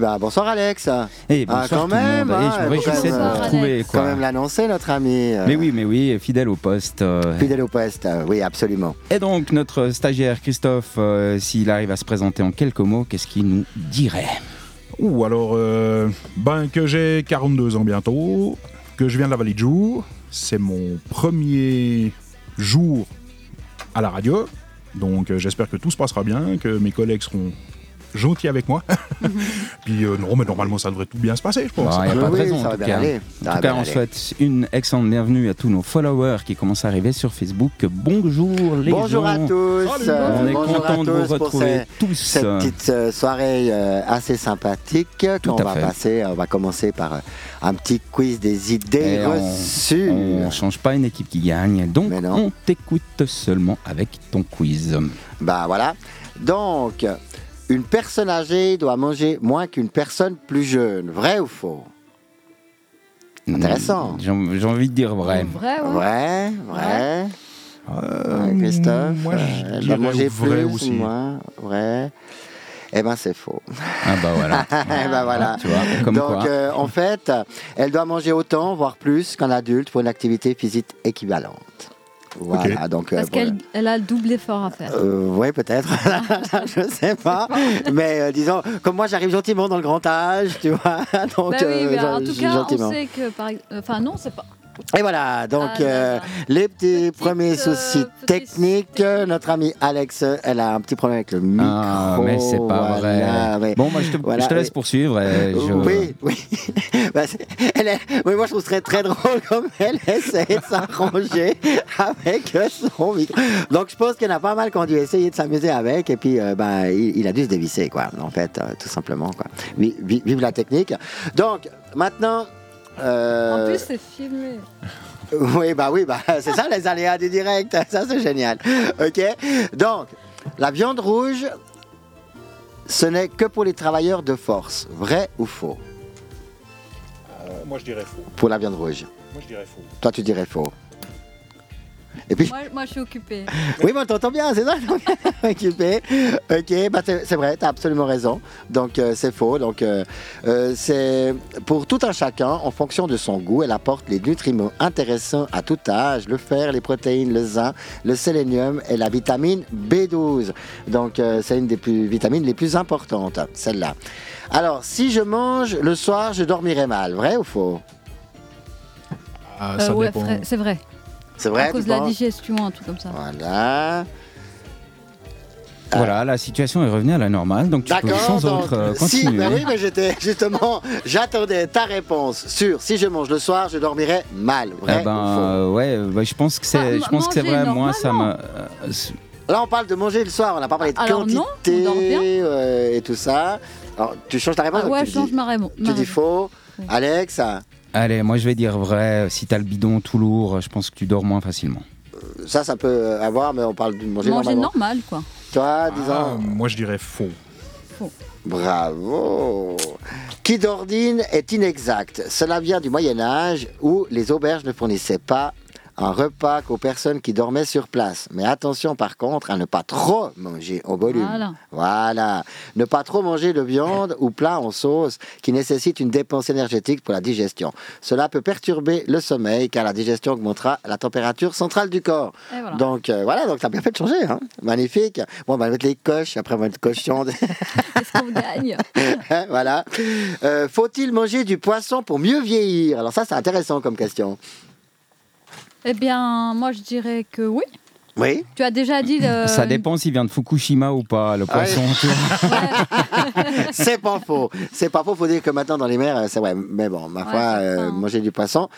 Bah, bonsoir Alex. Eh, Ah, bonsoir quand tout le même, monde. Eh, hein, je quand réjouissais de même, euh, retrouver. Quand même l'annoncer notre ami. euh, Mais oui, mais oui, fidèle au poste. euh. Fidèle au poste, euh, oui absolument. Et donc, notre stagiaire Christophe, euh, s'il arrive à se présenter en quelques mots, qu'est-ce qu'il nous dirait? Ouh, alors, euh, ben, que j'ai 42 ans bientôt, que je viens de la Vallée de Joux, c'est mon premier jour à la radio, donc euh, j'espère que tout se passera bien, que mes collègues seront gentils avec moi. Puis euh, non, mais normalement ça devrait tout bien se passer, je pense. Bah, y a pas de oui, raison, ça en va tout bien cas. aller. En tout cas, on souhaite une excellente bienvenue à tous nos followers qui commencent à arriver sur Facebook. Bonjour les Bonjour à gens. tous. Salut. euh, On est bonjour à content de vous tous pour retrouver ces- tous. cette petite euh, soirée euh, assez sympathique qu'on à va fait. passer. On va commencer par euh, un petit quiz des idées Et on- reçues. On change pas une équipe qui gagne, donc on t'écoute seulement avec ton quiz. Bah voilà. Donc, une personne âgée doit manger moins qu'une personne plus jeune. Vrai ou faux? Intéressant. J'ai j'ai envie de dire vrai. Vrai, ouais. Vrai, vrai. Euh, Ouais, Christophe, moi, euh, je doit manger vrai plus aussi. ou moins. Vrai. Eh ben c'est faux. Ah bah voilà. Eh ben voilà. Tu vois, comme Donc quoi. euh, en fait, elle doit manger autant, voire plus qu'un adulte pour une activité physique équivalente. Voilà, donc euh, Parce pour- qu'elle elle a le double effort à faire. Euh, oui, peut-être. je sais pas. Mais euh, disons, comme moi, j'arrive gentiment dans le grand âge, tu vois. Donc, Bah oui, euh, mais en tout cas, gentiment. on sait que par Enfin, non, c'est pas. Et voilà, donc Ah euh, là. les petits Petite, premiers euh, soucis techniques. soucis. Notre amie Alex, elle a un petit problème avec le micro. Ah, mais c'est pas voilà, vrai. mais- Bon, moi je te, Voilà, je te laisse poursuivre. et je- Oui, oui. Bah, c'est- elle est- oui, moi je trouve très très drôle comme elle essaie de s'arranger avec son micro. Donc je pense qu'il y en a pas mal qui ont dû essayer de s'amuser avec et puis euh, ben, il, il a dû se dévisser quoi, en fait, euh, tout simplement quoi. Vi- vi- Vive la technique. Donc maintenant. Euh, En plus, c'est filmé. oui, bah oui, bah, c'est ça les aléas du direct, ça c'est génial. Ok, donc la viande rouge, ce n'est que pour les travailleurs de force, vrai ou faux? Euh, moi je dirais faux. Pour la viande rouge, Moi je dirais faux. toi tu dirais faux. Et puis, Moi, moi, je suis occupée. oui, mais on t'entend bien, c'est ça Occupé. Ok, bah c'est vrai, tu as absolument raison. Donc euh, c'est faux. Donc euh, euh, c'est pour tout un chacun, en fonction de son goût, elle apporte les nutriments intéressants à tout âge le fer, les protéines, le zinc, le sélénium et la vitamine B12. Donc euh, c'est une des plus, vitamines les plus importantes, celle-là. Alors, si je mange le soir, je dormirai mal. Vrai ou faux? Ah, Euh, ouais, c'est vrai. C'est vrai à cause de la digestion, un truc comme ça. Voilà. Voilà, la situation est revenue à la normale, donc tu peux sans donc, autre euh, si, bah oui, mais j'étais justement, j'attendais ta réponse sur si je mange le soir, je dormirai mal. Vrai Eh ben, ou faux? euh, ouais, bah, je pense que c'est, Ah, je pense que c'est manger vrai. Moi, ça me. euh, Là, on parle de manger le soir. On n'a pas parlé de Alors non, quantité on dort bien. euh, et tout ça. Alors, tu changes ta réponse Ah ouais, je change dis, ma réponse. Tu dis faux. Oui. Alex, euh, Allez, moi je vais dire vrai. Si t'as le bidon tout lourd, je pense que tu dors moins facilement. ça, ça peut avoir, mais on parle de manger, Manger normalement. normal, quoi. Toi, Ah, disons. moi je dirais faux. Bravo Qui d'ordine est inexact. Cela vient du Moyen Âge où les auberges ne fournissaient pas un repas qu'aux personnes qui dormaient sur place. Mais attention par contre à ne pas trop manger au volume. Voilà. Voilà. Ne pas trop manger de viande ou plat en sauce qui nécessite une dépense énergétique pour la digestion. Cela peut perturber le sommeil car la digestion augmentera la température centrale du corps. Voilà. Donc euh, voilà, donc t'as bien fait de changer. Hein Magnifique. Bon, on va mettre les coches, après on va mettre cochon. Qu'est-ce qu'on gagne Hein, voilà. Euh, Faut-il manger du poisson pour mieux vieillir? Alors ça, c'est intéressant comme question. Eh bien, moi, je dirais que oui. Oui. Tu as déjà dit. le- Ça dépend s'il vient de Fukushima ou pas, le Ah ouais. poisson. c'est pas faux. C'est pas faux. Faut dire que maintenant dans les mers, euh, c'est vrai. Mais bon, ma foi, euh, manger du poisson.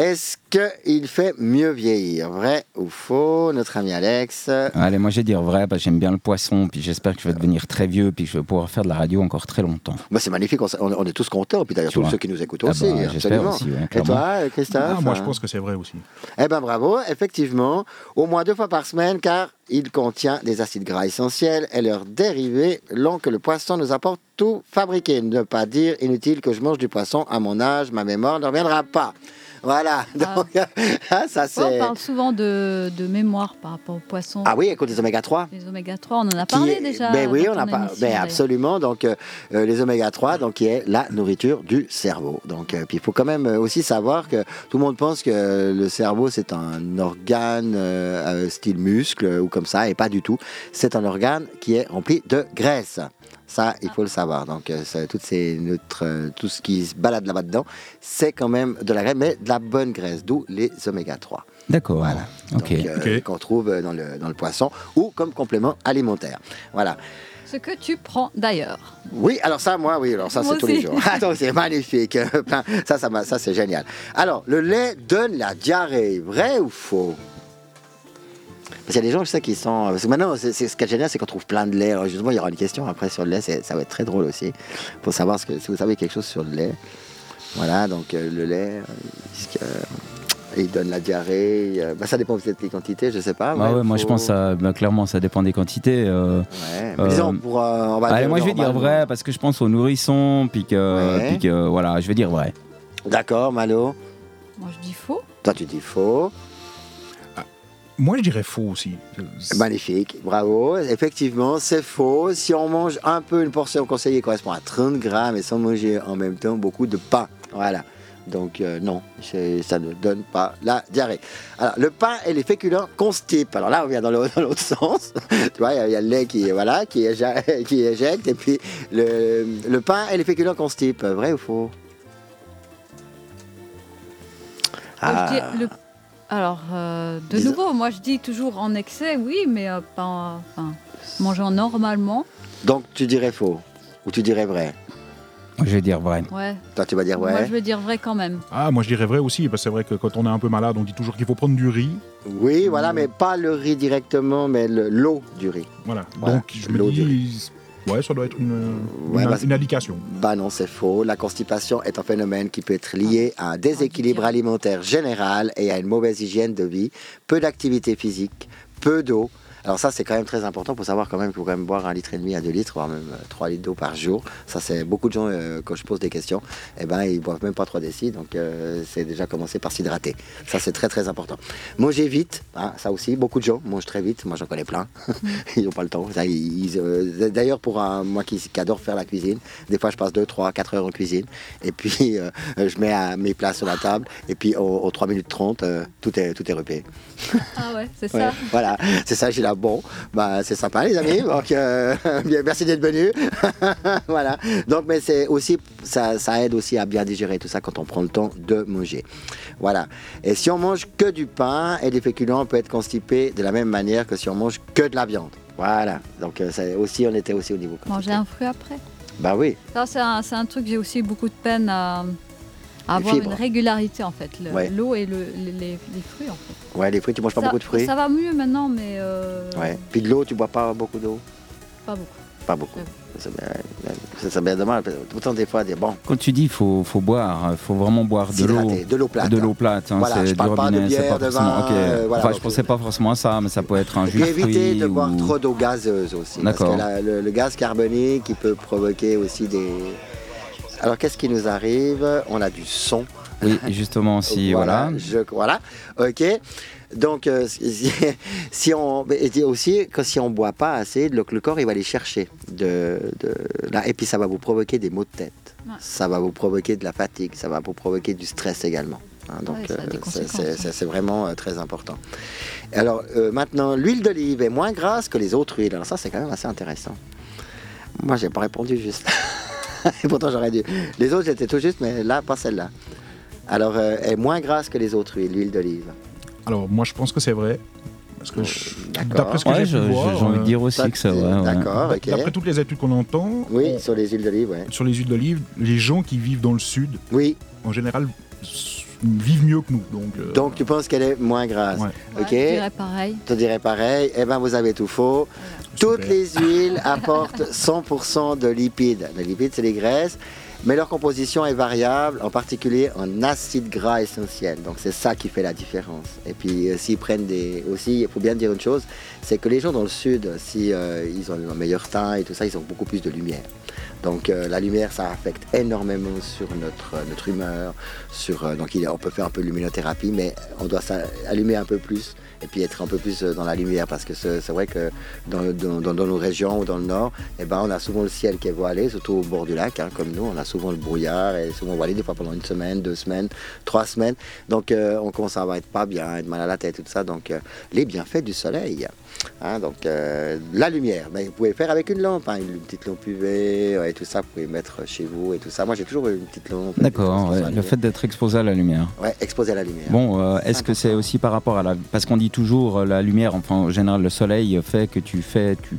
Est-ce qu'il fait mieux vieillir Vrai ou faux Notre ami Alex? Allez, moi je vais dire vrai, parce que j'aime bien le poisson, puis j'espère que je vais devenir très vieux, puis que je vais pouvoir faire de la radio encore très longtemps. Bah, c'est magnifique. On, est tous contents. Puis d'ailleurs, tous vois. ceux qui nous écoutent Ah aussi. bah, j'espère absolument. aussi, ouais, Et toi, Christophe? Ah, moi je pense que c'est vrai aussi. Eh ben bravo, effectivement, au moins deux fois par semaine, car il contient des acides gras essentiels et leurs dérivés, long que le poisson nous apporte tout fabriqué. Ne pas dire inutile que je mange du poisson à mon âge, ma mémoire ne reviendra pas. Voilà, Ah. donc ah, ça On parle souvent de, de mémoire par rapport aux poissons. Ah oui, écoute, les oméga 3 Les oméga 3, on en a parlé est- déjà. Ben oui, on a ton pas. émission, Ben absolument. Donc euh, euh, les oméga 3, donc qui est la nourriture du cerveau. Donc euh, puis il faut quand même aussi savoir que tout le monde pense que le cerveau c'est un organe euh, style muscle ou comme ça et pas du tout. C'est un organe qui est rempli de graisse. Ça, il faut le savoir. Donc, euh, ça- toutes ces neutres, euh, tout ce qui se balade là-bas dedans, c'est quand même de la graisse, mais de la bonne graisse, d'où les oméga 3. D'accord. Voilà. Ok. Donc, euh, Ok. qu'on trouve dans le, dans le poisson ou comme complément alimentaire. Voilà. Ce que tu prends d'ailleurs. Oui, alors ça, moi, oui, alors ça, c'est tous les jours. Attends, c'est magnifique. Plein- ça, ça, m'a- ça c'est génial. Alors, le lait donne la diarrhée, vrai ou faux? Parce qu'il y a des gens, je sais, qui sont. Parce que maintenant, c'est, ce qui est génial, c'est qu'on trouve plein de lait. Alors, justement, il y aura une question après sur le lait, ça va être très drôle aussi. Pour savoir ce que, si vous savez quelque chose sur le lait. Voilà, donc euh, le lait, euh, euh, il donne la diarrhée. euh, bah, ça dépend peut-être des quantités, je sais pas. Bah ouais, ou moi je pense que bah, clairement ça dépend des quantités. euh. Ouais, mais Euh, disons, pour. euh, on va Allez, dire moi je vais dire vrai parce que je pense aux nourrissons, puis que, Ouais. puis que voilà, je vais dire vrai. D'accord, Malo. Moi, je dis faux. Toi, tu dis faux. Moi, je dirais faux aussi. Magnifique, bravo. Effectivement, c'est faux. Si on mange un peu, une portion conseillée correspond à 30 grammes et sans manger en même temps beaucoup de pain. Voilà. Donc euh, non, ça ne donne pas la diarrhée. Alors le pain et les féculents constipent. Alors là, on vient dans l'autre sens. tu vois, il y a- il y, a le lait qui, voilà, qui, éjecte et puis le, le pain et les féculents constipent. Vrai ou faux? Moi, Ah. le- Alors, euh, de nouveau, moi, je dis toujours en excès, oui, mais euh, pas. Enfin, mangeant normalement. Donc tu dirais faux ou tu dirais vrai? Je vais dire vrai. Ouais. Toi, tu vas dire Moi, ouais. je veux dire vrai quand même. Ah, moi, je dirais vrai aussi, parce que c'est vrai que quand on est un peu malade, on dit toujours qu'il faut prendre du riz. Oui, voilà, mais pas le riz directement, mais le- l'eau du riz. Voilà. Voilà, Donc, je me l'eau du dis. Ouais, ça doit être une, Ouais, une, bah, une indication. Bah non, c'est faux. La constipation est un phénomène qui peut être lié à un déséquilibre alimentaire général et à une mauvaise hygiène de vie, peu d'activité physique, peu d'eau. Alors ça, c'est quand même très important pour savoir quand même qu'il faut quand même boire un litre et demi à deux litres, voire même euh, trois litres d'eau par jour. Ça, c'est beaucoup de gens, euh, quand je pose des questions, eh ben, ils boivent même pas 3 décis, donc euh, c'est déjà commencer par s'hydrater. Ça, c'est très très important. Manger vite, hein, ça aussi, beaucoup de gens mangent très vite. Moi, j'en connais plein. ils n'ont pas le temps. Euh, D'ailleurs, pour un, moi qui, qui adore faire la cuisine, des fois, je passe 2, 3, 4 heures en cuisine. Et puis, je mets mes plats sur la table. Et puis, aux, 3 minutes 30, euh, tout, est, tout est repayé. Ah ouais, c'est Ouais, ça. voilà, c'est ça, j'ai là, bon, bah, c'est sympa les amis, donc euh, merci d'être venus. voilà, donc mais c'est aussi, ça, ça aide aussi à bien digérer tout ça quand on prend le temps de manger. Voilà, et si on mange que du pain et des féculents, on peut être constipé de la même manière que si on mange que de la viande. Voilà, donc euh, aussi, on était aussi au niveau Manger un fruit après? Bah oui, Ça, c'est un, un truc que j'ai aussi beaucoup de peine à, avoir une régularité en fait. Le- Ouais. L'eau et le- les, fruits en fait. ouais, les fruits, tu manges pas ça, beaucoup de fruits ça va mieux maintenant, mais euh, Ouais, puis de l'eau, tu bois pas beaucoup d'eau? Pas beaucoup. Pas beaucoup. C'est bien, dommage, autant des fois bon, Quand tu dis faut faut boire, faut vraiment boire de l'eau. de l'eau plate. De l'eau plate, hein, Voilà, c'est je parle pas de robinet, c'est bière, pas de vin, ok. euh, voilà, enfin, je pensais pas forcément à ça, mais ça peut être un Et jus éviter fruits de boire ou- trop d'eau gazeuse aussi. Parce D'accord. que la- le, le gaz carbonique qui peut provoquer aussi des. Alors qu'est-ce qui nous arrive? On a du son. Oui, justement, si voilà. je- voilà. Ok. Donc, euh, si, si on. aussi, que si on ne boit pas assez, le, le corps, il va aller chercher. De, de- là, et puis, ça va vous provoquer des maux de tête. Ouais. Ça va vous provoquer de la fatigue. Ça va vous provoquer du stress également. Hein, donc, Ouais, euh, c'est- hein. c'est vraiment euh, très important. Alors, euh, maintenant, l'huile d'olive est moins grasse que les autres huiles. Alors, ça, c'est quand même assez intéressant. Moi, j'ai pas répondu juste. Et pourtant, j'aurais dû. Les autres, j'étais tout juste, mais là, pas celle-là. Alors, euh, elle est moins grasse que les autres huiles, l'huile d'olive. Alors, moi, je pense que c'est vrai. Parce que je- d'accord. d'après ce que Ouais, j'ai je- pu je- voir, j'ai envie de euh, dire aussi Ça, que c'est vrai. ouais. D'accord, ok. d'après toutes les études qu'on entend, Oui, on- sur les huiles d'olive, ouais. sur les huiles d'olive, les gens qui vivent dans le sud, Oui, en général, s- vivent mieux que nous. Donc, euh, donc tu penses qu'elle est moins grasse. Ouais. Ouais, Ok. Je dirais pareil. Je te dirais pareil. Eh bien, vous avez tout faux. Toutes Super. les huiles apportent 100% de lipides. Les lipides, c'est les graisses. Mais leur composition est variable, en particulier en acides gras essentiels. Donc c'est ça qui fait la différence. Et puis euh, s'ils prennent des... Aussi, il faut bien dire une chose, c'est que les gens dans le sud, si euh, ont un meilleur teint et tout ça, ils ont beaucoup plus de lumière. Donc euh, la lumière, ça affecte énormément sur notre, notre humeur. Sur, donc on peut faire un peu de luminothérapie, mais on doit s'allumer un peu plus et puis être un peu plus euh, dans la lumière parce que c'est vrai que dans nos régions ou dans le nord, eh ben, on a souvent le ciel qui est voilé, surtout au bord du lac, hein, comme nous, on a souvent le brouillard et souvent voilé des fois pendant une semaine, deux semaines, trois semaines. Donc euh, on commence à être pas bien, être mal à la tête, tout ça. Donc euh, les bienfaits du soleil. Hein. donc euh, la lumière, ben, vous pouvez faire avec une lampe, hein, une, petite lampe UV ouais, et tout ça, vous pouvez mettre chez vous et tout ça. Moi j'ai toujours une petite lampe. D'accord, ouais, le fait d'être exposé à la lumière. Ouais, exposé à la lumière. Bon, euh, est-ce que c'est aussi par rapport à la... Parce qu'on dit toujours euh, la lumière, enfin en général le soleil fait que tu fais, tu,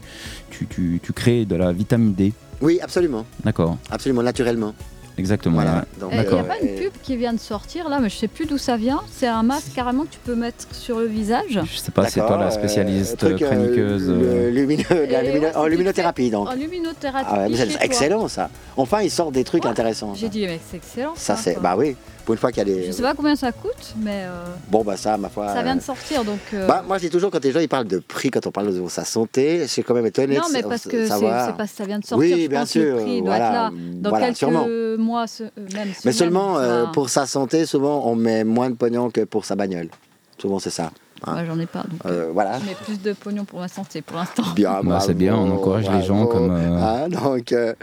tu, tu, tu crées de la vitamine D. Oui, absolument, D'accord, absolument, naturellement. Exactement. Voilà. Il n'y a euh, pas une pub qui vient de sortir là, mais je sais plus d'où ça vient. C'est un masque carrément que tu peux mettre sur le visage. Je sais pas, c'est toi la euh, spécialiste truc, euh, chroniqueuse. euh, la ouais, en luminothérapie, donc. En luminothérapie. Ah ouais, c'est excellent ça. Enfin, ils sortent des trucs Ouais. intéressants. J'ai dit, mais c'est excellent. Ça, c'est. Bah oui, pour une fois qu'il y a des. Je sais pas combien ça coûte, mais euh, Bon, bah ça, ma foi. ça vient euh, de sortir donc. euh, Bah, moi, je dis toujours, quand les gens ils parlent de prix, quand on parle de sa santé, je suis quand même étonné non, mais parce que c'est savoir. c'est parce que ça vient de sortir. Oui, je bien pense que le sûr. prix doit voilà, être là. Dans voilà, quelques sûrement. mois, ce- euh, même. Mais seulement euh, enfin, pour sa santé, souvent, on met moins de pognon que pour sa bagnole. Souvent, c'est ça. hein. ouais, J'en ai pas. Donc, Euh, voilà. Je mets plus de pognon pour ma santé pour l'instant. Bien, Bah, c'est bien, on encourage les gens comme, euh, Hein, donc, euh,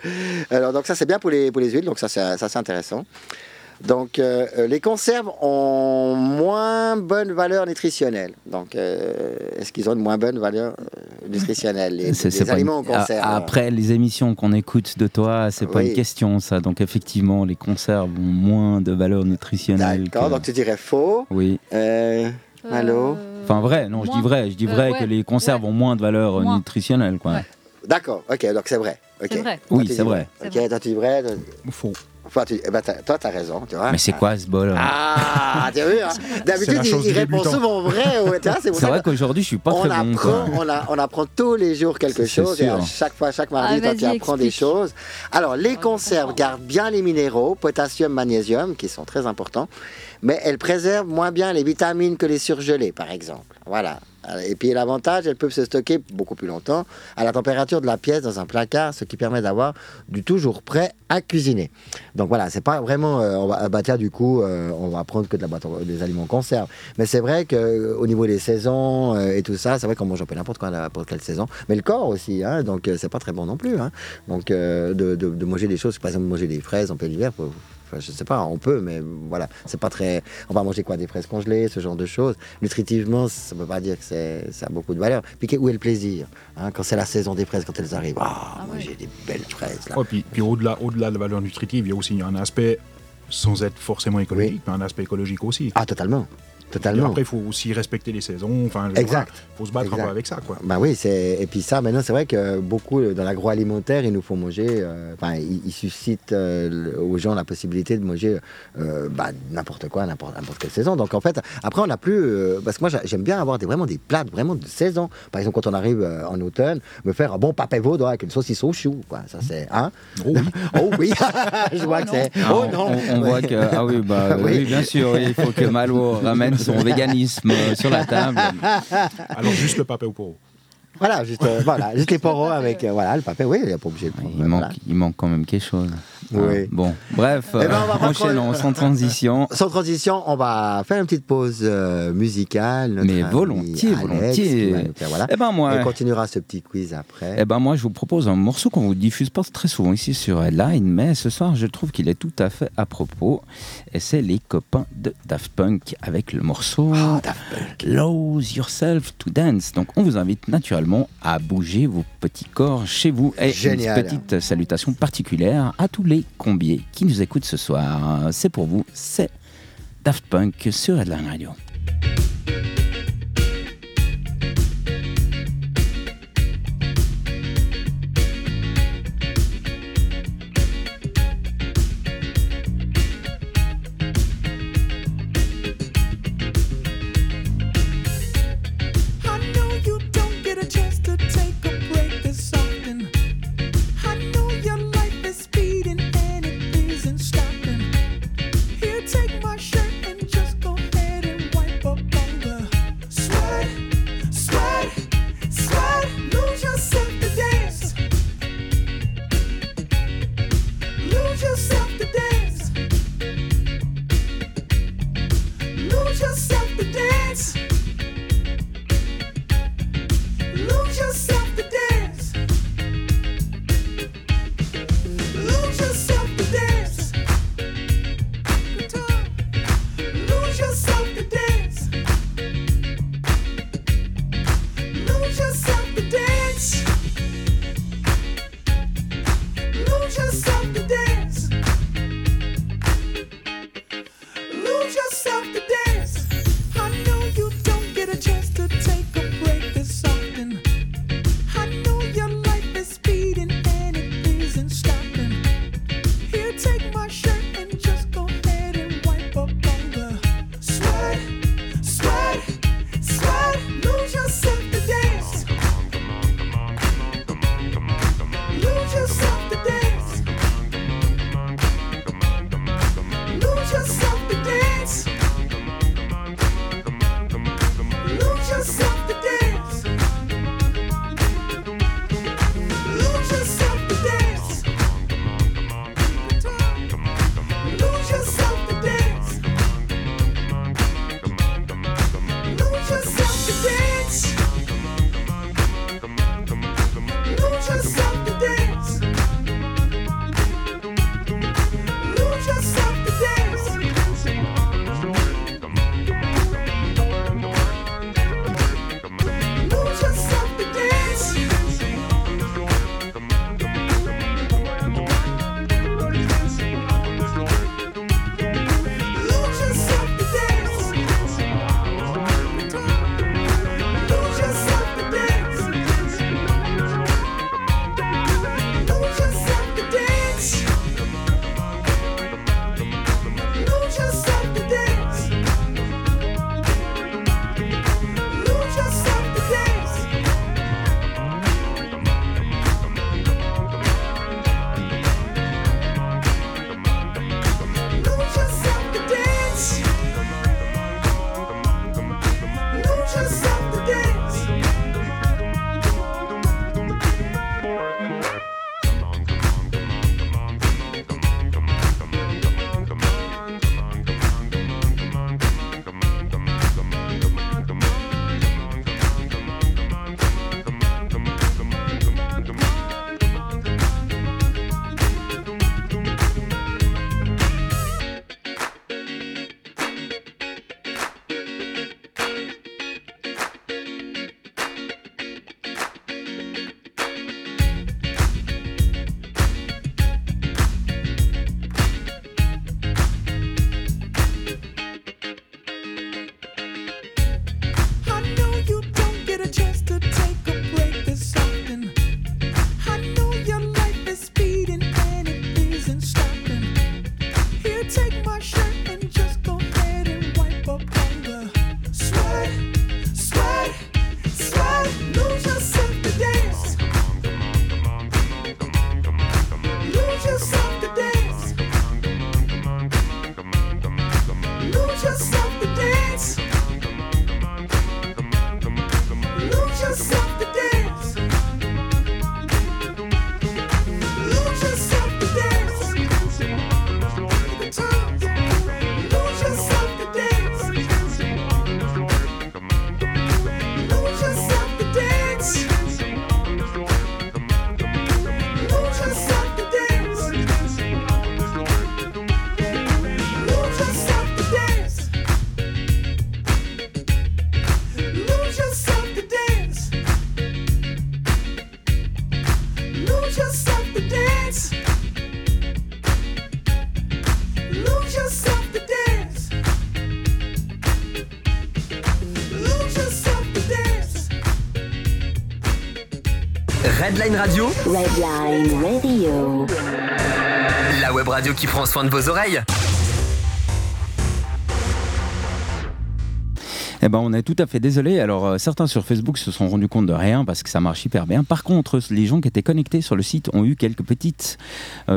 alors, donc ça c'est bien pour les, pour les huiles, donc ça c'est ça, c'est intéressant. Donc euh, euh, les conserves ont moins bonne valeur nutritionnelle. Donc euh, est-ce qu'ils ont une moins bonne valeur nutritionnelle les, c'est- les c'est pas aliments une- en conserve? a- Après les émissions qu'on écoute de toi, c'est pas Oui. une question ça. Donc effectivement, les conserves ont moins de valeur nutritionnelle. D'accord, que- donc tu dirais faux. Oui. Euh, Allô? Enfin vrai, non, je dis vrai. Je dis Euh, vrai ouais, que les conserves ouais. ont moins de valeur Moins. nutritionnelle, quoi. Ouais. D'accord, ok, donc c'est vrai. ok. C'est vrai. Oui, c'est vrai. Ok, toi tu dis vrai. Faux. Enfin, tu- eh ben, t'as- toi, tu as raison. Tu vois. Mais c'est quoi ce bol hein? Ah, tu as vu hein? D'habitude, il, il répond souvent vrai. ouais, c'est pour C'est ça vrai qu'aujourd'hui, je suis pas on très bon. apprend, quoi. on, a- on apprend tous les jours quelque C'est chose. Et à sûr. chaque fois, chaque mardi, Ah, toi, tu apprends des choses. Alors, les je conserves gardent bien les minéraux, potassium, magnésium, qui sont très importants, mais elles préservent moins bien les vitamines que les surgelés, par exemple. Voilà. Et puis l'avantage, elles peuvent se stocker beaucoup plus longtemps à la température de la pièce dans un placard, ce qui permet d'avoir du toujours prêt à cuisiner. Donc voilà, c'est pas vraiment, euh, on va, bah du coup, euh, on va prendre que de la des aliments en conserve. Mais c'est vrai qu'au niveau des saisons euh, et tout ça, c'est vrai qu'on mange un peu n'importe quoi à n'importe quelle saison. Mais le corps aussi, hein, donc euh, c'est pas très bon non plus. hein. Donc euh, de, de- de manger des choses, par exemple manger des fraises en plein hiver, Enfin, je sais pas, on peut, mais voilà, c'est pas très. On va manger quoi Des fraises congelées, ce genre de choses. Nutritivement, ça veut pas dire que c'est, ça a beaucoup de valeur. Puis où est le plaisir hein, Quand c'est la saison des fraises, quand elles arrivent, Ah moi ouais. j'ai des belles fraises là. Ouais, puis puis au-delà, au-delà de la valeur nutritive, il y a aussi un aspect, sans être forcément écologique, mais un aspect écologique aussi. Ah, totalement. Et Totalement. après, il faut aussi respecter les saisons. Enfin, Exact. voilà, faut se battre un Exact. peu avec ça, quoi. Ben oui, c'est et puis ça maintenant c'est vrai que beaucoup euh, dans l'agroalimentaire ils nous font manger, euh, enfin ils, ils suscitent euh, le- aux gens la possibilité de manger euh, bah, n'importe quoi, n'importe quelle saison. Donc en fait après on n'a plus euh, parce que moi j'a- j'aime bien avoir des, vraiment des plats vraiment de saison. Par exemple quand on arrive euh, en automne, me faire un bon papé vaudois avec une saucisse au chou, quoi. Ça c'est hein? Oh oui. Oh oui, je vois que c'est. Oh on- non. On, on voit que ah oui bah Oui. oui. bien sûr il faut que Malo ramène son véganisme euh, sur la table. Alors, juste le papé au pot. Voilà, juste euh, voilà, juste les poros avec euh, voilà le papé. Oui, il n'est pas obligé de prendre. Il manque, voilà. il manque quand même quelque chose. Oui. Hein, bon, bref, Eh ben, on enchaînons sans transition. Sans transition, on va faire une petite pause euh, musicale. Notre Mais volontiers, Alex, volontiers. faire- voilà. Eh ben moi, Et on continuera ce petit quiz après. eh ben moi, je vous propose un morceau qu'on vous diffuse pas très souvent ici sur Headline, mais ce soir, je trouve qu'il est tout à fait à propos. Et c'est les copains de Daft Punk avec le morceau Ah, Daft Punk. Lose Yourself to Dance. Donc, on vous invite naturellement à bouger vos petits corps chez vous. Et Génial. une petite salutation particulière à tous les combiers qui nous écoutent ce soir. C'est pour vous, c'est Daft Punk sur Headline Radio. Redline Radio, Redline Radio. la web radio qui prend soin de vos oreilles. Eh ben, on est tout à fait désolé. Alors, euh, certains sur Facebook se sont rendus compte de rien parce que ça marche hyper bien. Par contre, les gens qui étaient connectés sur le site ont eu quelques petites,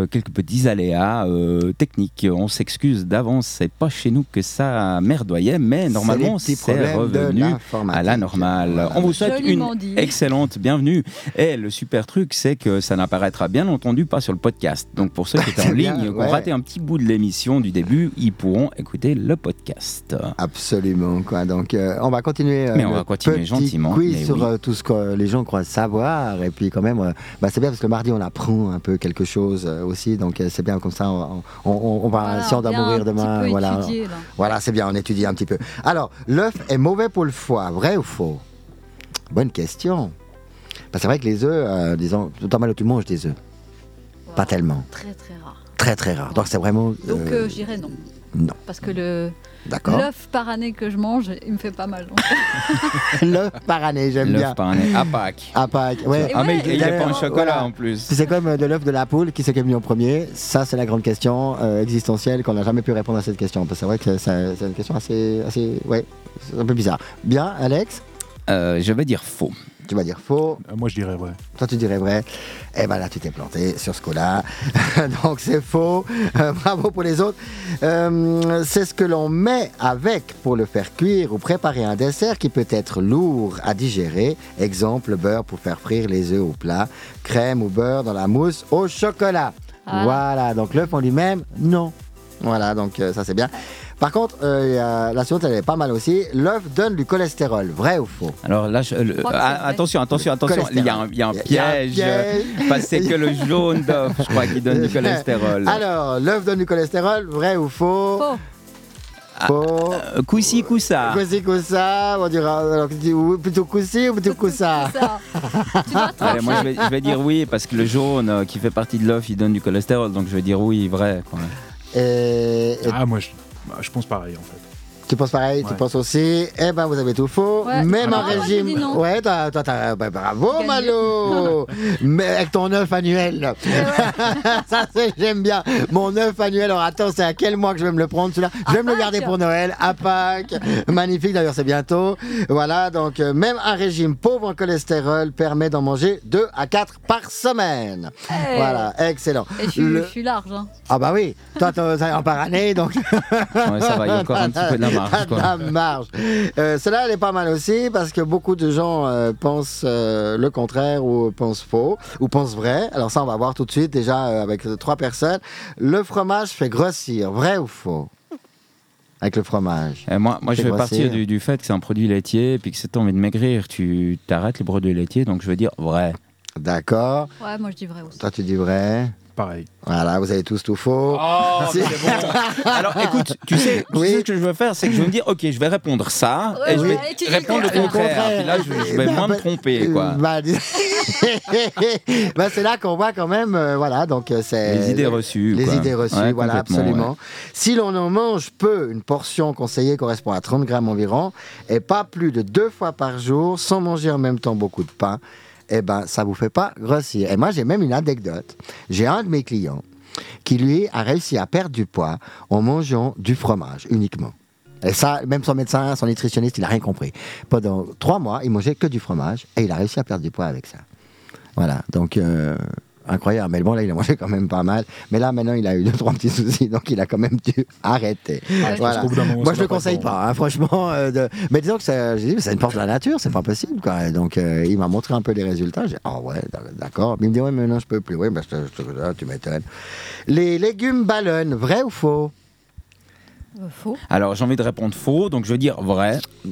quelques petits aléas euh, techniques. On s'excuse d'avance. C'est pas chez nous que ça merdoyait, mais normalement, C'est revenu à la normale. Voilà. On vous souhaite Joliment une dit. excellente bienvenue. Et le super truc, c'est que ça n'apparaîtra bien entendu pas sur le podcast. Donc, pour ceux qui étaient en bien, ligne, qui ont ouais. raté un petit bout de l'émission du début, ils pourront écouter le podcast. Absolument, quoi. Donc, euh, on va continuer. euh, Mais on va continuer petit gentiment, Quiz mais sur oui. euh, tout ce que les gens croient savoir. Et puis, quand même, euh, bah, c'est bien parce que le mardi, on apprend un peu quelque chose euh, aussi. Donc, euh, c'est bien comme ça. On, on- on- on va, Voilà, si on doit mourir demain, voilà. étudier, là. Voilà, c'est bien, on étudie un petit peu. Alors, l'œuf est mauvais pour le foie, vrai ou faux? Bonne question. Bah, c'est vrai que les œufs, euh, disons, tout mal tu manges des œufs. Pas tellement. Très très rare. Très, très rare. Donc, c'est vraiment. Donc euh, euh, je dirais non. non. Parce que le D'accord. l'œuf par année que je mange, il me fait pas mal. L'œuf par année, j'aime bien. L'œuf par année à Pâques. À Pâques, ouais. Et Ah, mais il n'y a et pas en chocolat voilà. en plus. C'est comme euh, de l'œuf de la poule, qui c'est qui est venu en premier Ça, c'est la grande question euh, existentielle qu'on n'a jamais pu répondre à cette question. Parce que c'est vrai que c'est une question assez, assez. Ouais, c'est un peu bizarre. Bien, Alex? Euh, je vais dire faux. Tu vas dire faux. Euh, Moi, je dirais vrai. Toi, tu dirais vrai. Eh ben là, tu t'es planté sur ce coup-là. Donc, c'est faux. Euh, bravo pour les autres. Euh, c'est ce que l'on met avec pour le faire cuire ou préparer un dessert qui peut être lourd à digérer. Exemple, beurre pour faire frire les œufs au plat. Crème ou beurre dans la mousse au chocolat. Ah. Voilà. Donc, l'œuf en lui-même, non. Voilà, donc euh, ça c'est bien. Par contre, euh, il y a- la suivante elle est pas mal aussi. L'œuf donne du cholestérol, vrai ou faux? Alors là, je- le- ah, c'est vrai. attention, attention, attention. Il y a un, il y a un Il y a un piège. que c'est que le jaune d'œuf, je crois, qui donne du cholestérol. Alors, l'œuf donne du cholestérol, vrai ou faux? Faux. Faux. Euh, Coussi, coussa. Coussi, coussa, on dira alors, plutôt coussi ou plutôt coussa Allez, moi, je vais, je vais dire oui, parce que le jaune euh, qui fait partie de l'œuf, il donne du cholestérol. Donc je vais dire oui, vrai. quoi. Et, et Ah, moi, je, bah, je pense pareil, en fait. Tu penses pareil, tu penses aussi Eh ben, vous avez tout faux. Ouais. Même Ah, en moi, j'ai régime. Ouais, toi, bah, bravo, Gagné. Malo Mais avec ton œuf annuel. Ça, c'est- j'aime bien. Mon œuf annuel. Alors, attends, c'est à quel mois que je vais me le prendre, celui-là? Je vais me le garder pour Noël, à Pâques. Magnifique, d'ailleurs, c'est bientôt. Voilà, donc, euh, même un régime pauvre en cholestérol permet d'en manger 2 à 4 par semaine. Hey. Voilà, excellent. Et je suis, Le- je suis large. Hein. Ah, bah oui, toi, un par année, donc. Ouais, ça va, il y a encore un petit peu de la marge. Quoi. la marge. Euh, Celle-là, elle est pas mal aussi parce que beaucoup de gens euh, pensent euh, le contraire ou pensent faux ou pensent vrai. Alors ça, on va voir tout de suite déjà euh, avec trois personnes. Le fromage fait grossir, vrai ou faux? Avec le fromage. Et moi, moi je vais partir grossir. du, du fait que c'est un produit laitier, puis que si tu as envie de maigrir, tu t'arrêtes les produits laitiers. Donc je veux dire vrai. D'accord. Ouais, moi je dis vrai aussi. Toi, tu dis vrai. Pareil. Voilà, vous avez tous tout faux. Oh, C'est- Alors écoute, tu sais, tu Oui. sais ce que je veux faire, c'est que je vais me dire, ok, je vais répondre ça, Ouais, et je vais répondre le contraire. contraire. Puis là, je, je vais Bah, moins me bah, tromper, quoi. Bah, Bah, c'est là qu'on voit quand même, euh, voilà, donc euh, c'est Les idées reçues. Les quoi. idées reçues, Ouais, voilà, absolument. Si l'on en mange peu, une portion conseillée correspond à 30 grammes environ, et pas plus de deux fois par jour, sans manger en même temps beaucoup de pain, eh ben, ça vous fait pas grossir. Et moi, j'ai même une anecdote. J'ai un de mes clients qui, lui, a réussi à perdre du poids en mangeant du fromage uniquement. Et ça, même son médecin, son nutritionniste, il n'a rien compris. Pendant trois mois, il mangeait que du fromage et il a réussi à perdre du poids avec ça. Voilà, donc euh, incroyable. Mais bon, là, il a mangé quand même pas mal. Mais là, maintenant, il a eu deux, trois petits soucis, donc il a quand même dû arrêter. Voilà. Bout d'un moment, Moi, ça je le conseille bon. pas, hein, franchement. euh, de- Mais disons que c'est j'ai dit, c'est une force de la nature, c'est pas possible. Quoi. Donc, euh, il m'a montré un peu les résultats. J'ai dit, ah ouais, d'accord. Mais il me dit, ouais, mais non, je peux plus. Oui, ben, je te- je te- ah, tu m'étonnes. Les légumes ballonnent, vrai ou faux? Euh, faux. Alors j'ai envie de répondre faux, donc je vais dire vrai.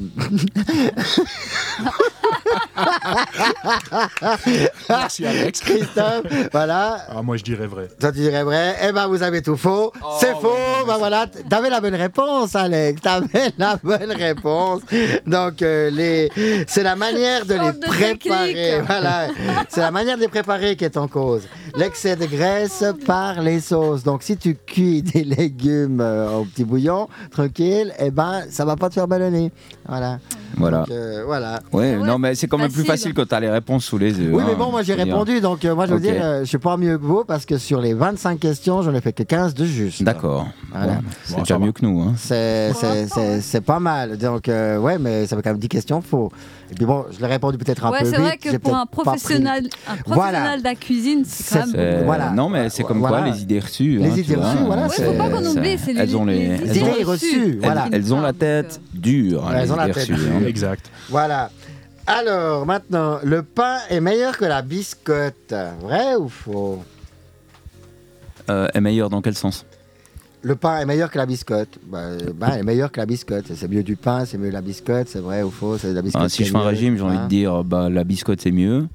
Merci, Alex. Christophe, voilà. Ah, moi, je dirais vrai. Toi, tu dirais vrai. Eh ben, vous avez tout faux. Oh, c'est faux. ben voilà. T'avais la bonne réponse, Alex. T'avais la bonne réponse. Donc, euh, les... c'est la manière de les de préparer. technique. Voilà. C'est la manière de les préparer qui est en cause. L'excès de graisse par les sauces. Donc, si tu cuis des légumes euh, au petit bouillon, tranquille, eh ben, ça va pas te faire ballonner. Voilà. Voilà. Donc, euh, voilà. Ouais, Ouais, non, mais c'est quand même plus facile. quand t'as les réponses sous les yeux. Oui, hein, mais bon, moi j'ai dire. répondu, donc euh, moi je veux Ok. dire, euh, je suis pas mieux que vous parce que sur les 25 questions, j'en ai fait que 15 de juste. D'accord. Voilà. Bon, c'est Bon, déjà mieux que nous. Hein. C'est, c'est, c'est, c'est pas mal. Donc, euh, ouais, mais ça fait quand même 10 questions faux. Et puis bon, je l'ai répondu peut-être un Ouais, peu c'est vrai que pour un professionnel, un Voilà. professionnel de la cuisine, c'est quand même. Voilà. Non, mais c'est comme Voilà. quoi les idées reçues. Les hein, idées reçues, voilà, hein, Ouais, faut pas qu'on oublie, c'est les, elles ont les, les elles idées reçues, voilà. elles, elles ont la tête dure. hein, Elles les ont la tête reçues, dure. hein. Exact. Voilà. Alors, maintenant, le pain est meilleur que la biscotte. Vrai ou faux? Euh, est meilleur dans quel sens? Le pain est meilleur que la biscotte. Bah, le pain est meilleur que la biscotte. C'est mieux du pain, c'est mieux la biscotte. C'est vrai ou faux C'est la biscotte. Ah, Si je fais un régime, j'ai envie hein de dire bah, la biscotte c'est mieux.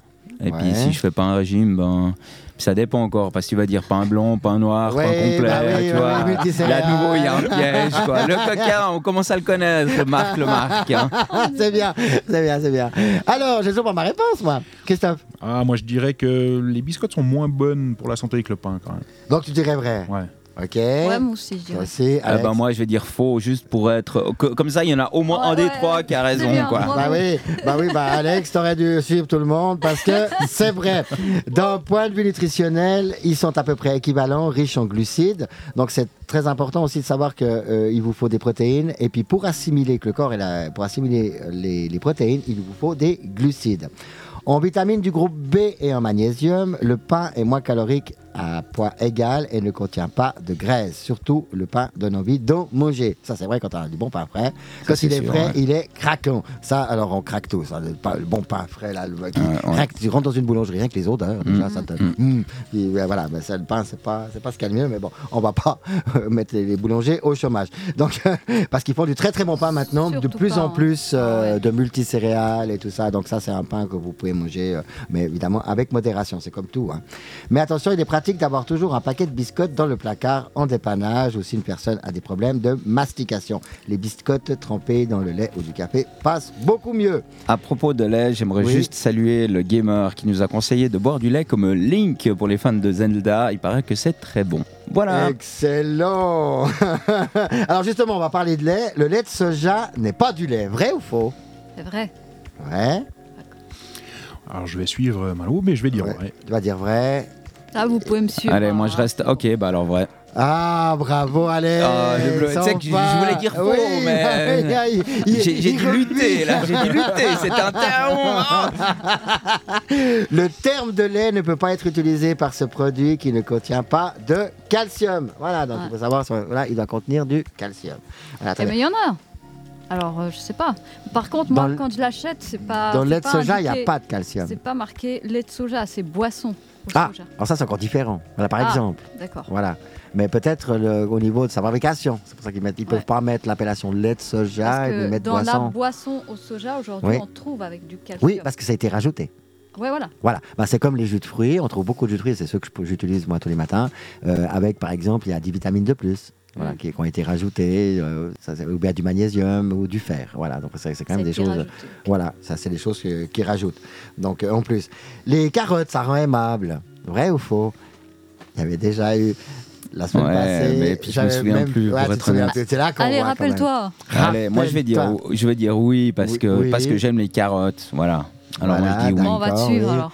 Et Ouais. puis si je fais pas un régime, ben ça dépend encore parce que tu vas dire pain blanc, pain noir, Ouais, pain complet, bah oui, tu vois. oui. Là de nouveau il y a un piège quoi. Le coquin, on commence à le connaître, le Marc, le Marc. hein. c'est bien, c'est bien, c'est bien. Alors, j'ai toujours pas ma réponse, moi. Christophe Ah, moi je dirais que les biscottes sont moins bonnes pour la santé que le pain quand même. Donc, tu dirais vrai Ouais. Ok. Ouais, moi aussi, je Ah Alex ben moi je vais dire faux juste pour être que- comme ça il y en a au moins Ouais, un des ouais, trois qui a c'est raison bien, quoi. Bah oui, bah oui, bah Alex, t'aurais dû suivre tout le monde parce que c'est vrai. D'un point de vue nutritionnel, ils sont à peu près équivalents, riches en glucides. Donc c'est très important aussi de savoir que euh, il vous faut des protéines. Et puis pour assimiler que le corps est là, pour assimiler les, les protéines, il vous faut des glucides. En vitamines du groupe B et en magnésium, le pain est moins calorique à poids égal et ne contient pas de graisse. Surtout, le pain donne envie d'en manger. Ça, c'est vrai quand on a du bon pain frais. Quand il est sûr, frais, ouais. il est craquant. Ça, alors on craque tous. hein, le, pain- le bon pain frais, là, le, qui Ouais, ouais. craque. Tu rentres dans une boulangerie, rien que les odeurs, déjà, Mm. ça te. Mm. Mm. Voilà, ben, ça, le pain, c'est pas, c'est pas ce qu'il y a de mieux, mais bon, on va pas euh, mettre les, les boulangers au chômage. Donc, parce qu'ils font du très très bon pain maintenant, de plus pas, en hein. plus euh, Ah ouais. de multicéréales et tout ça. Donc, ça, c'est un pain que vous pouvez manger, euh, mais évidemment avec modération, c'est comme tout. hein. Mais attention, il est pratique d'avoir toujours un paquet de biscottes dans le placard en dépannage ou si une personne a des problèmes de mastication. Les biscottes trempées dans le lait ou du café passent beaucoup mieux. À propos de lait, j'aimerais Oui. juste saluer le gamer qui nous a conseillé de boire du lait comme Link pour les fans de Zelda. Il paraît que c'est très bon. Voilà. Excellent Alors justement, on va parler de lait. Le lait de soja n'est pas du lait, vrai ou faux? C'est vrai. Vrai. Alors je vais suivre Malou, mais je vais dire Ouais. vrai. Tu vas dire vrai. Là, vous pouvez me suivre. Allez, moi hein. je reste. Ok, bah alors vrai. Ah, bravo, Alex Ah, bleu- sais que je- je voulais dire faux, Oui, mais- oui, oui, il- J'ai dû lutter là, j'ai dû lutter. C'est un terme. Ah. Le terme de lait ne peut pas être utilisé par ce produit qui ne contient pas de calcium. Voilà, donc Ouais. il faut savoir, voilà, il doit contenir du calcium. Voilà, Eh, mais il y en a. Alors, euh, je sais pas. Par contre, moi, quand je l'achète, c'est pas. Dans le lait de soja, il n'y a pas de calcium. C'est pas marqué lait de soja, c'est boisson Ah, alors ça, c'est encore différent. Voilà, par Ah. exemple. D'accord. Voilà. Mais peut-être le- au niveau de sa fabrication. C'est pour ça qu'ils ne Ouais. peuvent pas mettre l'appellation lait de soja et que de mettre dans la boisson. boisson au soja, aujourd'hui, Oui. on trouve avec du calcium. Oui, parce que ça a été rajouté. Ouais, voilà. Voilà, Ben, c'est comme les jus de fruits, on trouve beaucoup de jus de fruits, c'est ceux que j'utilise moi tous les matins, euh, avec par exemple, il y a des vitamines de plus. Voilà, Mm. qui, qui ont été rajoutées, euh, ça, c'est- ou bien du magnésium ou du fer. Voilà, donc c'est c'est quand même des choses. rajouté. Voilà, ça c'est des choses qui rajoutent. Donc euh, en plus, les carottes, ça rend aimable. Vrai ou faux? Il y avait déjà eu la semaine Ouais, passée. mais puis je me souviens plus, pour Ouais, tu te être souviens honnête. plus. C'est là Allez, même. rappelle-toi. Allez, moi je vais dire, je vais dire oui parce Oui, que oui. parce que j'aime les carottes. Voilà. Alors moi Voilà, je dis oui. On va te suivre oui. alors.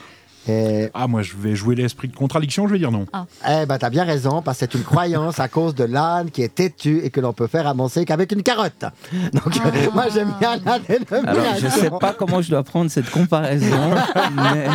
Et, Ah, moi je vais jouer l'esprit de contradiction, je vais dire non. eh ben, t'as bien raison, parce que c'est une croyance à cause de l'âne qui est têtu et que l'on peut faire avancer qu'avec une carotte. Donc, Ah. moi, j'aime bien la. Alors je sais pas comment je dois prendre cette comparaison, mais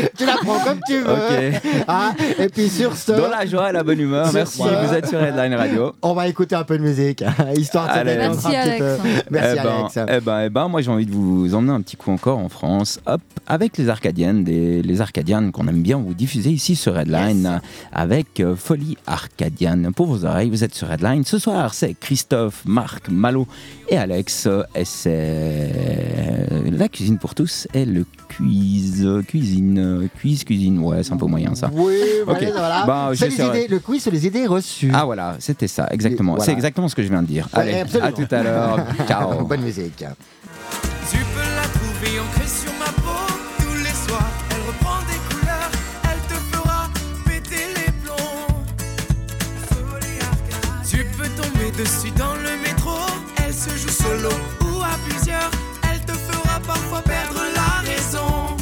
Tu la prends comme tu veux. Ah, et puis, sur ce, Dans la joie et la bonne humeur. Merci. ce- Vous êtes sur Headline Radio. on va écouter un peu de musique, histoire de Allez. Merci, un petit Alex. peu. Merci, eh ben, Alex. Eh ben, eh ben, moi j'ai envie de vous emmener un petit coup encore en France, hop, avec les Arcadiennes, des, les Arcadiennes qu'on aime bien vous diffuser ici sur Redline, Yes. avec euh, Folie Arcadienne. Pour vos oreilles, vous êtes sur Redline. Ce soir, c'est Christophe, Marc, Malo et Alex, et c'est la cuisine pour tous et le quiz, cuisine, quiz, cuisine, ouais, c'est un peu moyen ça. Oui, Ok. voilà. Bah, C'est les j'essaierai. idées- le quiz sur les idées reçues. Ah voilà, c'était ça, exactement. Voilà. C'est exactement ce que je viens de dire. Ouais, Allez, absolument. à tout à l'heure. Ciao. Bonne musique. Tu peux la trouver ancrée dessus dans le métro. Elle se joue solo ou à plusieurs. Elle te fera parfois perdre la raison.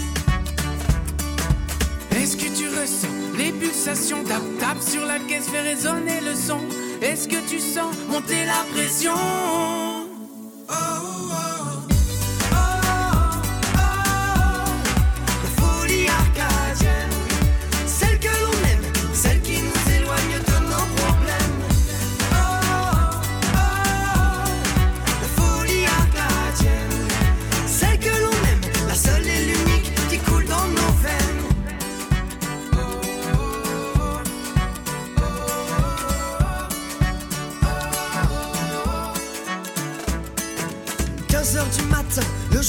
Est-ce que tu ressens les pulsations Tap tap sur la caisse, fait résonner le son. Est-ce que tu sens monter la pression?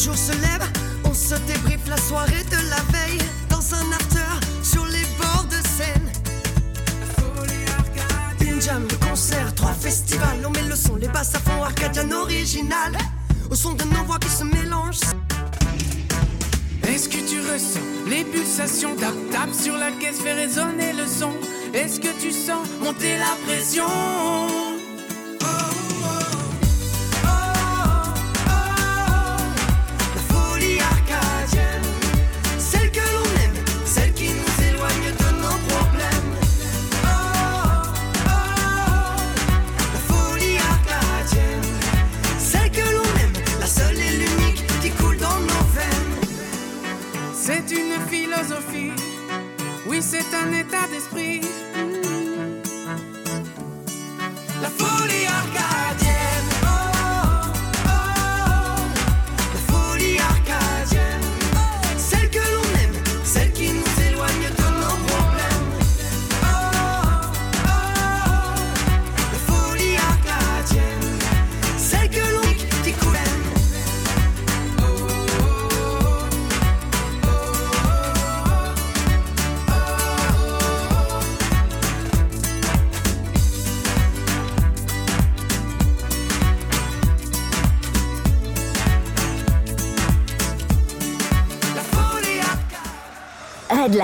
Jour se lève, on se débriefe la soirée de la veille dans un after sur les bords de Seine. Une jam, le concert, trois festivals, on met le son, les basses à fond, arcadian original, au son de nos voix qui se mélangent. Est-ce que tu ressens les pulsations Tap tap sur la caisse, fait résonner le son? Est-ce que tu sens monter la pression?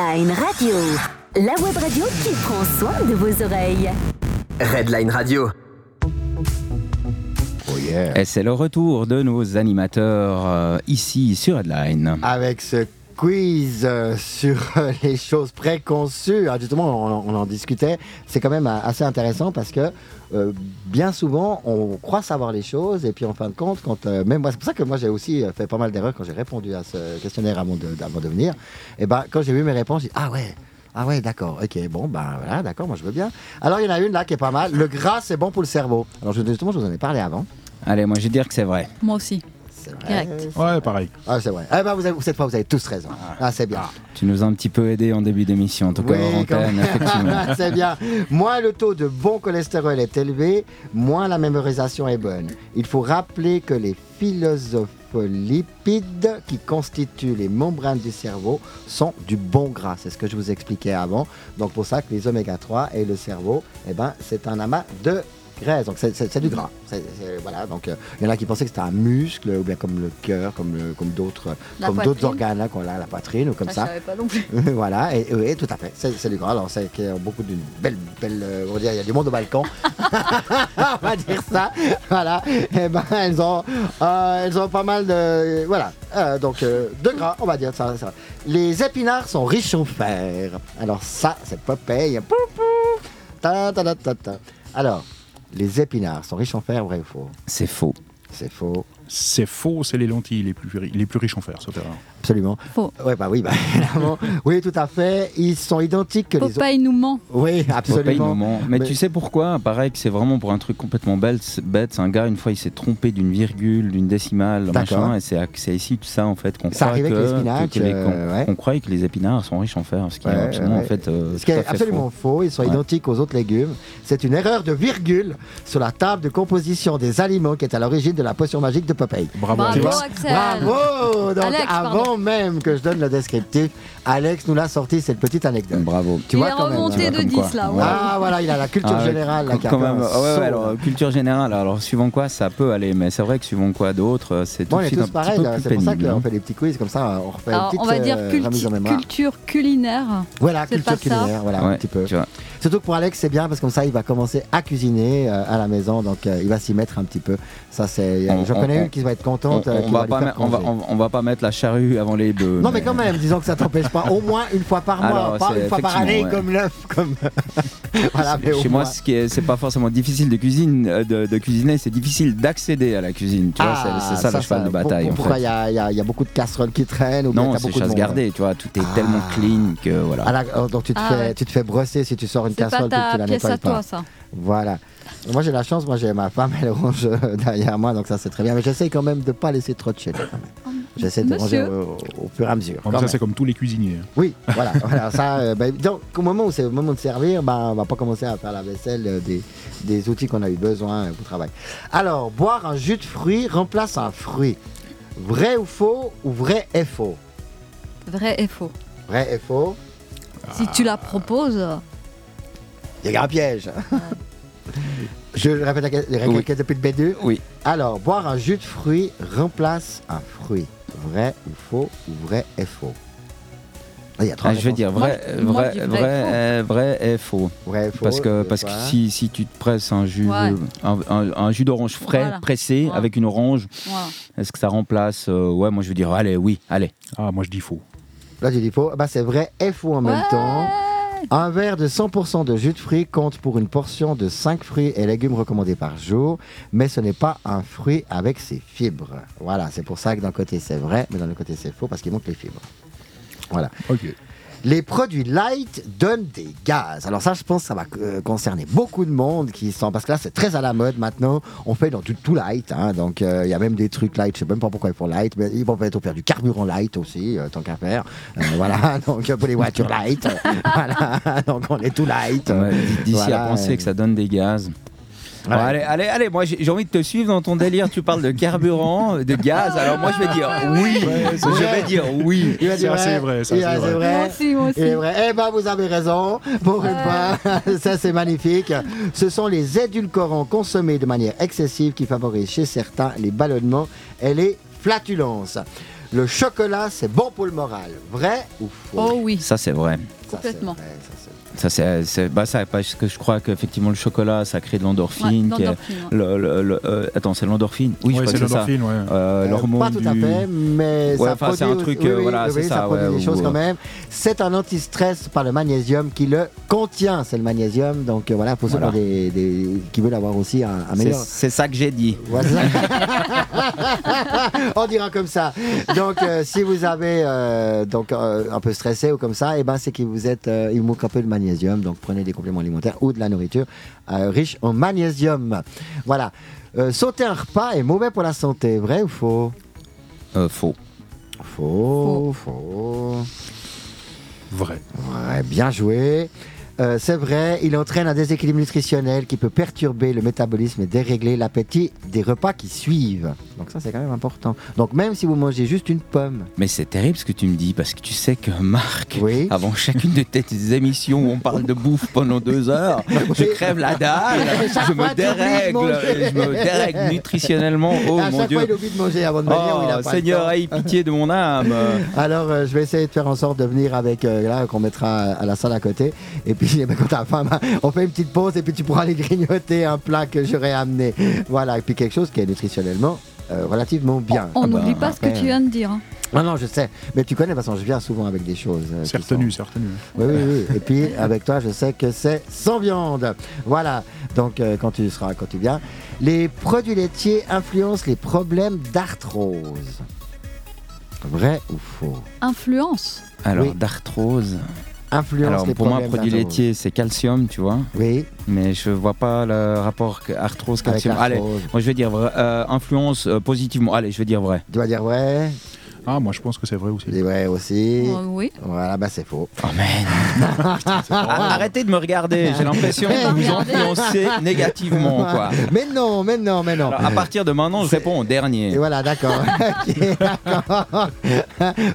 Redline Radio. La web radio qui prend soin de vos oreilles. Redline Radio. Oh yeah. Et c'est le retour de nos animateurs euh, ici sur Headline. Avec ce quiz euh, sur euh, les choses préconçues, Ah, justement, on, en- on en discutait. C'est quand même euh, assez intéressant parce que euh, bien souvent, on croit savoir les choses et puis en fin de compte, quand euh, même moi, c'est pour ça que moi j'ai aussi fait pas mal d'erreurs quand j'ai répondu à ce questionnaire avant de, avant de venir. Et ben, quand j'ai vu mes réponses, j'ai dit ah ouais. Ah ouais, d'accord. Ok, bon, ben voilà, d'accord, moi je veux bien. Alors il y en a une là qui est pas mal. Le gras, c'est bon pour le cerveau. Alors justement, je vous en ai parlé avant. Allez, moi je vais dire que c'est vrai. Moi aussi. C'est vrai. Direct. Ouais, pareil. Ah, c'est vrai. Eh ben, vous avez, cette fois, vous avez tous raison. Ah, c'est bien. Tu nous as un petit peu aidé en début d'émission, en tout cas Oui, quand effectivement. c'est bien. Moins le taux de bon cholestérol est élevé, moins la mémorisation est bonne. Il faut rappeler que les philosopholipides qui constituent les membranes du cerveau sont du bon gras. C'est ce que je vous expliquais avant. Donc pour ça que les oméga 3 et le cerveau, eh ben, c'est un amas de graisse. Donc c'est- du gras. Voilà. Donc euh, il y en a qui pensaient que c'était un muscle ou bien comme le cœur, comme, le- comme d'autres comme d'autres organes là qu'on a, la poitrine ou comme ça. Je pas non plus. voilà, et, oui, tout à fait. C'est du gras. Alors, c'est beaucoup d'une belle, belle. euh, on va dire, il y a du monde au balcon. on va dire ça. Voilà. Et ben, elles ont, euh, elles ont pas mal de. Voilà. Euh, donc, de gras, on va dire ça, ça. Les épinards sont riches en fer. Alors, ça, c'est Popeye. Pou, pou. Ta, ta, ta, ta, ta. Alors, les épinards sont riches en fer, vrai ou faux? C'est faux. C'est faux. C'est faux, c'est les lentilles les plus, les plus riches en fer, sauf erreur. Absolument. Faux. Ouais, bah oui, bah, évidemment. Oui, tout à fait. Ils sont identiques que les. Popeye nous ment. Oui, absolument. moment. Mais, Mais- tu sais pourquoi? Pareil que c'est vraiment pour un truc complètement bête. c'est- un gars, une fois, il s'est trompé d'une virgule, d'une décimale, machin, et c'est à- c'est ici tout ça en fait qu'on Ça croit arrive que, les que les- euh, croit que les épinards sont riches en fer, ce qui Ouais, est absolument ouais. en fait euh, Ce qui est absolument faux. faux, ils sont Ouais. identiques aux autres légumes. C'est une erreur de virgule sur la table de composition des aliments qui est à l'origine de la potion magique de Popeye. Bravo, Bravo. Axel. Bravo Donc Alex, avant pardon. même que je donne le descriptif, Alex nous l'a sorti cette petite anecdote. Bravo. Tu Il vois est quand même. remonté de comme 10 quoi. là. Ouais. Ah voilà, il a la culture Ah, générale là, quand-. Ouais, ouais, alors euh, culture générale. Alors suivant quoi, ça peut aller, mais c'est vrai que suivant quoi d'autres, euh, c'est tout Bon, de suite un petit pareils, peu plus c'est pour ça pénible. qu'on hein. fait des petits quiz comme ça, on refait Alors, une on petite va dire euh, culti- culture culinaire. Voilà, culture culinaire, voilà un petit peu. tu vois. Surtout que pour Alex, c'est bien parce que comme ça, il va commencer à cuisiner euh, à la maison, donc euh, il va s'y mettre un petit peu. Ça, c'est. Je on- connais on- une qui va être On, contente. euh, on va pas on va pas mettre la charrue avant les bœufs. Non, mais quand même, disons que ça t'empêche pas, au moins une fois par mois, Alors, pas une fois par année comme l'œuf, comme. voilà, mais au Chez moi, moins. ce qui est, c'est pas forcément difficile de cuisine, euh, de, de cuisiner, c'est difficile d'accéder à la cuisine. Tu vois, Ah, c'est, c'est ça, le cheval de bataille. pour- en Pourquoi fait. il y y a- il y a beaucoup de casseroles qui traînent ou bien Non, t'as c'est chasse monde gardée, tu vois, tout est Ah. tellement clean que voilà. Ah, là, oh, donc tu te, Ah, fais, tu te fais brosser si tu sors une C'est pas casserole que tu la pièce nettoies à pas. toi, ça. Voilà. Moi j'ai la chance, moi j'ai ma femme, elle range derrière moi, donc ça c'est très bien. Mais j'essaye quand même de pas laisser trop de chez. J'essaie de Monsieur. au, au fur et à mesure. Ça, c'est comme tous les cuisiniers. Oui, voilà, voilà ça. euh, ben, donc, au moment où c'est le moment de servir, ben, on va pas commencer à faire la vaisselle euh, des, des outils qu'on a eu besoin euh, pour travail. Alors, boire un jus de fruits remplace un fruit. Vrai ou faux ou vrai et faux? Vrai et faux. Vrai et faux. Si tu la proposes, Il y a un piège. Je répète la, Oui. que depuis le B2. Oui. Alors, boire un jus de fruits remplace un fruit. Vrai ou faux ou vrai et faux Ah, Il y a trois Ah, je vais dire vrai, Moi, vrai, vrai, vrai et faux. vrai et faux. Vrai et faux. Parce que, parce que si, si tu te presses un jus, Ouais. un, un- un jus d'orange frais, Voilà. pressé, Ouais. avec une orange, voilà. est-ce que ça remplace euh, Ouais, moi je veux dire, allez, oui, allez. Ah, moi je dis faux. Là, tu dis faux. Bah, c'est vrai et faux en même temps. Un verre de 100% de jus de fruits compte pour une portion de 5 fruits et légumes recommandés par jour, mais ce n'est pas un fruit avec ses fibres. Voilà, c'est pour ça que d'un côté c'est vrai, mais d'un autre côté c'est faux parce qu'il manque les fibres. Voilà. Ok. Les produits light donnent des gaz. Alors ça, je pense que ça va euh, concerner beaucoup de monde qui sont... Parce que là, c'est très à la mode maintenant. On fait dans tout, tout light. hein. donc, euh, il y a même des trucs light. Je sais même pas pourquoi ils font light. Mais ils vont peut-être faire du carburant light aussi, euh, tant qu'à faire. Voilà. Donc, pour les voitures light. voilà. Donc, on est tout light. Ouais, D'ici Voilà, à penser que ça donne des gaz. Bon, allez, allez, allez, moi j'ai envie de te suivre dans ton délire. Tu parles de carburant, de gaz. Alors moi je vais dire oui. c'est je vrai. vais dire oui. C'est vrai, c'est vrai. c'est vrai. Moi aussi, moi aussi. Vrai. Eh ben, vous avez raison. Pour une Ouais. fois, ça c'est magnifique. Ce sont les édulcorants consommés de manière excessive qui favorisent chez certains les ballonnements et les flatulences. Le chocolat, c'est bon pour le moral. Vrai ou faux? Oh oui. Ça c'est vrai. Ça, c'est complètement. vrai, ça, c'est- Ça c'est, c'est- bah ça parce que je crois qu'effectivement le chocolat ça crée de l'endorphine. Ouais, le- le- le- euh, attends c'est l'endorphine? Oui je crois c'est que c'est ça. l'endorphine, ouais. Euh, Euh, l'hormone pas tout à du- fait, mais Ouais, ça enfin, c'est un produit truc, euh, voilà, oui, ça, produit des choses quand même. C'est un anti-stress par le magnésium qui le contient, c'est le magnésium. Donc euh, voilà, pour ceux Voilà. des- des- qui veulent avoir aussi un, meilleur. c'est ça que j'ai dit. Voilà. On dira comme ça. Donc, euh, si vous avez euh, donc euh, un peu stressé ou comme ça, et ben c'est que vous êtes, euh, il vous manque un peu de magnésium. Donc, prenez des compléments alimentaires ou de la nourriture euh, riche en magnésium. Voilà. Euh, sauter un repas est mauvais pour la santé, vrai ou faux? Euh, faux. Faux, faux. Vrai. Ouais, bien joué. Euh, c'est vrai, il entraîne un déséquilibre nutritionnel qui peut perturber le métabolisme et dérégler l'appétit des repas qui suivent. Donc ça, c'est quand même important. Donc même si vous mangez juste une pomme, Mais c'est terrible ce que tu me dis parce que tu sais que Marc, Oui. avant chacune de tes émissions où on parle de bouffe pendant deux heures, je crève la dalle, je me dérègle, je me dérègle nutritionnellement. Oh à mon chaque Dieu. fois, il oublie de manger avant de venir. ou il a Oh pas Seigneur, aie pitié de mon âme. Alors, euh, je vais essayer de faire en sorte de venir avec, euh, là, qu'on mettra à, à la salle à côté. Et puis, eh ben, quand t'as faim, on fait une petite pause et puis tu pourras aller grignoter un plat que j'aurais amené. Voilà, et puis quelque chose qui est nutritionnellement euh, relativement bien. On Ah bah, n'oublie pas ce que tu viens de dire. hein. Non, non, je sais. Mais tu connais, de toute façon, je viens souvent avec des choses. euh, C'est retenu, sont- c'est retenu. Oui, oui, oui. Et puis, avec toi, je sais que c'est sans viande. Voilà. Donc, euh, quand tu seras, quand tu viens. Les produits laitiers influencent les problèmes d'arthrose. Vrai ou faux? Influence. Alors, Oui. d'arthrose. Influence Alors, les pour moi, produit laitier, c'est calcium, tu vois. Oui, Mais je vois pas le rapport arthrose-calcium. Allez, moi je vais dire vrai. Euh, influence euh, positivement. Allez, je vais dire vrai. Tu vas dire vrai Ah, moi je pense que c'est vrai aussi. C'est vrai aussi. Euh, oui. Voilà, bah c'est faux. Oh man Arrêtez de me regarder, j'ai l'impression que vous influencez négativement, quoi. Mais non, mais non, mais non. Alors, à partir de maintenant, je réponds au Et dernier. voilà, d'accord. ok, d'accord.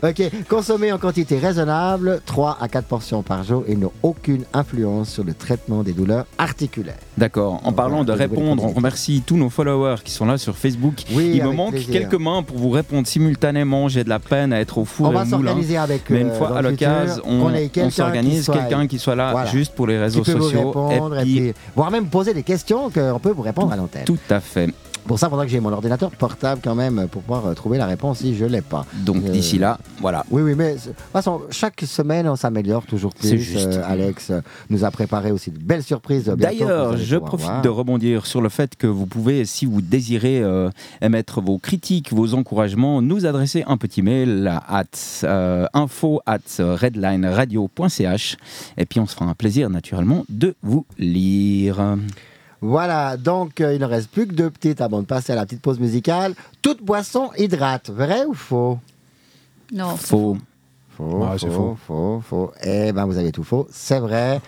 ok, consommer en quantité raisonnable, 3 à 4 portions par jour et n'ont aucune influence sur le traitement des douleurs articulaires. D'accord. En parlant de répondre, on remercie tous nos followers qui sont là sur Facebook. Oui, Il me manque plaisir. quelques mains pour vous répondre simultanément. J'ai de la peine à être au four On et va au moulin. s'organiser avec Mais une euh, fois à l'occasion, on, s'organise, quelqu'un qui soit là Voilà. juste pour les qui réseaux vous sociaux. répondre, et puis, puis, voire même poser des questions qu'on peut vous répondre à l'antenne. tout à fait. Pour ça, il faudra que j'ai mon ordinateur portable quand même pour pouvoir euh, trouver la réponse si je l'ai pas. Donc Euh, d'ici là, voilà. Oui, oui, mais de toute façon, chaque semaine, on s'améliore toujours C'est plus. juste. Euh, Alex euh, nous a préparé aussi de belles surprises. D'ailleurs, je profite voir. de rebondir sur le fait que vous pouvez, si vous désirez euh, émettre vos critiques, vos encouragements, nous adresser un petit mail à euh, info at redlineradio.ch et puis on se fera un plaisir naturellement de vous lire. Voilà, donc euh, il ne reste plus que deux petites avant de passer à la petite pause musicale. Toute boisson hydrate, vrai ou faux? Non, Faux. Faux, Ouais, c'est faux, faux. faux, faux. Eh ben, vous avez tout faux, c'est vrai.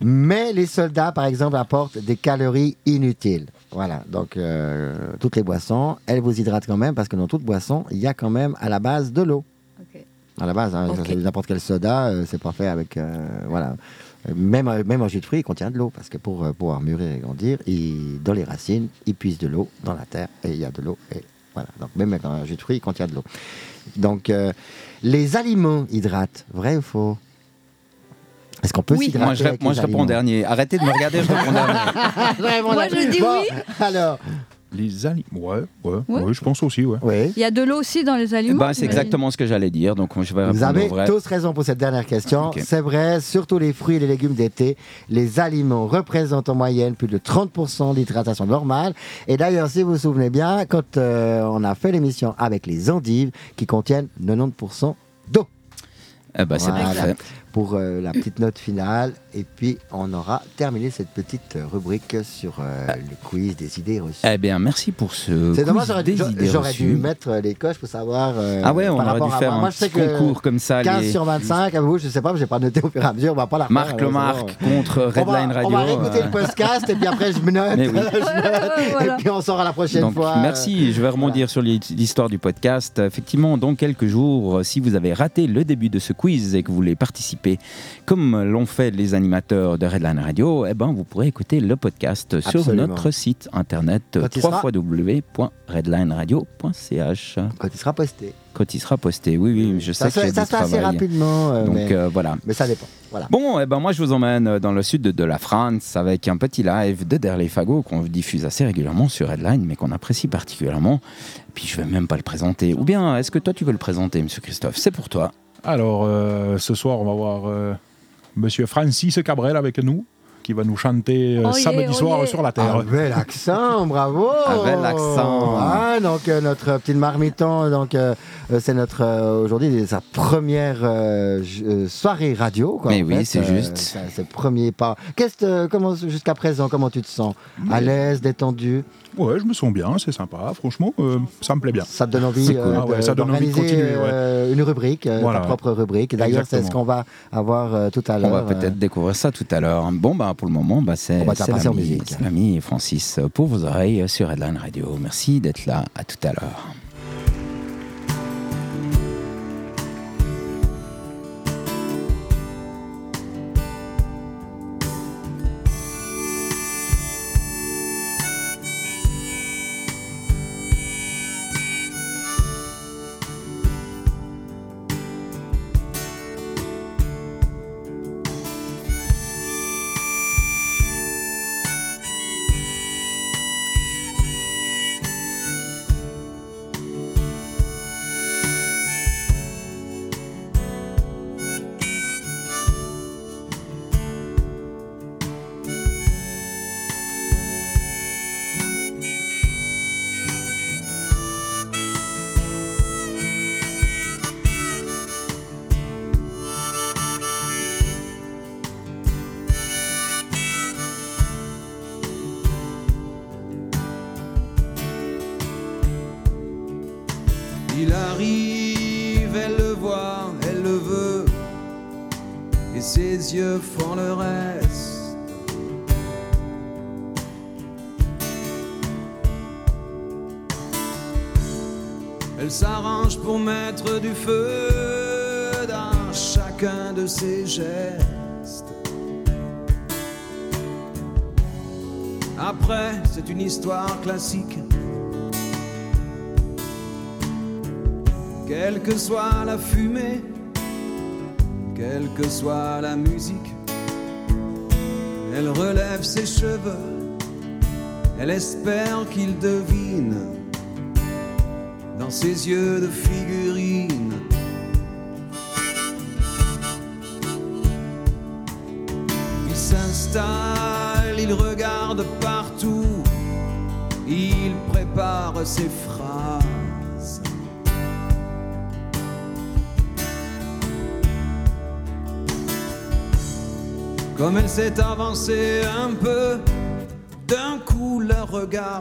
Mais les soldats, par exemple, apportent des calories inutiles. Voilà, donc euh, toutes les boissons, elles vous hydratent quand même parce que dans toute boisson, il y a quand même à la base de l'eau. À la base, hein, n'importe quel soda, euh, c'est pas fait avec. euh, voilà. Même, euh, même un jus de fruits, il contient de l'eau parce que pour euh, pouvoir mûrir et grandir, il, dans les racines, il puise de l'eau dans la terre et il y a de l'eau. Et voilà. Donc même avec un jus de fruits, il contient de l'eau. Donc euh, les aliments hydratent, vrai ou faux? Est-ce qu'on peut Oui. s'hydrater Moi, je, avec moi, les je réponds dernier. Arrêtez de me regarder, je réponds en dernier. Vraiment, Moi, je dis Bon, oui. Alors, Les aliments. Ouais, ouais, Ouais. ouais, je pense aussi, ouais. oui. Il y a de l'eau aussi dans les aliments. Ben, c'est exactement ce que j'allais dire, donc je vais Vous répondre avez au vrai. tous raison pour cette dernière question. C'est vrai, surtout les fruits et les légumes d'été, les aliments représentent en moyenne plus de 30% d'hydratation normale. Et d'ailleurs, si vous vous souvenez bien, quand euh, on a fait l'émission avec les endives qui contiennent 90% d'eau. Eh ben, c'est Voilà. parfait. Pour euh, la petite note finale. Et puis, on aura terminé cette petite rubrique sur euh, le quiz des idées reçues. Eh bien, merci pour ce C'est quiz dommage, j'aurais dû, des idées j'aurais dû reçues. mettre les coches pour savoir. euh, Ah ouais, on aurait dû faire un Moi, je petit concours comme ça. 15 les- sur 25, à vous, je sais pas, j'ai pas noté au fur et à mesure, on va pas la faire. Marc alors, le c'est Marc bon. contre Redline Radio. on va réécouter euh, le podcast et puis après je me note. Oui. Je Voilà. Et puis on sort à la prochaine Donc, fois. merci. Je vais rebondir sur l'hi- l'histoire du podcast. Effectivement, dans quelques jours, si vous avez raté le début de ce quiz et que vous voulez participer, comme l'ont fait les animateurs de Redline Radio, eh ben, vous pourrez écouter le podcast sur notre site internet sera- www.redlineradio.ch Quand il sera posté. quand il sera posté. Oui, oui, je ça sais que se, c'est ça se fait assez rapidement, euh, Donc mais, euh, voilà. mais ça dépend. Voilà. Bon, eh ben moi je vous emmène dans le sud de, de la France avec un petit live de Derley Fagot qu'on diffuse assez régulièrement sur Headline, mais qu'on apprécie particulièrement. Puis je vais même pas le présenter. Ou bien, est-ce que toi tu veux le présenter, Monsieur Christophe? C'est pour toi. Alors, euh, ce soir, on va voir euh, Monsieur Francis Cabrel avec nous, qui va nous chanter euh, samedi soir sur la Terre. Un bel accent, bravo Un bel accent. Ah, donc euh, notre petit marmiton, donc euh, c'est notre euh, aujourd'hui sa première euh, euh, soirée radio. Quoi, Mais oui, c'est Euh, juste. c'est le premier pas. Qu'est-ce que- comment jusqu'à présent comment tu te sens? À l'aise, détendu? Ouais, je me sens bien, c'est sympa. Franchement, euh, ça me plaît bien. Ça te donne envie, C'est cool. euh, Ah ouais, ça donne envie de continuer, ouais. euh, une rubrique, euh, Voilà. ta propre rubrique. D'ailleurs, c'est ce qu'on va avoir euh, tout à On l'heure. va peut-être découvrir ça tout à l'heure. Bon, bah, pour le moment, bah, On c'est l'ami Francis pour vos oreilles sur Headline Radio. Merci d'être là. À tout à l'heure.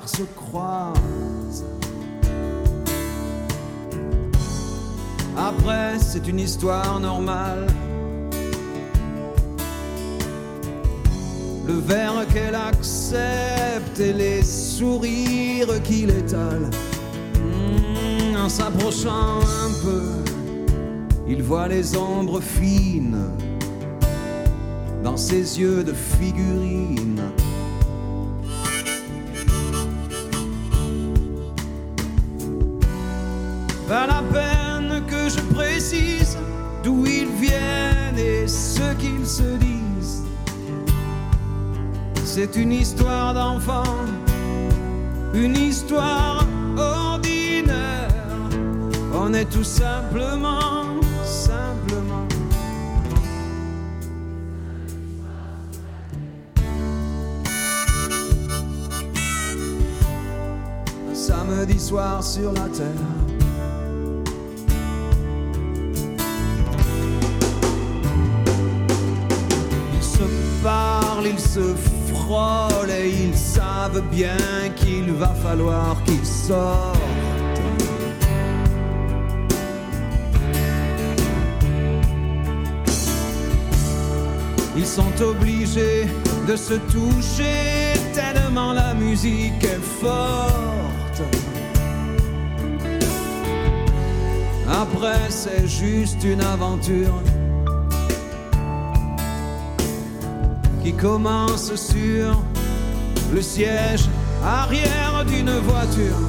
Se croisent. Après, c'est une histoire normale. Le verre qu'elle accepte et les sourires qu'il étale. Hmm, en s'approchant un peu, il voit les ombres fines dans ses yeux de figurine. C'est une histoire d'enfant, une histoire ordinaire. On est tout simplement, simplement. Un samedi soir sur la terre. Ils se et ils savent bien qu'il va falloir qu'ils sortent. Ils sont obligés de se toucher tellement la musique est forte. Après, c'est juste une aventure qui commence sur le siège arrière d'une voiture.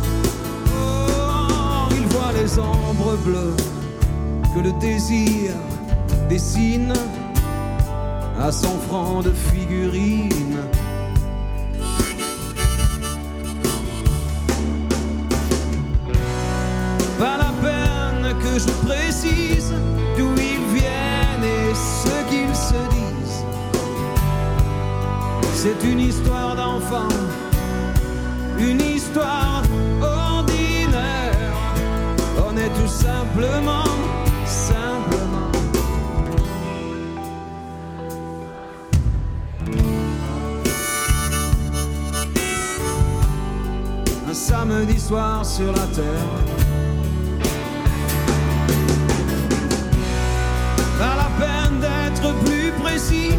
Oh, il voit les ombres bleues que le désir dessine à son front de figurine. C'est une histoire d'enfant, une histoire ordinaire. On est tout simplement, simplement. Un samedi soir sur la terre. Pas la peine d'être plus précis,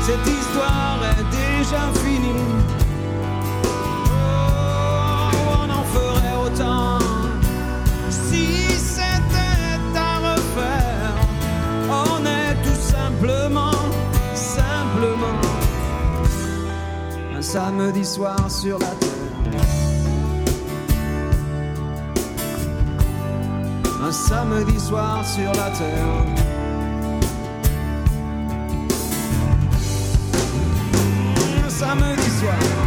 cette histoire est déjà. Oh, on en ferait autant si c'était à refaire. On est tout simplement, simplement un samedi soir sur la terre. Un samedi soir sur la terre. Samedi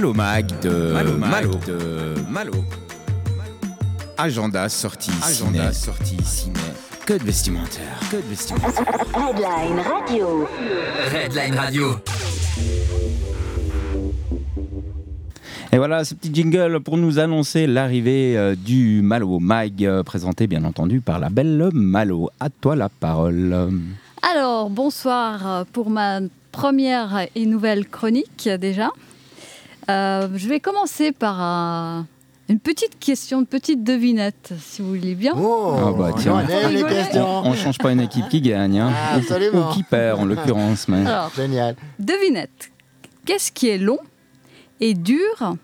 Malo Mag de Malo, Malo de Malo. Agenda sortie Agenda sortie ciné. Que de vestimentaire, que de vestimentaire. Redline Radio. Redline Radio. Et voilà ce petit jingle pour nous annoncer l'arrivée euh, du Malo Mag, euh, présenté bien entendu par la belle Malo. À toi la parole. Alors, bonsoir euh, pour ma première et nouvelle chronique déjà. Euh, je vais commencer par un- une petite question, une petite devinette, si vous voulez bien. Oh, Ah bah, tiens. on aime les Rigoler. questions. On, on change pas une équipe qui gagne, hein. Ah, Ou- absolument. ou qui perd en l'occurrence. Mais... Génial. devinette. Qu'est-ce qui est long et dur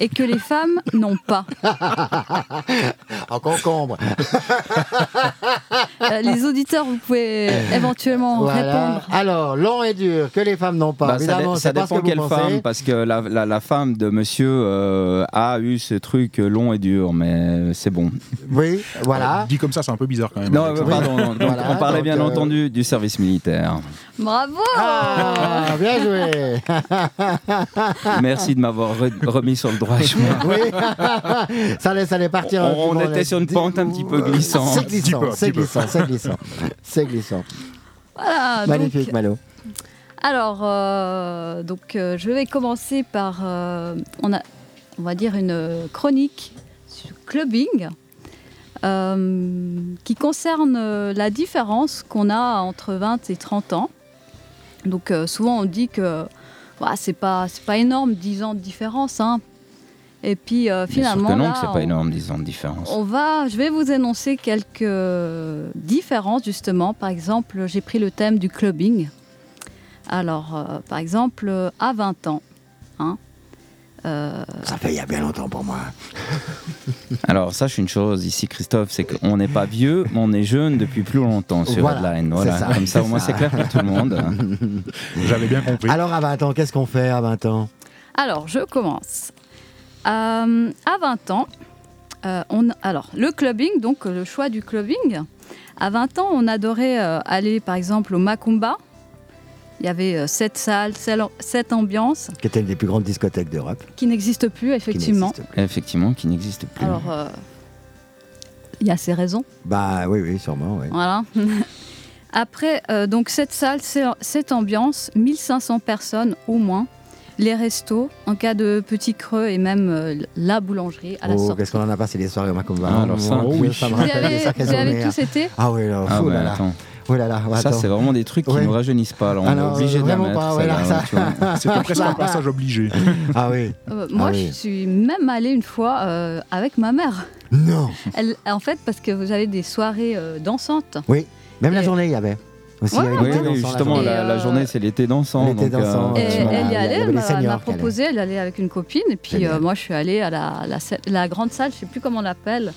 et que les femmes n'ont pas En concombre. Euh, Les auditeurs, vous pouvez éventuellement Voilà. répondre. Alors, long et dur, que les femmes n'ont pas. Bah, ça, dé- Évidemment, ça c'est pas ce dépend que vous quelle pensez. femme, parce que la, la- la femme de monsieur euh, a eu ce truc long et dur, mais c'est bon. Oui, voilà. Dit comme ça, c'est un peu bizarre quand même. Non, euh, pardon, donc, Voilà, on parlait donc, bien euh, entendu du service militaire. Bravo Ah, bien joué. Merci de m'avoir re- remis sur le droit chemin. Oui, ça allait, ça allait partir. On- était sur une pente un petit peu glissante. C'est glissant, c'est glissant, c'est glissant, c'est glissant. Voilà, donc- Magnifique, Malo. Alors, euh, donc, euh, je vais commencer par, euh, on, a, on va dire, une chronique sur clubbing euh, qui concerne la différence qu'on a entre 20 et 30 ans. Donc, euh, souvent, on dit que voilà, c'est pas, c'est pas énorme, 10 ans de différence. hein. Et puis, euh, finalement, que non, là, que c'est on- pas énorme, 10 ans de différence. on va, je vais vous énoncer quelques différences justement. Par exemple, j'ai pris le thème du clubbing. Alors, euh, par exemple, euh, à 20 ans, hein, Ça fait il y a bien longtemps pour moi. Alors, sache une chose ici, Christophe, c'est qu'on n'est pas vieux, mais on est jeune depuis plus longtemps sur Voilà, c'est Voilà, ça, comme ça, au moins, c'est clair pour tout le monde. J'avais bien compris. Alors à 20 ans, qu'est-ce qu'on fait à 20 ans? Alors je commence. Euh, à 20 ans, euh, on, alors le clubbing, donc le choix du clubbing. À 20 ans, on adorait euh, aller par exemple au Macumba. Il y avait euh, sept salles, sept ambiances Qui était une des plus grandes discothèques d'Europe. qui n'existent plus qui effectivement. n'existe plus. Effectivement, qui n'existe plus. Alors, euh, il y a ses raisons. Bah oui, oui, sûrement, oui. Voilà. Après, euh, donc cette salle, cette ambiance, 1500 personnes au moins. Les restos, en cas de petit creux, et même euh, la boulangerie à la Oh, sortie. qu'est-ce qu'on en a passé des soirées au Macumba Ah, alors ça, Dieu, oui. ça me Vous avez, vous avez tous été Ah oui, là, Ah fou, ouais, là, là. Oh là là, Ça, c'est vraiment des trucs qui Ouais. nous rajeunissent pas. là. On Ah est obligé de la mettre. pas, ouais. C'était presque un passage obligé. Ah oui. Euh, Moi, Ah oui. je suis même allée une fois euh, avec ma mère. Non. Elle, en fait, parce que vous avez des soirées euh, dansantes. Oui. Même la journée, il y avait. Aussi, Ouais, dansant justement, la, journée, c'est l'été dansant. l'été donc, dansant, Et Ouais, elle y allait, elle m'a- proposé, elle allait avec une copine. Et puis euh, moi, je suis allée à la, la, grande salle, je sais plus comment on l'appelle.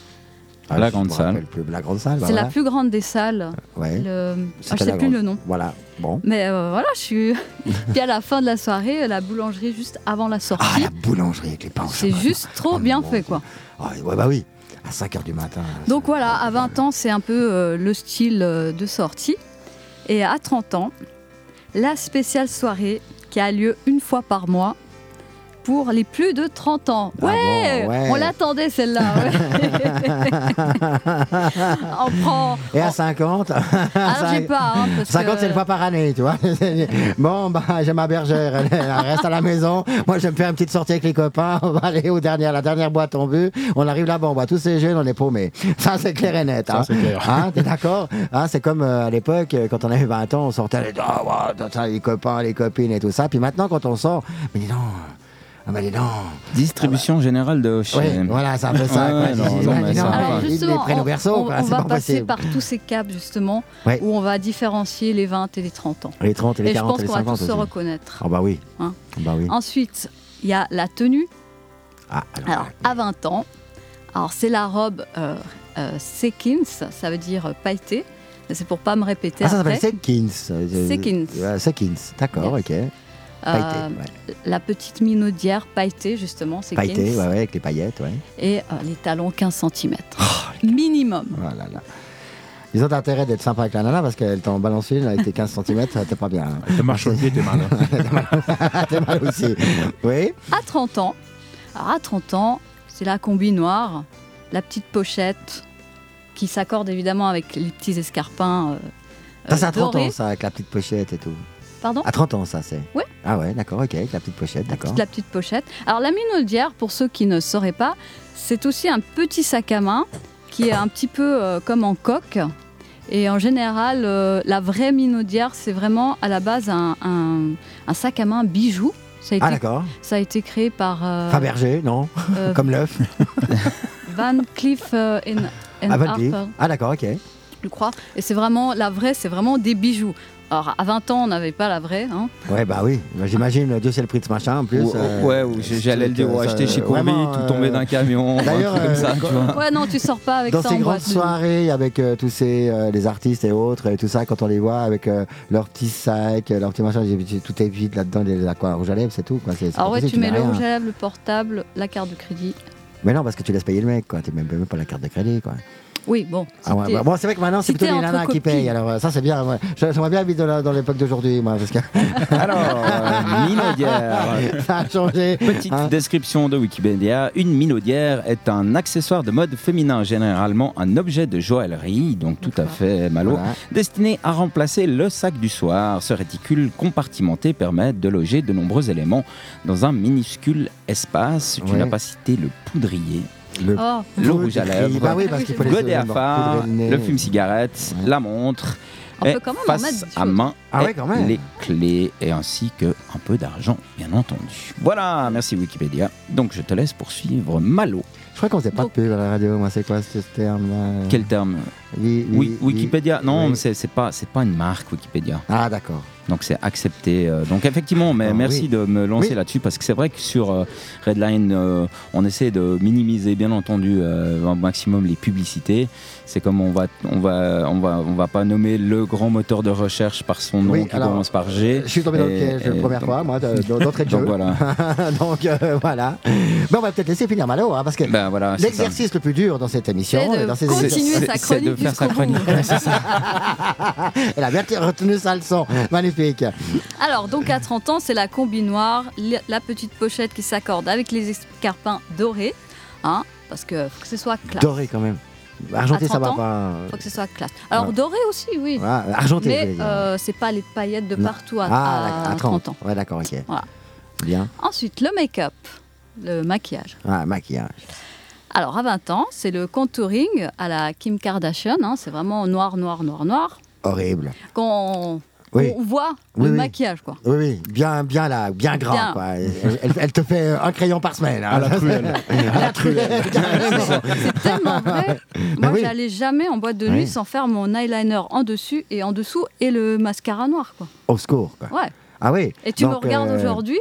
Ah, La grande salle. plus. La grande salle, bah C'est la plus grande des salles. Ouais. Le... ah, je sais plus grande. le nom. Voilà. Bon. Mais euh, voilà, je suis. Puis à la fin de la soirée, la boulangerie juste avant la sortie. Ah, la boulangerie avec les pains au c'est juste trop Oh, bien fait, quoi. Ah, ouais, bah oui. À 5h du matin. Donc voilà, à 20 ans, c'est un peu euh, le style euh, de sortie. Et à 30 ans, la spéciale soirée qui a lieu une fois par mois pour les plus de 30 ans. Ah Ouais, bon, ouais. On l'attendait celle-là. ouais. on prend. Et à 50 Alors j'ai pas. hein, parce 50, que- c'est une fois par année, tu vois. bon, bah, j'ai ma bergère, elle, elle reste à la maison. Moi, je me fais une petite sortie avec les copains. On va aller au dernier, à la dernière boîte en vue. On arrive là-bas, on voit tous ces jeunes, on est paumés. Ça, c'est clair et net. Ça, hein. c'est clair. Hein, T'es d'accord hein, C'est comme euh, à l'époque, euh, quand on avait 20 ans, on sortait les, ah, les copains, les copines et tout ça. Puis maintenant, quand on sort, mais dis donc, ah, bah, dis donc. Distribution générale de chez. voilà, c'est un peu ça. Ouais, non, non, bah, mais ça. Alors ils les justement, prennent au on, berceau, on- quoi, on va pas passer possible. par tous ces caps justement Ouais. où on va différencier les 20 et les 30 ans. Les 30 et les Et je 40 pense et les qu'on va 50 tous se aussi. reconnaître. Ah bah oui. Hein. Ah bah oui. Ensuite, il y a la tenue. Ah, alors, Alors, à 20 ans, alors c'est la robe euh, euh, Sekins, ça veut dire euh, pailleté. Mais C'est pour pas me répéter ah, ça s'appelle Sekins. Sekins. euh, Sekins, d'accord, ok. Pailleté, Euh, ouais. La petite minaudière pailletée, justement, Sekins. Pailleté, ouais, ouais, avec les paillettes, ouais. Et euh, les talons 15 cm. Oh, Minimum. Voilà, là. Ils ont intérêt d'être sympa avec la nana parce qu'elle t'en balance une avec tes 15 cm, t'es pas bien. hein. Te marche le pied, t'es mal. hein. t'es mal aussi. Oui. À 30 ans, alors à 30 ans, c'est la combi noire, la petite pochette qui s'accorde évidemment avec les petits escarpins. euh, Ça, c'est à 30 dorés. ans, ça, avec la petite pochette et tout. Pardon À 30 ans, ça, c'est. Ouais. Ah ouais, d'accord, ok, avec la petite pochette, d'accord. la petite pochette. Alors la minaudière, pour ceux qui ne sauraient pas, c'est aussi un petit sac à main qui est un petit peu euh, comme en coque. Et en général, euh, la vraie minaudière, c'est vraiment à la base un, un- un sac à main bijou. Ça a été, Ah d'accord. ça a été créé par euh, Fabergé, non euh, Comme l'œuf. Van Cleef and, and Ah, Van Cleef. Ah d'accord, ok. je crois. Et c'est vraiment la vraie, c'est vraiment des bijoux. Alors à 20 ans, on n'avait pas la vraie. hein. Ouais, bah oui. Bah, J'imagine, Dieu sait le prix de ce machin en plus. Ou- euh, ouais, ou j'allais le dire, ou ça- acheter chez vraiment, tout euh, tomber d'un camion, D'ailleurs, comme ça, euh, tu vois. Ouais, non, tu sors pas avec Dans ça ces en grandes soirées avec euh, tous ces euh, les artistes et autres et tout ça, quand on les voit avec euh, leurs petits sacs, euh, leurs petits machins, j'ai- j'ai- tout est vide là-dedans, les aqua rouge à lèvres, c'est tout. Quoi. Alors ouais, tu mets le rouge à lèvres, le portable, la carte de crédit. Mais non, parce que tu laisses payer le mec, quoi. Tu même, même pas la carte de crédit, quoi. Oui, bon. Ah ouais, c'était- bah, bon, c'est vrai que maintenant, c'est plutôt les nanas qui payent. Alors, euh, ça, c'est bien. ouais. J'aimerais bien vivre dans la- dans l'époque d'aujourd'hui, moi, parce que Alors, euh, minaudière. ça a changé. Petite Hein description de Wikipédia. Une minaudière est un accessoire de mode féminin, généralement un objet de joaillerie, donc tout à fait malo, Voilà. destiné à remplacer le sac du soir. Ce réticule compartimenté permet de loger de nombreux éléments dans un minuscule espace. Tu Ouais. n'as pas cité le poudrier, Le Oh, le rouge à lèvres, Bah oui, parce qu'il faut les le fume-cigarette, Ouais. la montre. on et peut quand même en mettre face des à main Ah ouais, et quand même. les clés et ainsi que un peu d'argent bien entendu. Voilà, merci Wikipédia. Donc je te laisse poursuivre Malo. Je crois qu'on faisait pas de pub à la radio. Moi, c'est quoi ce terme-là Quel terme? Oui, Oui, oui, Wikipédia. Non, c'est c'est pas c'est pas une marque Wikipédia. Ah, d'accord. Donc c'est accepté. euh, Donc effectivement, mais Ah, merci oui. de me lancer Oui. là-dessus parce que c'est vrai que sur euh, Redline, euh, on essaie de minimiser bien entendu un maximum les publicités. C'est comme on va on va on va on va pas nommer le grand moteur de recherche par son nom Oui, qui alors, commence par G. Je suis tombé dans le piège la première donc- fois, moi, de- de- d'entrée de jeu. Donc voilà. Donc, euh, voilà. Mais on va peut-être laisser finir Malo, hein, parce que Ben voilà. l'exercice le plus dur dans cette émission, C'est de dans ces continuer sa de chronique faire sa chronique. C'est ça. Elle a bien retenu sa leçon. Magnifique. Alors, donc à 30 ans, c'est la combi noire, li- la petite pochette qui s'accorde avec les escarpins dorés, hein, parce que faut que ce soit classe. Doré quand même. Argenté, ça 30 va ans, pas. Faut que ce soit classe. Alors Ouais. doré aussi, oui. Voilà, argenté, Mais euh, c'est pas les paillettes de Non. partout à, ah, à d'accord, à 30 ans. Ouais, d'accord, ok. Voilà. Bien. Ensuite, le make-up, le maquillage. Ah, maquillage. Alors, à 20 ans, c'est le contouring à la Kim Kardashian. hein, c'est vraiment noir, noir, noir, noir. Horrible. Quand Oui. on voit Oui, le oui. maquillage, quoi. Oui, oui, bien, bien là, bien gras, Bien. quoi. Elle, elle- elle te fait un crayon par semaine. hein. À la truelle. À la truelle, carrément. C'est tellement vrai. Moi, oui. j'allais jamais en boîte de nuit Oui. sans faire mon eyeliner en dessus et en dessous et le mascara noir, quoi. Au secours, quoi. Ouais. Ah oui. Et tu me regardes euh, aujourd'hui,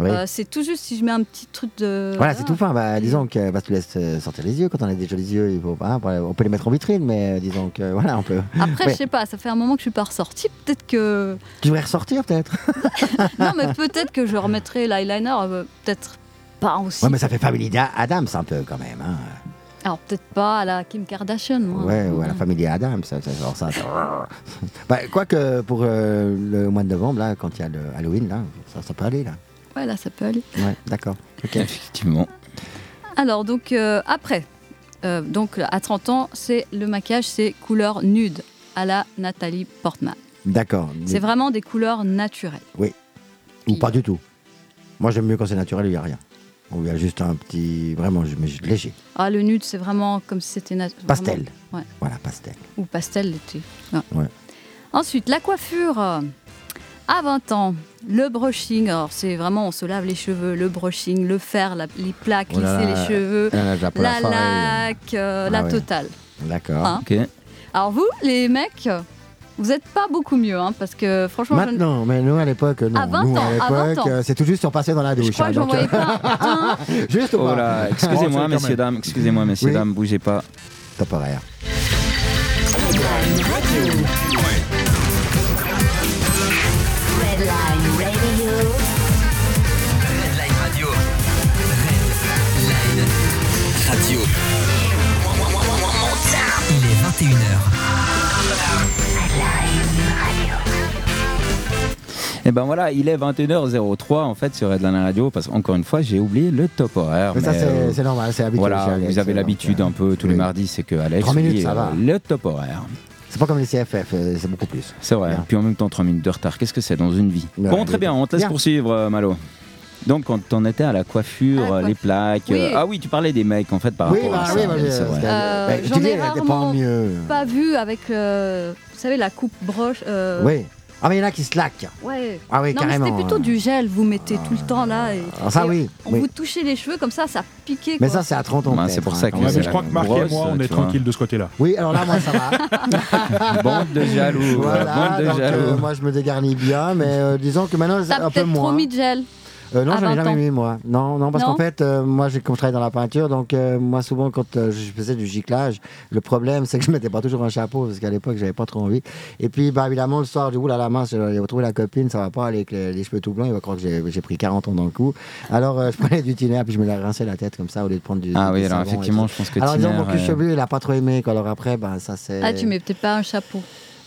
oui. euh, c'est tout juste si je mets un petit truc de. Voilà, c'est tout fin. Bah, disons que bah, tu laisses euh, sortir les yeux. Quand on a des jolis yeux, il faut pas. on peut les mettre en vitrine, mais euh, disons que voilà, on peut. Après, Ouais. je sais pas, ça fait un moment que je suis pas ressortie. Peut-être que. Tu devrais ressortir peut-être. non, mais peut-être que je remettrai l'eyeliner, euh, peut-être pas aussi. Ouais, mais ça fait famille Adams un peu quand même. Hein. Alors, peut-être pas à la Kim Kardashian, moi. Ouais, ou à la famille Adams. Ça, ça, genre ça, ça- bah, Quoique pour euh, le mois de novembre, là, quand il y a le Halloween, là, ça, ça peut aller là. Ouais, là, ça peut aller. Ouais, d'accord. Ok. Effectivement. Alors, donc, euh, après, euh, donc, à 30 ans, c'est le maquillage, c'est couleur nude à la Nathalie Portman. D'accord. C'est vraiment des couleurs naturelles. Ou pas du tout. Moi, j'aime mieux quand c'est naturel, il n'y a rien. Ou il y a juste un petit. Vraiment, je- mais léger. Ah, le nude, c'est vraiment comme si c'était nat- Pastel. vraiment- ouais. Voilà, pastel. Ou pastel l'été. Ouais. Ouais. Ensuite, la coiffure. À 20 ans, le brushing. Alors, c'est vraiment, on se lave les cheveux, le brushing, le fer, la- les plaques, Oh là lisser là. les cheveux, là, la laque, euh, Ah la ouais. totale. D'accord. Hein Ok. Alors, vous, les mecs, vous n'êtes pas beaucoup mieux, hein, parce que franchement, je ne- Maintenant, mais nous à l'époque, non. À 20 nous ans, à 20 l'époque, ans. c'est tout juste passait dans la douche. je crois hein, que j'en donc, voyais euh, pas un. Juste ou Oh pas là, excusez-moi, messieurs, dames, excusez-moi, messieurs, Oui. dames, bougez pas. Top Il est 21h. Et eh ben voilà, il est 21h03 en fait sur Redline Radio parce qu'encore une fois j'ai oublié le top horaire. Mais, ça euh, c'est normal, c'est habituel. Voilà, vous avez l'habitude un peu tous les mardis, c'est que Alex 3 minutes, ça euh, va. le top horaire. C'est pas comme les CFF, euh, c'est beaucoup plus. C'est vrai. Bien. Puis en même temps, 3 minutes de retard, qu'est-ce que c'est dans une vie? Bon, très bien, on te laisse poursuivre, Malo. Donc, quand on était à la coiffure, la euh, les plaques. Oui. euh, ah oui, tu parlais des mecs en fait par Oui, rapport bah à ça. oui, c'est vrai. parce que- Euh, bah, j'en ai elle était pas rarement mieux. Pas vu avec, euh, vous savez, la coupe broche. euh, Oui. Ah, mais il y en a qui se laquent. Ouais. Ah oui, non, carrément. c'était plutôt du gel, vous mettez tout le temps là. Et, Ah, ça, et oui. On oui. vous touchez les cheveux comme ça, ça piquait. Mais quoi. ça, c'est à 30 ans. Bah, c'est pour hein, ça que Ouais, je crois que Marc et moi, on est tranquille de ce côté-là. Oui, alors là, moi, ça va. Bande de jaloux. voilà, bande de donc, jaloux. euh, moi, je me dégarnis bien, mais euh, disons que maintenant, c'est un peu peut-être trop moins. mis de gel. Euh, non, à j'en ai 20 jamais mis, moi. Non, non parce qu'en fait, euh, moi, j'ai comme je travaille dans la peinture, donc euh, moi, souvent, quand euh, je faisais du giclage, le problème, c'est que je mettais pas toujours un chapeau, parce qu'à l'époque, j'avais pas trop envie. Et puis, bah, évidemment, le soir, du coup, là, la main, il va retrouver la copine, ça va pas, avec les, les cheveux tout blancs, il va croire que j'ai j'ai pris 40 ans dans le cou. Alors, euh, je prenais du tiner, puis je me la rinçais la tête comme ça, au lieu de prendre du. Ah du oui, alors effectivement, je pense que Alors, disons, mon cul chevelu, il a pas trop aimé, quoi. Alors après, bah, ça, c'est. Ah, tu mets peut-être pas un chapeau.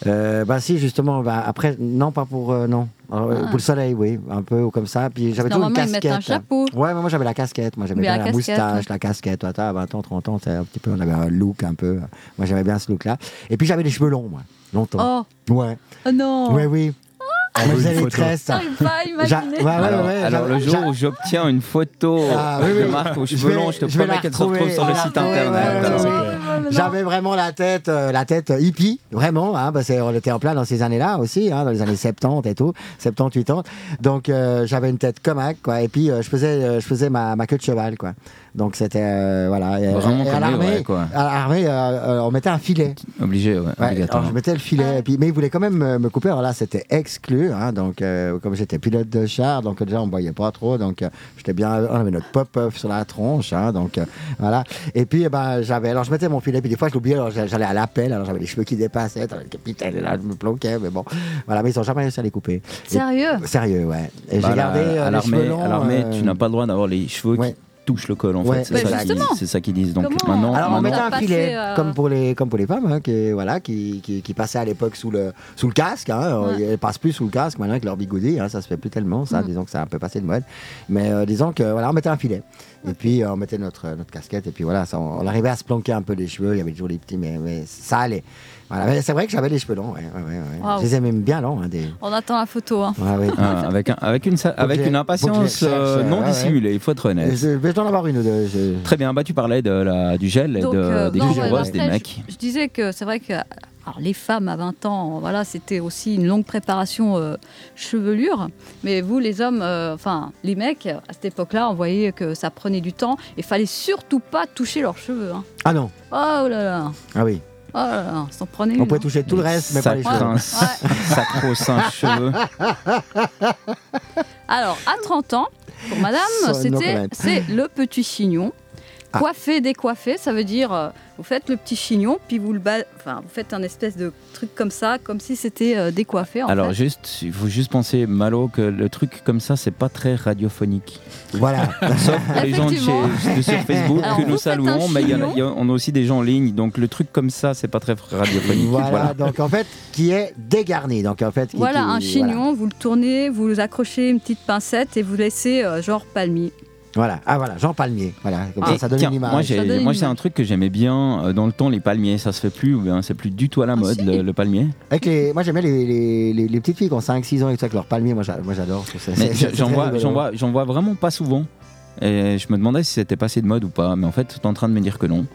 Euh, bah si justement bah, après non pas pour euh, non. Alors, euh, Ah. pour le soleil oui un peu ou comme ça. Puis j'avais toujours une ils casquette un chapeau. ouais mais moi j'avais la casquette. Moi j'aimais Mais bien la moustache la casquette toi, à 20 ans 30 ans c'est un petit peu on avait un look un peu. Moi j'aimais bien ce look là et puis j'avais les cheveux longs moi longtemps. Oh, ouais. Oh non. Ouais oui les J'arrive pas à J'a- imaginer. ouais, ouais, alors, ouais, alors, j'a- le jour où j'obtiens une photo Ah, oui, de. Marc aux Je cheveux longs, je te promets qu'elle se retrouve sur le Ah, site internet. J'avais vraiment la tête, euh, la tête hippie, vraiment, hein, parce qu'on était en plein dans ces années-là aussi, hein, dans les années 70 et tout, 70, 80. Donc euh, j'avais une tête comaque, quoi. Et puis euh, je faisais, euh, je faisais ma, ma queue de cheval, quoi. Donc c'était euh, voilà. Et, Vraiment et à l'armée, quoi. à l'armée, euh, euh, on mettait un filet. Obligé, ouais, Ouais, alors je mettais le filet, et puis, mais ils voulaient quand même me, me couper. Alors là, c'était exclu. Hein, donc, euh, comme j'étais pilote de char, donc déjà, on ne voyait pas trop. Donc, euh, j'étais bien. On avait notre pop-up sur la tronche. Hein, donc, euh, voilà. Et puis, eh ben, j'avais. Alors, je mettais mon filet, puis des fois, je l'oubliais. Alors, j'allais à l'appel. Alors, j'avais les cheveux qui dépassaient. Le capitaine, là, je me planquais. Mais bon, voilà. Mais ils n'ont jamais réussi à les couper. Et- Sérieux? Sérieux, ouais. Et Bah, j'ai gardé. à euh, les l'armée, cheveux longs, à l'armée, euh, tu n'as pas le droit d'avoir les cheveux ouais. qui touchent le col, en Ouais. fait. C'est Mais ça, qu'ils- justement. c'est ça qu'ils disent. Donc Comment maintenant, Alors on Maintenant, mettait un filet euh, comme pour les comme pour les femmes hein, qui voilà qui, qui, qui passaient à l'époque sous le sous le casque hein, Ouais. elles passent plus sous le casque maintenant avec leur bigoudi hein, ça se fait plus tellement ça Mm. disons que ça a un peu passé de mode mais euh, disons que voilà on mettait un filet et puis euh, on mettait notre notre casquette et puis voilà ça, on, on arrivait à se planquer un peu les cheveux il y avait toujours les petits mais, mais ça allait voilà c'est vrai que j'avais les cheveux longs ouais, ouais, ouais, ouais. Waouh. je les aimais bien longs hein, des On attend la photo. Hein. ouais, ouais. Ah, avec, un- avec, une, avec impatience cherche, euh, ouais, non ouais. dissimulée, il faut être Et honnête. je, vais en avoir une ou deux je- Très bien, bah, tu parlais de la, du gel et Donc, de, euh, des non, après, des mecs. Je, disais que c'est vrai que alors, les femmes à 20 ans, voilà, c'était aussi une longue préparation euh, chevelure. Mais vous, les hommes, euh, enfin les mecs, à cette époque-là, on voyait que ça prenait du temps. Il fallait surtout pas toucher leurs cheveux. hein. ah non Oh là là, ah oui oh là là, s'en prenait on pouvait toucher tout le reste mais pas les cheveux Sacro- cheveux. Alors, à 30 ans, pour madame, c'était c'est le petit chignon. Ah. Coiffé, décoiffé, ça veut dire euh, vous faites le petit chignon, puis vous le ba- enfin, vous faites un espèce de truc comme ça, comme si c'était euh, décoiffé. En Alors fait. juste, il faut juste penser, Malo, que le truc comme ça, c'est pas très radiophonique. voilà Sauf pour les gens de, chez- de sur Facebook Alors, que nous saluons, mais y a- y on a aussi des gens en ligne, donc le truc comme ça, c'est pas très radiophonique. Voilà, Voilà. donc en fait, qui est dégarni. Donc en fait, qui- Voilà, qui- un chignon, vous le tournez, vous accrochez une petite pincette et vous laissez euh, genre palmier. Voilà. Ah voilà, Jean Palmier. Voilà, comme ça, ça donne tiens, une image. moi, j'ai, c'est un truc que j'aimais bien euh, dans le temps, les palmiers. Ça se fait plus, ou bien c'est plus du tout à la Ah, mode, si. le, le palmier? Avec les, moi j'aimais les, les, les, les petites filles qui ont 5-6 ans et tout ça, avec leur palmier. Moi, j'a- moi, j'adore. j'en vois, j'en vois, j'en vois vraiment pas souvent. Et je me demandais si c'était passé de mode ou pas. Mais en fait, tu es en train de me dire que non.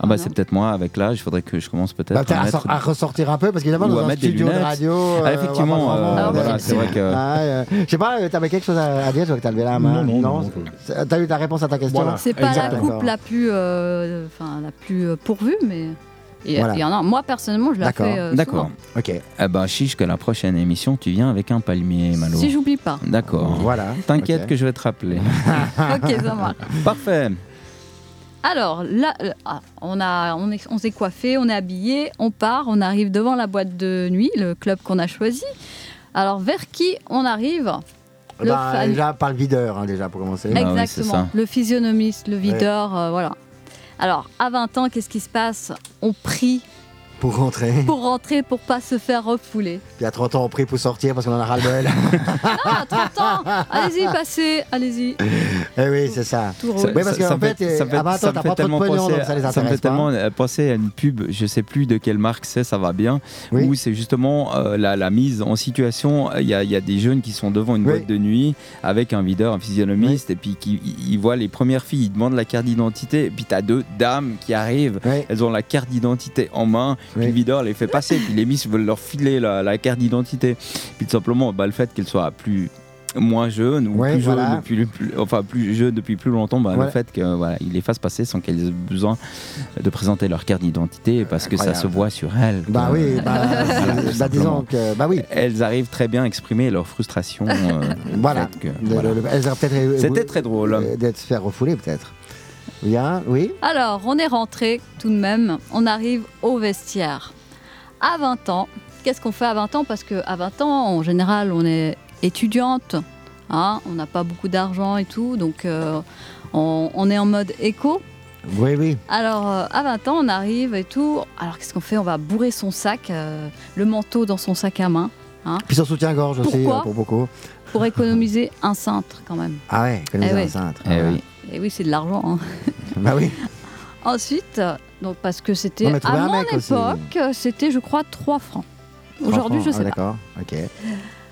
Ah bah Ah c'est non. peut-être moi avec l'âge, il faudrait que je commence peut-être Bah, à à, mettre... sor- à ressortir un peu parce qu'évidemment dans un mettre des studio de lunettes. radio Ah, euh, effectivement, euh, vraiment- voilà, c'est vrai que- Ah, euh, je sais pas euh, t'avais quelque chose à, dire tu vois que t'as levé la main Non, non, non, C'est- t'as eu ta réponse à ta question Voilà. C'est pas Exactement. la coupe la plus, euh, enfin la plus euh, pourvue, mais il y, a- Voilà. en a. Moi personnellement, je la fais. euh, D'accord. ok Eh ben chiche que la prochaine émission, tu viens avec un palmier. Malo. Si j'oublie pas. D'accord. voilà T'inquiète que je vais te rappeler. ok, ça marche. Parfait. Alors là, euh, ah, on, a, on, est, on s'est coiffé, on est habillé, on part, on arrive devant la boîte de nuit, le club qu'on a choisi. Alors vers qui on arrive Le Bah, fan- déjà par le videur hein, déjà pour commencer Ah oui, c'est Exactement. ça. le physionomiste, le videur, euh, voilà. Alors à 20 ans, qu'est-ce qui se passe? On prie Pour rentrer. pour rentrer, pour pas se faire refouler. Puis à 30 ans, on prie pour sortir parce qu'on en a ras-le-bol. Non, à 30 ans, allez-y, passez, allez-y. eh oui, c'est ça. Tout Ça-. Oui, parce ça- qu'en ça fait, ça 20 ans, ça me t'as fait pas trop de tellement pognon, penser donc ça les à- ça me fait pas. tellement euh, penser à une pub, je sais plus de quelle marque c'est, ça va bien, Oui. où c'est justement euh, la, la mise en situation. Il y, a, il y a des jeunes qui sont devant une Oui. boîte de nuit avec un videur, un physionomiste, et puis qui ils- voient les premières filles, ils demandent la carte d'identité, et puis tu as deux dames qui arrivent. Oui. Elles ont la carte d'identité en main, Oui. le videur les fait passer, puis les miss veulent leur filer la, la carte d'identité. Puis tout simplement, bah, le fait qu'elles soient plus moins jeunes ou Ouais, plus jeunes voilà. depuis, plus- enfin plus jeunes depuis plus longtemps, bah, Ouais. le fait que voilà, ils les fassent passer sans qu'elles aient besoin de présenter leur carte d'identité parce que ça se voit sur elles. Bah oui, bah, tout bah, disons que. Bah oui. Elles arrivent très bien à exprimer leur frustration. euh, Voilà. C'était très drôle. D'être se faire refouler, peut-être. Bien, oui. Alors, on est rentré tout de même, on arrive au vestiaire. À 20 ans, qu'est-ce qu'on fait à 20 ans? Parce qu'à 20 ans, en général, on est étudiante, hein, on n'a pas beaucoup d'argent et tout, donc euh, on, on est en mode éco. Oui, oui. Alors, euh, à 20 ans, on arrive et tout. Alors, qu'est-ce qu'on fait? On va bourrer son sac, euh, le manteau dans son sac à main, Puis son soutien-gorge aussi, Pourquoi? euh, pour beaucoup. pour économiser un cintre quand même. Ah ouais, économiser Eh un oui. cintre. Eh oui. Et oui, c'est de l'argent. hein. Bah oui. Ensuite, euh, donc parce que c'était à mon mec époque, euh, c'était je crois 3 francs. Aujourd'hui, je sais ah, pas. D'accord, ok.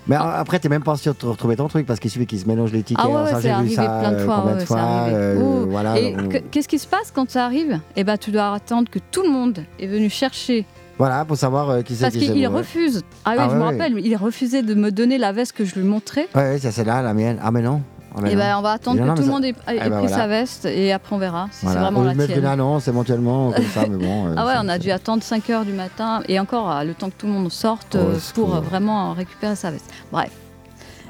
Mais après, t'es même pas sûr de retrouver ton truc parce qu'il suffit qu'ils se mélangent les tickets. Ah ouais, ouais, c'est arrivé ça plein de euh, fois. ouais, arrivé. euh, voilà, Et on- que- qu'est-ce qui se passe quand ça arrive? Eh ben, tu dois attendre que tout le monde est venu chercher. voilà, pour savoir euh, qui c'est Parce qu'il refuse. Ah oui, Ah je me rappelle, il refusait de me donner la veste que je lui montrais. Ouais, ça c'est là, la mienne. Ah, mais non. Mais Et ben, on va attendre que tout le monde ait, ait Eh ben, pris voilà. sa veste et après on verra si Voilà. c'est vraiment lieu la de mettre une tienne. annonce éventuellement, comme ça, mais bon. euh, Ah ouais, on a dû attendre 5 heures du matin et encore euh, le temps que tout le monde sorte euh, secours. pour euh, vraiment récupérer sa veste. Bref,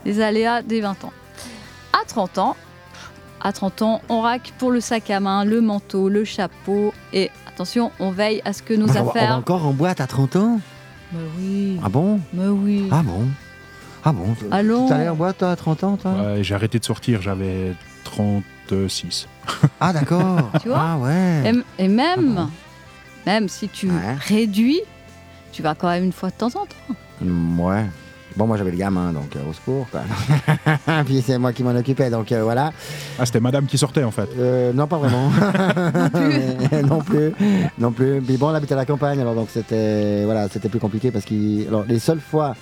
les aléas des 20 ans. À 30 ans, à 30 ans, on raque pour le sac à main, le manteau, le chapeau et attention, on veille à ce que nos Ah, on va- On va affaires. encore en boîte à 30 ans? Mais oui, Ah bon? Mais oui. Ah bon? Ah bon Allons. Allé en boîte toi, à 30 ans toi Ouais, j'ai arrêté de sortir, j'avais 36. Ah d'accord. Tu vois Ah ouais. Et, et même, Ah même si tu Ouais. réduis, tu vas quand même une fois de temps en temps. Mm, Ouais. Bon, moi j'avais le gamin, donc euh, au secours. Quoi. Puis c'est moi qui m'en occupais, donc euh, voilà. Ah, c'était madame qui sortait en fait. Euh, non, pas vraiment. plus. Mais non plus. Non plus. Puis bon, on habitait à la campagne, alors donc c'était voilà, c'était plus compliqué parce que alors les seules fois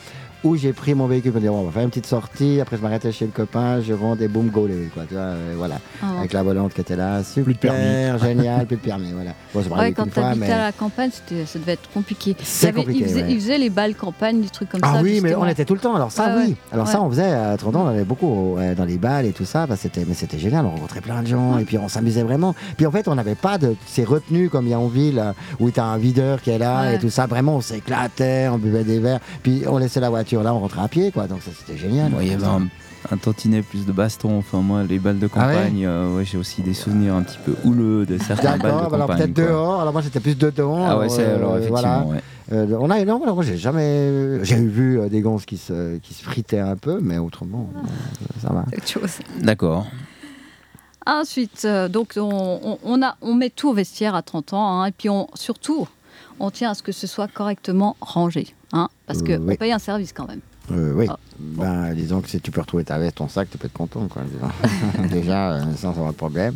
où j'ai pris mon véhicule pour dire bon, on va faire une petite sortie, après je m'arrêtais chez le copain, je rentre et boum, go, les- quoi, tu vois, euh, voilà. Ah. Avec la volante qui était là, super, de permis. génial, plus de permis, voilà. Bon, Ouais, quand t'habitais mais... à la campagne, c'était- ça devait être compliqué. C'est avait- compliqué, il, faisait, ouais. il faisait les balles campagne, des trucs comme Ah ça. oui, mais on était tout le temps. Alors ça, oui. ouais. Alors ça, on faisait à 30 ans, on allait beaucoup dans les balles et tout ça. Bah, c'était, mais c'était génial. On rencontrait plein de gens et puis on s'amusait vraiment. Puis en fait, on n'avait pas de ces retenues comme il y a en ville euh, où tu as un videur qui est là Ouais. et tout ça. Vraiment, on s'éclatait, on buvait des verres. Puis on laissait la voiture là, on rentrait à pied, quoi. Donc ça, c'était génial. Bon, il y avait un, un tantinet plus de baston. Enfin, moi, les balles de Ah ouais campagne, euh, ouais, j'ai aussi des souvenirs un petit peu houleux de certaines balles de D'accord, alors campagne. peut-être dehors. Alors moi, j'étais plus dedans. Ah ouais, c'est euh, alors effectivement. voilà. ouais. Euh, on a non, alors moi j'ai jamais, j'ai vu euh, des gonzes qui se, qui se fritaient un peu, mais autrement, euh, ça va. D'accord. Ensuite, euh, donc on, on- on a, on met tout au vestiaire à 30 ans, hein, et puis on, surtout, on tient à ce que ce soit correctement rangé, hein, parce Euh, qu'on oui. paye un service quand même. Euh, oui. Ah, Ben, disons que si tu peux retrouver ta veste, ton sac, tu peux être content. Quoi. Déjà, euh, sans avoir de problème.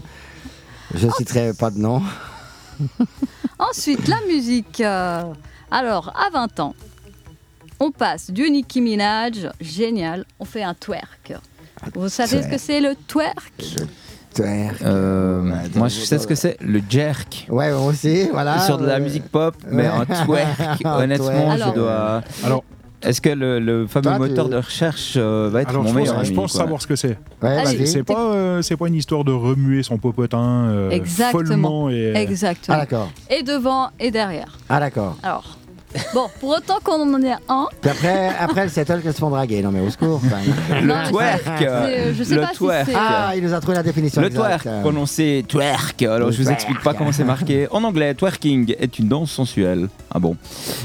Je Ah, citerai pas de nom. Ensuite, la musique. euh, alors, à 20 ans, on passe du Nicki Minaj, génial, on fait un twerk. Vous savez ce que c'est le Twerk? Euh, moi, je sais ce que c'est, le jerk. Ouais, moi aussi, voilà. Sur de la musique pop, mais un twerk, honnêtement, je dois. Alors, Est-ce que le, le fameux Toi, tu- moteur de recherche euh, va être alors mon je pense, meilleur je pense quoi. savoir ce que c'est. Ouais. C'est pas, euh, c'est pas une histoire de remuer son popotin euh, Exactement. follement et. Ah, Exactement. d'accord. Et devant et derrière. Ah, d'accord. Alors, bon, pour autant qu'on en ait un, Puis après, après le settle qu'elles se font draguer. Non, mais au secours. enfin. Le Non, twerk c'est- je sais Le pas si twerk c'est- ah, il nous a trouvé la définition. Le exacte. twerk, prononcé twerk. Alors Le je vous twerk. explique pas comment c'est marqué. En anglais, twerking est une danse sensuelle. Ah bon.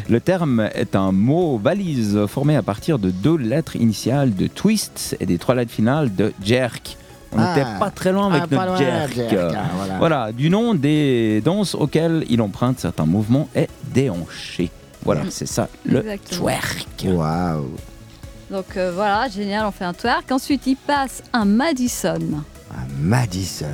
Le terme est un mot valise formé à partir de deux lettres initiales de twist et des trois lettres finales de jerk. On Ah. n'était pas très loin avec Ah, pas notre loin, jerk. jerk, ah, voilà. Voilà, du nom des danses auxquelles il emprunte certains mouvements est déhanché. Voilà, c'est ça, le Exactement. twerk. Waouh. Donc euh, voilà, génial, on fait un twerk. Ensuite, il passe un Madison. Ah, Madison.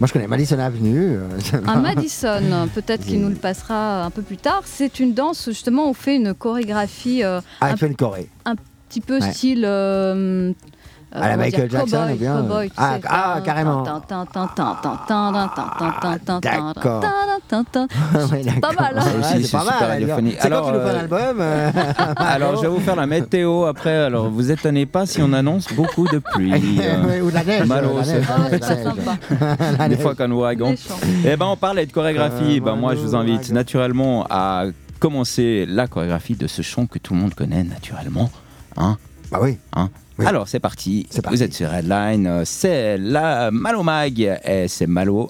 Moi, je connais Madison Avenue. euh, Un Madison, peut-être qu'il nous le passera un peu plus tard. C'est une danse, justement, on fait une chorégraphie euh, Ah, un il fait une Corée. petit peu Ouais. style. euh, euh, à la Michael Jackson ou bien ah, carrément d'accord pas mal c'est pas mal alors je vais vous faire la météo après alors vous étonnez pas si on annonce beaucoup de pluie ou la neige des fois qu'un ouragan et ben on parlait de chorégraphie ben moi je vous invite naturellement à commencer la chorégraphie de ce chant que tout le monde connaît naturellement hein oui oui. Alors, c'est parti. C'est parti. Vous êtes sur Redline. euh, C'est la Malo Mag. Et c'est Malo.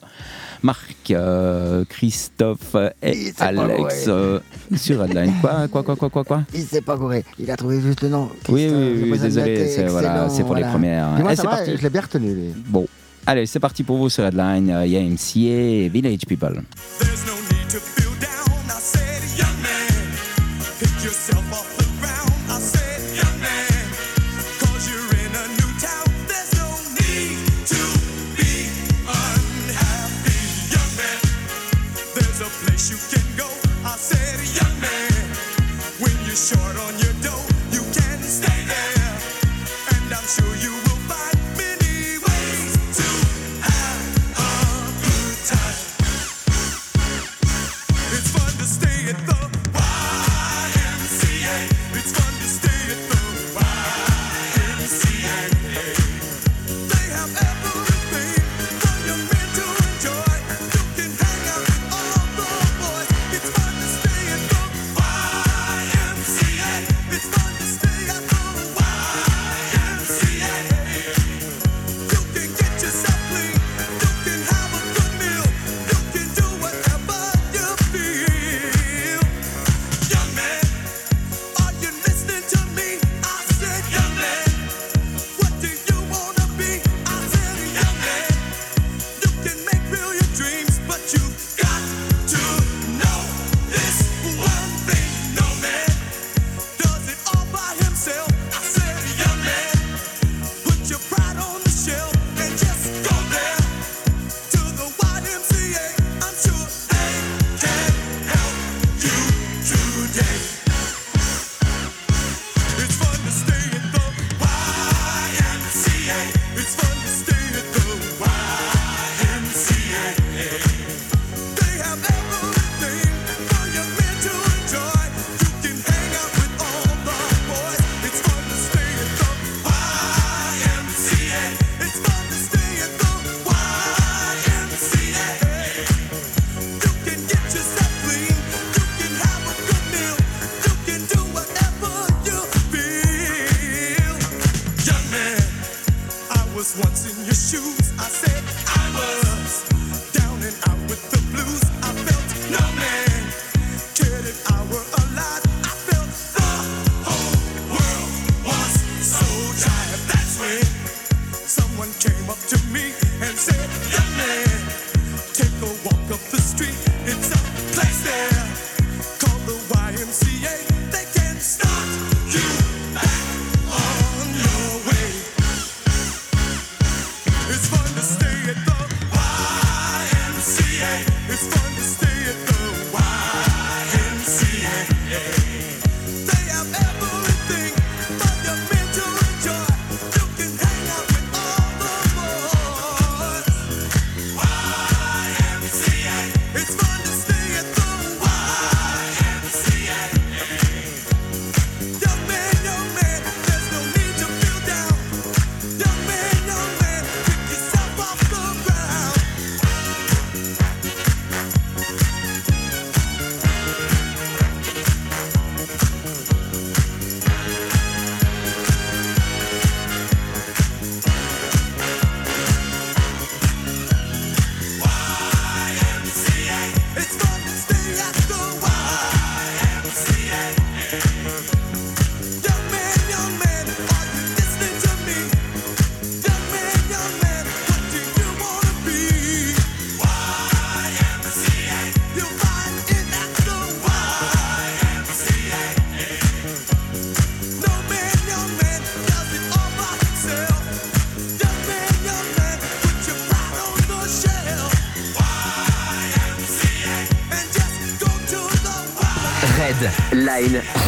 Marc, euh, Christophe et Alex euh, sur Redline. Quoi, quoi, quoi, quoi, quoi, quoi Il s'est pas gouré. Il a trouvé juste le nom. Oui, oui, oui, désolé, c'est voilà, pour les premières. Ça va, parti. Je l'ai bien retenu, lui. Bon, allez, c'est parti pour vous sur Headline. Il y a MC et Village People. Short on your dough,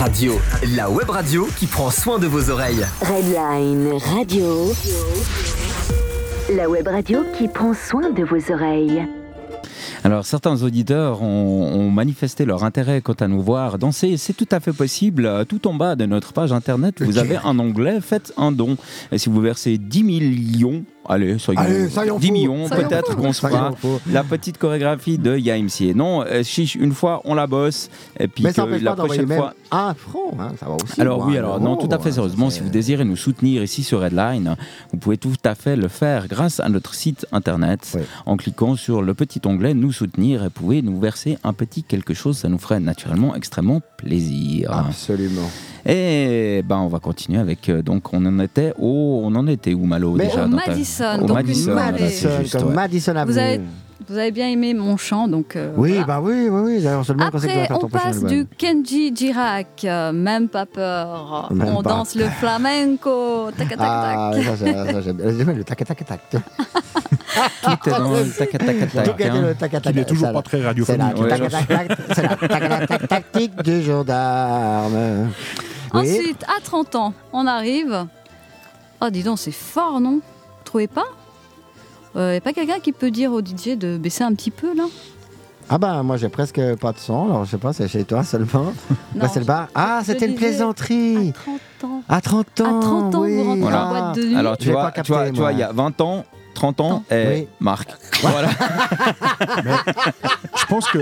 Radio, la web radio qui prend soin de vos oreilles. Redline Radio. La web radio qui prend soin de vos oreilles. Alors, certains auditeurs ont, ont manifesté leur intérêt quant à nous voir danser. C'est tout à fait possible. Tout en bas de notre page internet, vous avez un onglet Faites un don. Et si vous versez 10 millions, allez, soyons, Allez, soyons 10 fous. millions, peut-être qu'on se fera la petite chorégraphie de YMCA. Non, euh, chiche, une fois, on la bosse. Et puis que la prochaine fois. Un franc, hein, ça va aussi. Alors ou oui, un alors euro, non, tout à fait hein, sérieusement, si vous désirez nous soutenir ici sur Redline, vous pouvez tout à fait le faire grâce à notre site internet Oui. en cliquant sur le petit onglet Nous soutenir et vous pouvez nous verser un petit quelque chose, ça nous ferait naturellement extrêmement plaisir. Absolument. Et ben on va continuer avec euh, donc on en était au on en était où Malo Mais déjà au dans ta- Madison, au donc Madison, Madison, juste, ouais. Madison Avenue. Vous avez, vous avez bien aimé mon chant, donc. euh, Oui, voilà. bah oui, oui, oui. D'ailleurs, seulement Après, on passe du Kenji Girac, euh, même pas peur. Même on pas. danse le flamenco. Tac, tac, tac. Ah, ça, ça, ça, j'aime le tac tac tac. Tout est dans le tac tac tac tac. hein. le tac tac tac. Il est toujours pas très C'est la radiophonique. Tac tac tac. C'est la tac tac tac tactique du gendarme. Ensuite, à 30 ans, on arrive. Oh, dis donc, c'est fort, non? Vous trouvez pas? Il n'y a pas quelqu'un qui peut dire au DJ de baisser un petit peu, là Ah bah moi j'ai presque pas de son, alors je sais pas, c'est chez toi seulement. C'est le bar. Ah, c'était une plaisanterie. À 30 ans. À 30 ans. À 30 ans, oui. vous rentrez Voilà. en boîte de nuit. Alors tu vois, pas tu vois, capté, tu vois, moi. il y a 20 ans, 30 ans et Oui. Marc. Voilà. Je pense que.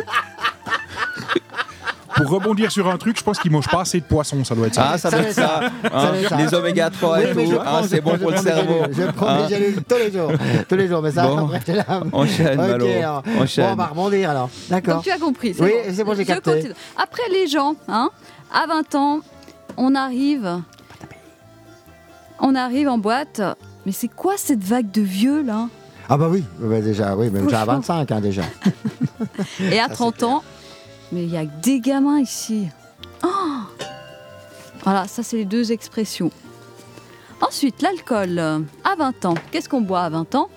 Pour rebondir sur un truc, je pense qu'ils mangent pas assez de poissons, ça doit être ça. Ah, ça Ça doit être ça. Ça hein, ça. les oméga 3 et Oui, tout. hein, prends, c'est bon pour le cerveau. Je prends Hein. des gélules tous les jours. Tous les jours, mais ça, Bon. après, j'ai la- Enchaîne, Malo. alors. Bon, Enchaîne. on va rebondir alors. D'accord. Donc tu as compris. Oui, c'est bon, j'ai capté. continue. Après les gens, hein, à 20 ans, on arrive. On arrive en boîte. Mais c'est quoi cette vague de vieux là? Ah bah oui, bah déjà, oui, même déjà à Franchement. 25 hein, déjà. Et à 30 ans, mais il y a que des gamins ici. Oh voilà, ça c'est les deux expressions. Ensuite, l'alcool. À 20 ans, qu'est-ce qu'on boit à 20 ans?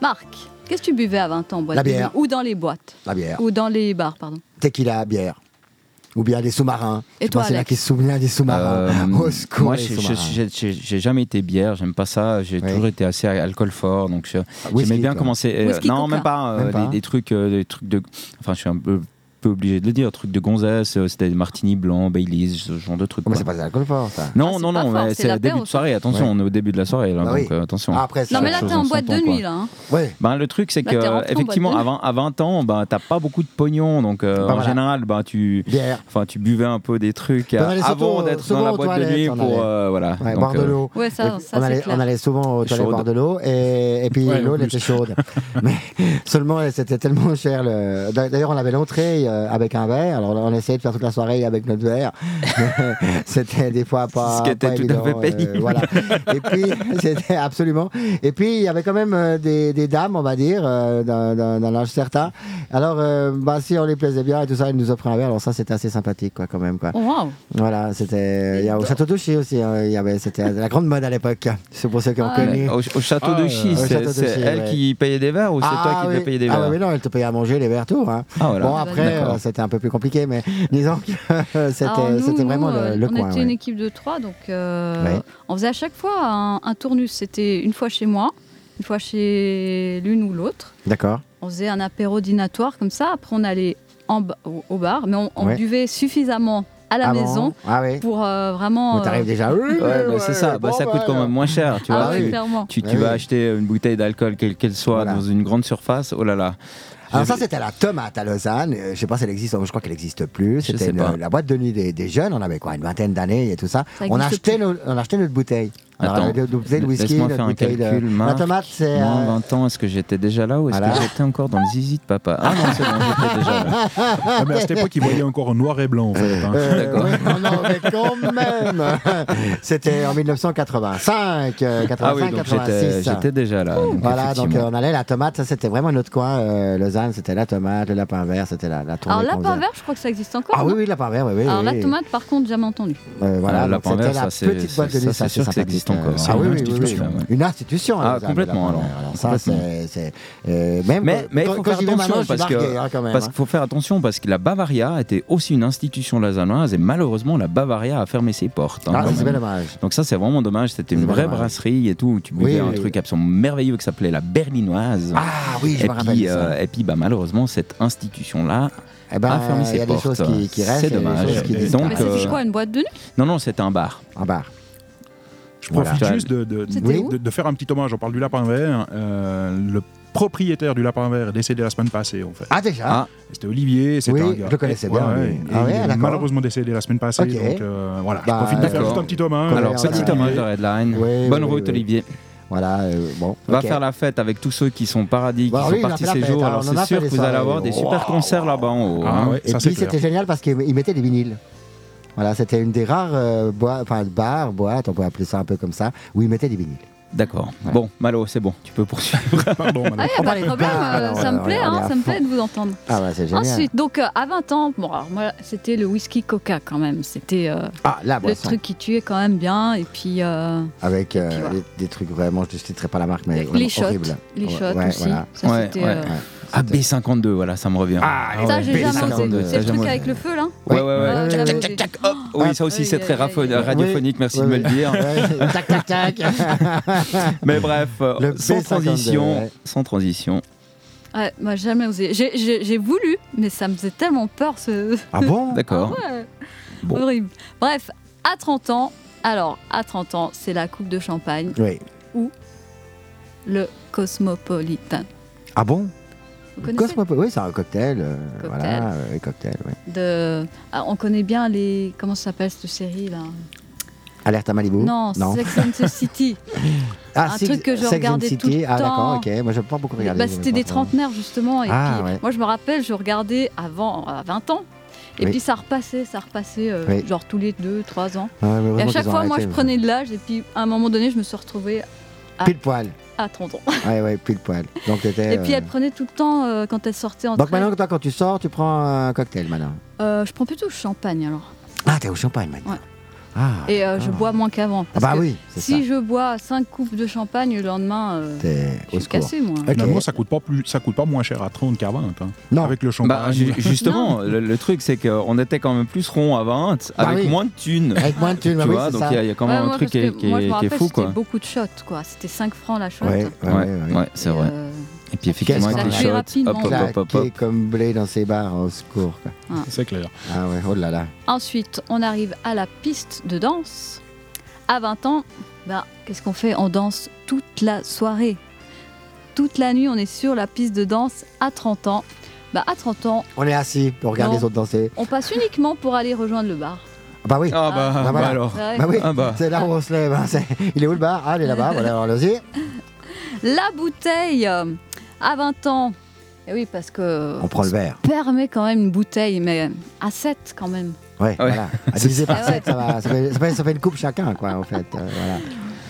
Marc, qu'est-ce que tu buvais à 20 ans? En boîte La bière. Ou dans les boîtes La bière. Ou dans les bars, pardon. Tequila, bière. Ou bien des sous-marins. Et toi, Alex qui se souviennent des sous-marins? Euh, Au secours, moi, les j'ai- jamais été bière, j'aime pas ça. J'ai Oui. toujours été assez alcool fort, donc j'aimais bien quoi. commencer. euh, non, coca. même pas, euh, Même pas. Des, des trucs, euh, des trucs de. Enfin, je suis un peu, peu obligé de le dire, trucs de gonzesse. euh, C'était des martini blancs, Baileys, ce genre de trucs. Oh, mais c'est pas de l'alcool fort, ça. Ah, Non, c'est non, non, c'est le début de soirée. Attention, Ouais. on est au début de la soirée, là, Bah oui. donc euh, attention. Ah. Non, mais là, t'es en boîte de nuit, là. hein. Ouais. Ben, le truc, c'est Là, que effectivement, à de 20, à 20 ans, ben, t'as pas beaucoup de pognon. Donc, euh, Bah, en voilà. général, ben, tu, Bière. enfin, tu buvais un peu des trucs avant d'être dans la boîte de nuit pour. voilà. Boire de l'eau. On, allait, souvent aux toilettes boire de l'eau et, et puis l'eau elle était chaude. Mais seulement c'était tellement cher. le- D'ailleurs on avait l'entrée avec un verre. Alors on essayait de faire toute la soirée avec notre verre. C'était des fois pas. Ce qui était tout à évident, fait pénible. voilà. Et puis c'était absolument. Et puis il y avait quand même euh, des, des dames on va dire euh, d'un- âge certain. Alors euh, bah, si on les plaisait bien et tout ça ils nous offraient un verre. Alors ça c'était assez sympathique quoi quand même quoi. Oh, wow. Voilà, c'était. Au château d'Auchy aussi. hein, il y avait, c'était la grande mode à l'époque. C'est pour ceux qui ont Ah, connu. au, au château Ah, de Chy, euh, au c'est de Chy, elle ouais. qui payait des verres ou c'est toi qui oui. devais payer des Ah verres? ouais, mais non, elle te payait à manger les verres tout. Hein. Ah, voilà. Bon Ah, après, euh, c'était un peu plus compliqué, mais disons que c'était, Alors, nous, c'était vraiment nous, le, euh, le on coin. était ouais. une équipe de trois, donc euh, Ouais. on faisait à chaque fois un, un tournus. C'était une fois chez moi, une fois chez l'une ou l'autre. D'accord. On faisait un apéro dînatoire comme ça. Après, on allait en ba- au, au bar, mais on, on Ouais. buvait suffisamment à la Ah bon maison Ah oui. pour euh, vraiment. Bon, t'arrives euh, déjà. Oui, Ouais, bah, ouais, c'est ça, bah, bon, ça coûte quand même moins cher, tu vois. ah oui. clairement. Tu, tu Ah vas acheter une bouteille d'alcool, quelle qu'elle soit, Voilà. dans une grande surface, oh là là. Alors J'ai ça, c'était la tomate à Lausanne. Euh, Je sais pas si elle existe, je crois qu'elle n'existe plus. Je C'était sais une- pas. la boîte de nuit des, des jeunes. On avait quoi, une vingtaine d'années et tout ça. Ça on, existe achetait nos- on achetait notre bouteille. Alors, Attends, laisse-moi faire un bouteille de- calcul, La Marc. tomate, c'est. Moins euh, 20 ans, est-ce que j'étais déjà là ou est-ce Voilà. que j'étais encore dans le zizi de papa? Ah non, c'est bon, j'étais déjà là. Ah, mais à cette époque, ils voyaient encore en noir et blanc, en fait. hein. Euh, D'accord. non, non, mais quand même C'était en 1985, euh, 85, Ah oui, donc j'étais 86. j'étais déjà là. donc Voilà, donc euh, on allait la tomate, ça c'était vraiment notre coin. euh, Lausanne, c'était la tomate, le lapin vert, c'était la, la tournée. Alors, lapin faisait. vert, je crois que ça existe encore. Ah oui, oui, lapin vert, oui, oui. Alors, oui. la tomate, par contre, jamais entendu. Euh, voilà, Ah, lapin vert, la ça, c'est- petite boîte de ça, nuit, c'est ça sûr c'est que ça sympathique. Encore. ah oui, une oui, oui, oui. institution, ouais. Une institution. Ah, complètement, alors. Alors ça, c'est... euh, même Mais- mais il faut quand faire attention parce que- hein, même. Parce hein. qu'il faut faire attention parce que la Bavaria était aussi une institution lausannoise et malheureusement la Bavaria a fermé ses portes. hein, Ah, c'est dommage. Donc ça c'est vraiment dommage. C'était une vraie dommage. brasserie et tout. où Tu buvais Oui, un truc absolument merveilleux qui s'appelait la Berlinoise. Ah oui, je et, me rappelle ça. euh, et puis bah, malheureusement cette institution là Eh ben, a fermé il ses y a des portes. choses qui, restent. C'est dommage. Mais c'était euh, quoi, une boîte de nuit? Non non c'était un bar. Un bar. Je profite Voilà. juste de, de, de- de faire un petit hommage. On parle du lapin vert. Euh, le propriétaire du lapin vert est décédé la semaine passée, en fait. Ah, déjà Ah. C'était Olivier. C'était Oui, un gars. je le connaissais bien, Ouais, lui. ouais. Ah Et ouais, il est d'accord. malheureusement décédé la semaine passée. Ok. Donc euh, voilà, Bah, je profite de faire juste un petit hommage. Alors petit hommage de Redline. Oui, Bonne oui, route oui. Olivier. Voilà, euh, bon. Va faire la fête avec tous ceux qui sont paradis, Bah qui oui, sont il a partis ces fête, jours. Alors c'est sûr que vous allez avoir des super concerts là-bas en haut. Ah hein. Et puis c'était génial parce qu'il il mettait des vinyles. Voilà, c'était une des rares euh, boi- enfin, bars, boîtes, on peut appeler ça un peu comme ça, où il mettait des vinyles. D'accord. Ouais. Bon, Malo, c'est bon, tu peux poursuivre. Pardon. Ah, y a On pas de problème, bar, euh, ça me plaît, hein, ça me plaît de vous entendre. Ah ouais, c'est génial. Ensuite, donc euh, à 20 ans, bon, alors moi, c'était le whisky coca quand même. C'était euh, ah, le boisson. truc qui tuait quand même bien. Et puis euh, Avec euh, Et puis voilà. des, des trucs vraiment, je ne citerai pas la marque, mais les, shots, horribles. les shots ouais, aussi. voilà. Ça, Ouais, c'était. Euh, Ah, B52, voilà, ça me revient. Ah, ouais, Ça, j'ai jamais B52, osé. ça, C'est le truc avec le feu là Ouais, ouais, ouais. Ouais, ouais, jamais ouais. osé. Oui, ça aussi, c'est très aïe. radiophonique, merci de me le dire. Tac, tac, tac. Mais bref, euh, sans B52, transition, ouais. sans transition. Ouais, moi, jamais osé. J'ai- voulu, mais ça me faisait tellement peur ce. ah bon D'accord. Ouais. Bon. Horrible. Bref, à 30 ans, alors à 30 ans, c'est la coupe de champagne, Oui. le Cosmopolitan. Ah bon Vous connaissez Cosmopo, oui, c'est un cocktail. euh, Cocktail. Voilà, euh, cocktail, de... Ah, On connaît bien les. Comment ça s'appelle cette série là? Alerte à Malibu? Non, Sex and the City. Ah, un truc que je regardais City. tout le Ah, d'accord, temps. ok. Moi, je n'ai pas beaucoup regardé. Bah, C'était des trentenaires justement. Et Ah, puis, ouais. moi, je me rappelle, je regardais avant, à 20 ans. Et Oui. puis ça repassait, ça repassait, euh, Oui. genre tous les 2-3 ans. Ah, Et à chaque fois, moi, je prenais de l'âge. Et puis, à un moment donné, je me suis retrouvée Pile poil. à 30 ans. Ouais, ouais, pile poil. Donc, Et puis, euh, elle prenait tout le temps, euh, quand elle sortait en Donc, maintenant, toi, quand tu sors, tu prends un cocktail maintenant. Euh, je prends plutôt champagne alors. Ah, t'es au champagne maintenant. Ouais. Ah. Et euh, je bois moins qu'avant. Ah, parce bah que oui, c'est Si ça. je bois 5 coupes de champagne le lendemain, euh, je au suis cassée moi. Ok. Finalement, ça coûte pas plus, ça coûte pas moins cher à 30 qu'à 20. hein. Non. Avec le champagne. Bah, ju- justement, le, le truc, c'est qu'on était quand même plus rond à 20, Bah avec oui. moins de thunes. Avec moins de thunes, bah tu oui, vois, donc il y, a- il y a quand même moi, un truc qui est, moi, est- je me est fou, c'était quoi. beaucoup de shots, quoi. C'était 5 francs la shot. Ouais, ouais, Ouais, ouais. ouais, c'est vrai. euh, Et puis effectivement, avec les a shots, hop, hop, hop, hop, comme blé dans ses bars, au secours. quoi. C'est clair. Ah ouais, oh là là. Ensuite, on arrive à la piste de danse. À 20 ans, ben, qu'est-ce qu'on fait? On danse toute la soirée. Toute la nuit, on est sur la piste de danse. À 30 ans, ben, à 30 ans, On est assis, on regarde Non. les autres danser. on passe uniquement pour aller rejoindre le bar. Ah bah oui. Ah bah, Ah, bah voilà. alors. Bah oui, Ah bah. c'est là où on se lève. hein, Il est où le bar? Ah, il est là-bas. Voilà, allons-y. La bouteille, euh, à 20 ans. Et oui, parce que On prend le verre. permet quand même une bouteille, mais à 7 quand même. Ouais, voilà. À diviser par ça. 7, ça, va, ça, fait, ça fait une coupe chacun, quoi, en fait. euh, voilà.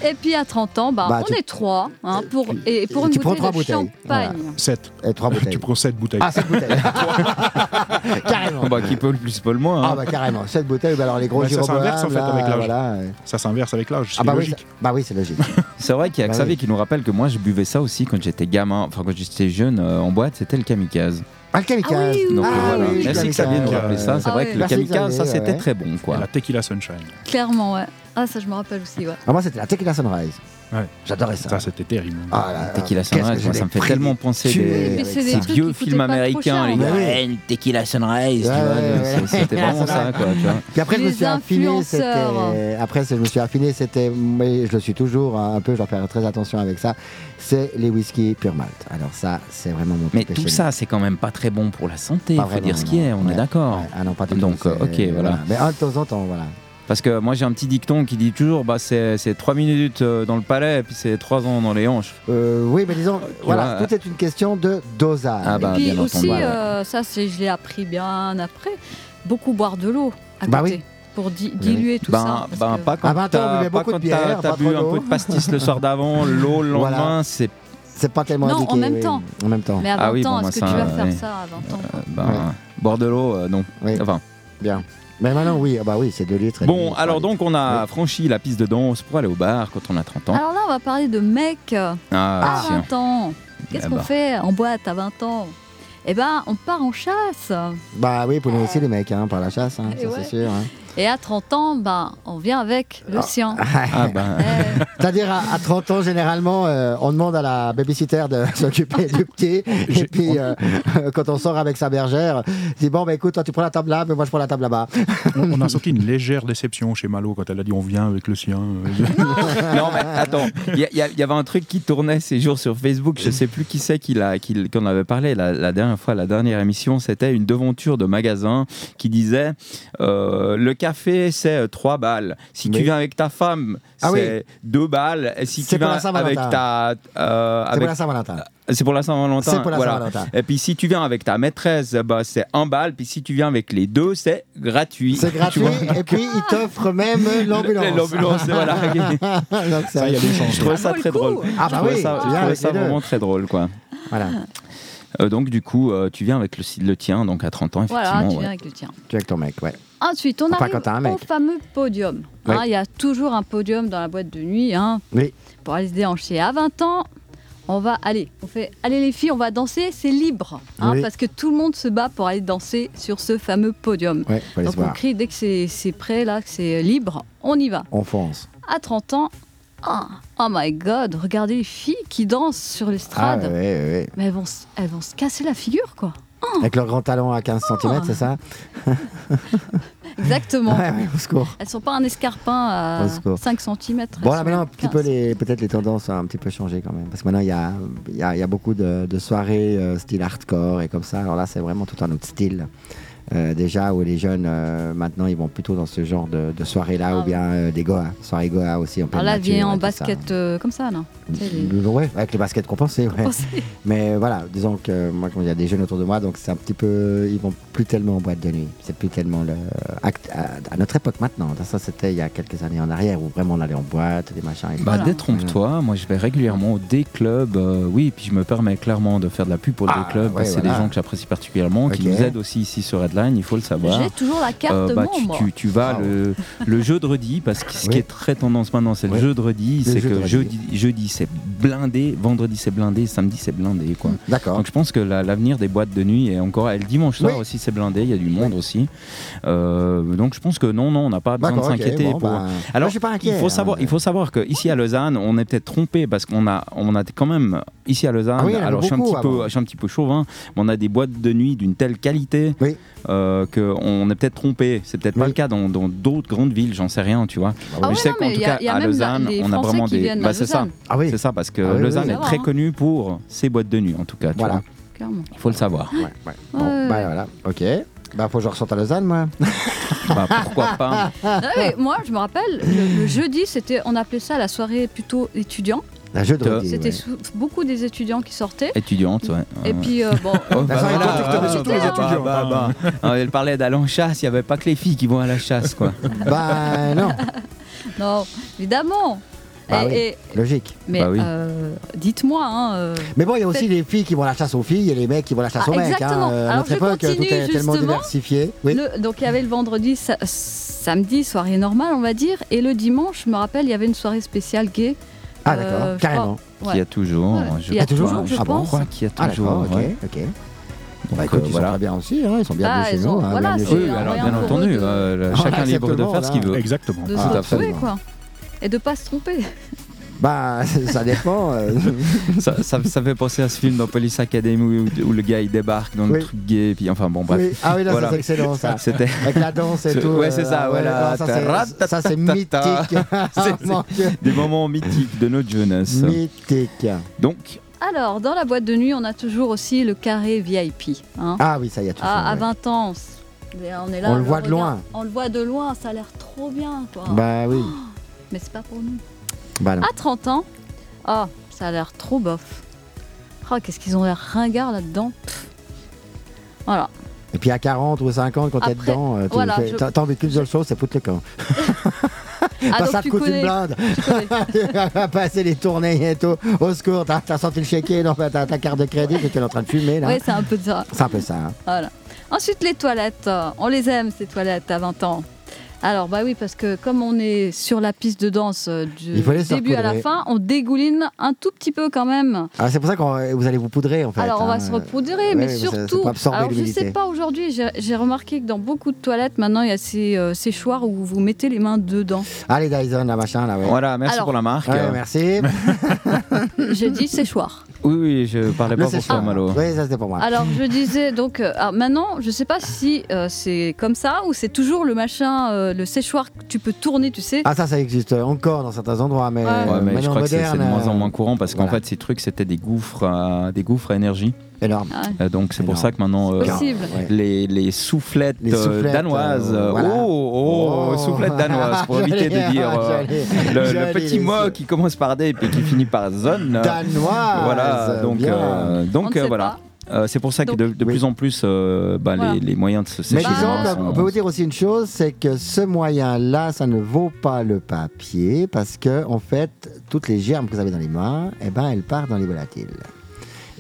Et puis à 30 ans, bah, Bah, on tu- est trois hein, pour, et pour une tu prends bouteille trois de bouteilles, champagne. 7. Et trois bouteilles. Tu prends 7 bouteilles. Ah, 7 bouteilles. carrément. Bah, qui peut le plus, peut le moins. Ah hein. bah carrément, 7 bouteilles, bah alors les gros Ouais, ça s'inverse, en fait, là, avec l'âge. voilà. euh. Ça s'inverse avec l'âge. C'est Ah bah oui, logique. ça- bah oui, c'est logique. C'est vrai qu'il y a Bah Xavier oui. qui nous rappelle que moi je buvais ça aussi quand j'étais gamin, enfin quand j'étais jeune euh, en boîte, c'était le kamikaze. Ah, le kamikaze. Ah oui, oui, Donc Ah euh, voilà. oui, Merci kamikaze, Xavier de nous rappeler ça. C'est Ah vrai oui. que le kamikaze, ça c'était très bon quoi. la tequila sunshine. Clairement, ouais. Ah, ça, je me rappelle aussi, ouais. Ah, moi, c'était la Tequila Sunrise. Ouais. J'adorais ça. Ça, c'était terrible. Ah là là, Tequila Sunrise, moi, ça me fait tellement penser des, ces vieux films américains, les gars. Ouais. Hey, Tequila Sunrise, tu vois, c'était vraiment ça quoi, tu vois. Puis après, je me suis affiné. Après, je me suis affiné, c'était. Mais je le suis toujours hein, un peu, je dois faire très attention avec ça. C'est les whisky pure malt. Alors, ça, c'est vraiment mon Mais tout ça, c'est quand même pas très bon pour la santé, il faut dire ce qui est, on est d'accord. Ah non, pas du tout. Donc, euh, ok, voilà. Mais un de temps en temps, voilà. Parce que moi j'ai un petit dicton qui dit toujours bah, c'est 3 minutes euh, dans le palais et puis c'est 3 ans dans les hanches. Euh, oui, mais disons, voilà, vois, tout est une question de dosage. Ah bah, Et puis bien aussi, entendu, ouais. euh, ça, c'est, je l'ai appris bien après, beaucoup boire de l'eau à Bah côté. oui. Pour di- diluer tout ben, ça. ben, pas quand À 20 ans, on t'as bu un peu de pastis le soir d'avant, l'eau le Voilà. lendemain, c'est C'est pas tellement Non, en même oui. temps. En même temps. Mais à 20 Ah oui, ans, bon, est-ce que tu vas faire ça à 20 ans euh, ben, Ouais. boire de l'eau, euh, non. Oui. Enfin, Bien. Mais maintenant, oui, ah bah oui, c'est 2 litres. Bon, alors donc on a franchi la piste de danse pour aller au bar quand on a 30 ans. Alors là, on va parler de mecs Ah, à tiens. 20 ans. Qu'est-ce Eh qu'on ben. fait en boîte à 20 ans? Eh ben, on part en chasse. Bah oui, pour nous aussi, les mecs, hein, par la chasse, hein, Et ça ouais. c'est sûr. hein. Et à 30 ans, ben, on vient avec le sien. Ah ben, Eh, C'est-à-dire, à, à 30 ans, généralement, euh, on demande à la babysitter de s'occuper du petit. Et puis, euh, quand on sort avec sa bergère, on dit Bon, bah écoute, toi, tu prends la table là, mais moi, je prends la table là-bas. On, on a senti une légère déception chez Malo quand elle a dit on vient avec le sien. non mais attends, il y, a- a- avait un truc qui tournait ces jours sur Facebook, je sais plus qui c'est qui l'a, qui, qu'on avait parlé la, la dernière fois, la dernière émission, c'était une devanture de magasin qui disait euh, le café c'est 3 balles, si tu Oui. viens avec ta femme Ah c'est 2 balles, et si C'est tu pour la viens avec Saint-Valentin. ta... euh, C'est avec- pour la Saint-Valentin. c'est pour la Saint-Valentin. C'est pour la voilà. Saint-Valentin. Et puis si tu viens avec ta maîtresse, bah, c'est 1 balle, puis si tu viens avec les deux, c'est gratuit. C'est Tu gratuit, et puis, ils t'offrent même l'ambulance. L'ambulance, voilà. Donc, c'est- Ça, il y a des chances. Je trouvais Ça ça très drôle. Ah, Je bah oui, ça, je viens trouvais ça vraiment très drôle, quoi. Voilà, Euh, donc du coup, euh, tu viens avec le, le tien, donc à 30 ans, effectivement. voilà, tu ouais. viens avec le tien. tu es avec ton mec, ouais. Ensuite, on Enfin, arrive au fameux podium. Oui. Hein, Il y a toujours un podium dans la boîte de nuit hein, Oui, pour aller se déhancher. À 20 ans, on va aller. On fait allez les filles, on va danser, c'est libre. hein, Oui. Parce que tout le monde se bat pour aller danser sur ce fameux podium. ouais, Donc on voir. crie dès que c'est c'est prêt, là, que c'est libre, on y va. On fonce. À 30 ans, ah, oh my god, regardez les filles qui dansent sur Ah, l'estrade. ouais, ouais, ouais. Mais elles vont, se- elles vont se casser la figure, quoi. Avec leur grand talon à 15 cm, c'est ça Exactement. Ouais, ouais, au secours. Elles sont pas un escarpin à Au secours. 5 cm. Bon, là maintenant, un petit peu les, peut-être les tendances ont un petit peu changé quand même. Parce que maintenant, il y a, y, a, y a beaucoup de, de soirées euh, style hardcore et comme ça. Alors là, c'est vraiment tout un autre style. Euh, déjà, où les jeunes, euh, maintenant, ils vont plutôt dans ce genre de, de soirée-là, Ah ou bien euh, des Goa, soirées Goa aussi. En pleine Alors là, elle nature vient en ça. basket euh, comme ça, non les- Ouais, avec les baskets compensées, ouais. Pensez. Mais voilà, disons que moi, quand il y a des jeunes autour de moi, donc c'est un petit peu. Ils vont plus tellement en boîte de nuit. C'est plus tellement le. À, à notre époque maintenant. Ça, c'était il y a quelques années en arrière où vraiment on allait en boîte, des machins. Et tout. Bah, Voilà. détrompe-toi, moi je vais régulièrement au des clubs, euh, oui, puis je me permets clairement de faire de la pub pour Ah, des clubs, ouais, parce que c'est voilà. des gens que j'apprécie particulièrement, qui nous aident aussi ici sur Il faut le savoir. J'ai toujours la carte Euh, bah, tu, membre. tu- tu vas Ah, le, le jeudi, parce que ce Oui. qui est très tendance maintenant, c'est Oui. le jeudi, Le c'est que jeudi. jeudi, jeudi c'est blindé, vendredi c'est blindé, samedi c'est blindé. Quoi. D'accord. Donc je pense que la- l'avenir des boîtes de nuit est encore. Et le dimanche soir Oui. aussi c'est blindé, il y a du monde aussi. Euh, donc je pense que non, non, on n'a pas besoin de s'inquiéter. bon, pour- bah, moi, Alors, je suis pas inquiet. il faut savoir, hein. il faut savoir que ici à Lausanne, on est peut-être trompé parce qu'on a, on a quand même ici à Lausanne. Ah oui, a alors je suis un petit peu, je suis un petit peu chauvin, mais on a des boîtes de nuit d'une telle qualité Oui. Euh, que on est peut-être trompé. C'est peut-être pas le cas dans d'autres grandes villes, j'en sais rien, tu vois. Ah je sais qu'en tout y cas il y a à Lausanne, on a vraiment des. Bah c'est ça. Ah oui. C'est ça parce que Ah oui, Lausanne oui. est très hein. connue pour ses boîtes de nuit en tout cas. tu Voilà. Il faut le savoir. Ouais, ouais. Bon, Ouais, bah voilà, ok. Bah faut que je ressorte à Lausanne, moi. Bah, pourquoi pas moi, je me rappelle, le, le jeudi, c'était, on appelait ça la soirée plutôt étudiant. La jeu de Te- redis, C'était ouais. sou- beaucoup des étudiants qui sortaient. Étudiante, ouais. Et puis, euh, bon, Oh, voilà, bah, surtout bah, les bah, étudiants, bah, hein. bah. Ah, Elle parlait d'aller en chasse, il n'y avait pas que les filles qui vont à la chasse, quoi. Bah non, non, évidemment. Bah Et- oui. et- logique. mais Bah oui. euh, dites-moi, hein, euh, Mais bon, il y a aussi les filles qui vont à la chasse aux filles et les mecs qui vont à la chasse Ah, aux mecs. exactement. Hein. Euh, À Alors, notre je époque, tout est tellement justement. diversifié. Oui. le- donc il y avait le vendredi, sa- samedi, soirée normale, on va dire. Et le dimanche, je me rappelle, il y avait une soirée spéciale gay. Ah Euh, d'accord, je carrément. Ouais. Qui y a toujours. Ouais. je Il y a crois. toujours, je je pense. crois qu'il y a Ah toujours. d'accord, ok, ouais. ok. Donc, Bah écoute, euh, ils voilà. sont très bien aussi, hein, ils sont bienvenus Ah, chez ils nous. hein, voilà, chez Oui, alors bien entendu, de- euh, chacun libre de faire ce qu'il veut. Exactement. de Ah, se retrouver, quoi. Et de pas se tromper. Bah ça dépend. euh. Ça, ça, ça fait penser à ce film dans Police Academy où, où le gars il débarque dans le truc gay, puis enfin bon bref. Oui. Ah oui, là Voilà. c'est excellent ça. C'était. Avec la danse et tout. ouais, c'est ça, euh, voilà. non, ça, c'est- Ça c'est mythique. C'est- Dieu. Des moments mythiques de notre jeunesse. Mythique. Donc, Alors, dans la boîte de nuit, on a toujours aussi le carré VIP. hein. Ah oui, ça y a tout. à, à ouais. 20 ans, on est là. On le voit de loin. On le voit de loin, ça a l'air trop bien, quoi. Bah oui. Mais c'est pas pour nous. Bah non. À 30 ans, oh, ça a l'air trop bof. Oh, qu'est-ce qu'ils ont l'air ringards là-dedans. Voilà. Et puis à 40 ou 50, quand t'es dedans, euh, tu voilà, fais- je- envie qu'une seule chose, c'est foutre le camp. Ah, Bah, ça te coûte une connais, blinde. tu connais. Passer les tournées et tout. Au secours, t'as sorti le chéquier, non, t'as ta carte de crédit que tu es en train de fumer là. Ouais, c'est un peu ça. C'est un peu ça. hein. Voilà. Ensuite, les toilettes. On les aime, ces toilettes, à 20 ans. Alors, bah oui, parce que comme on est sur la piste de danse euh, du début à la fin, on dégouline un tout petit peu quand même. Ah, c'est pour ça que vous allez vous poudrer en fait. Alors, on va hein. se repoudrer, Ouais, mais ça- surtout. alors, je sais pas aujourd'hui, j'ai remarqué que dans beaucoup de toilettes, maintenant, il y a ces euh, séchoirs où vous mettez les mains dedans. Ah, les Dyson, la machin, là, ouais. Voilà, merci Alors- pour la marque. Ouais, merci. J'ai dit séchoir. Oui, oui, je parlais pas pour toi, séchoir. Malo. Oui, ça c'était pour moi. Alors, je disais, donc, euh, alors, maintenant, je sais pas si euh, c'est comme ça ou c'est toujours le machin, euh, le séchoir que tu peux tourner, tu sais. Ah, ça, ça existe encore dans certains endroits, mais, Ouais. Ouais, mais je crois que c'est de moins en moins courant parce qu'en voilà. fait, ces trucs, c'était des gouffres, à, des gouffres à énergie. Énorme. Ah, Euh, donc, c'est pour ça que maintenant, euh, les, les soufflettes, Les euh, soufflettes, danoises. euh, voilà. Oh, oh, Oh. soufflettes danoises, pour éviter de dire euh, le, petit mot qui commence par D et puis qui finit par zone. Danoise. Voilà, donc, euh, euh, voilà. Euh, c'est pour ça que de, de Oui. plus en plus, euh, bah, Voilà. les, les moyens de se Mais sécher disons, les mains comme- on peut vous dire aussi une chose, c'est que ce moyen-là, ça ne vaut pas le papier parce que, en fait, toutes les germes que vous avez dans les mains, eh ben, elles partent dans les volatiles.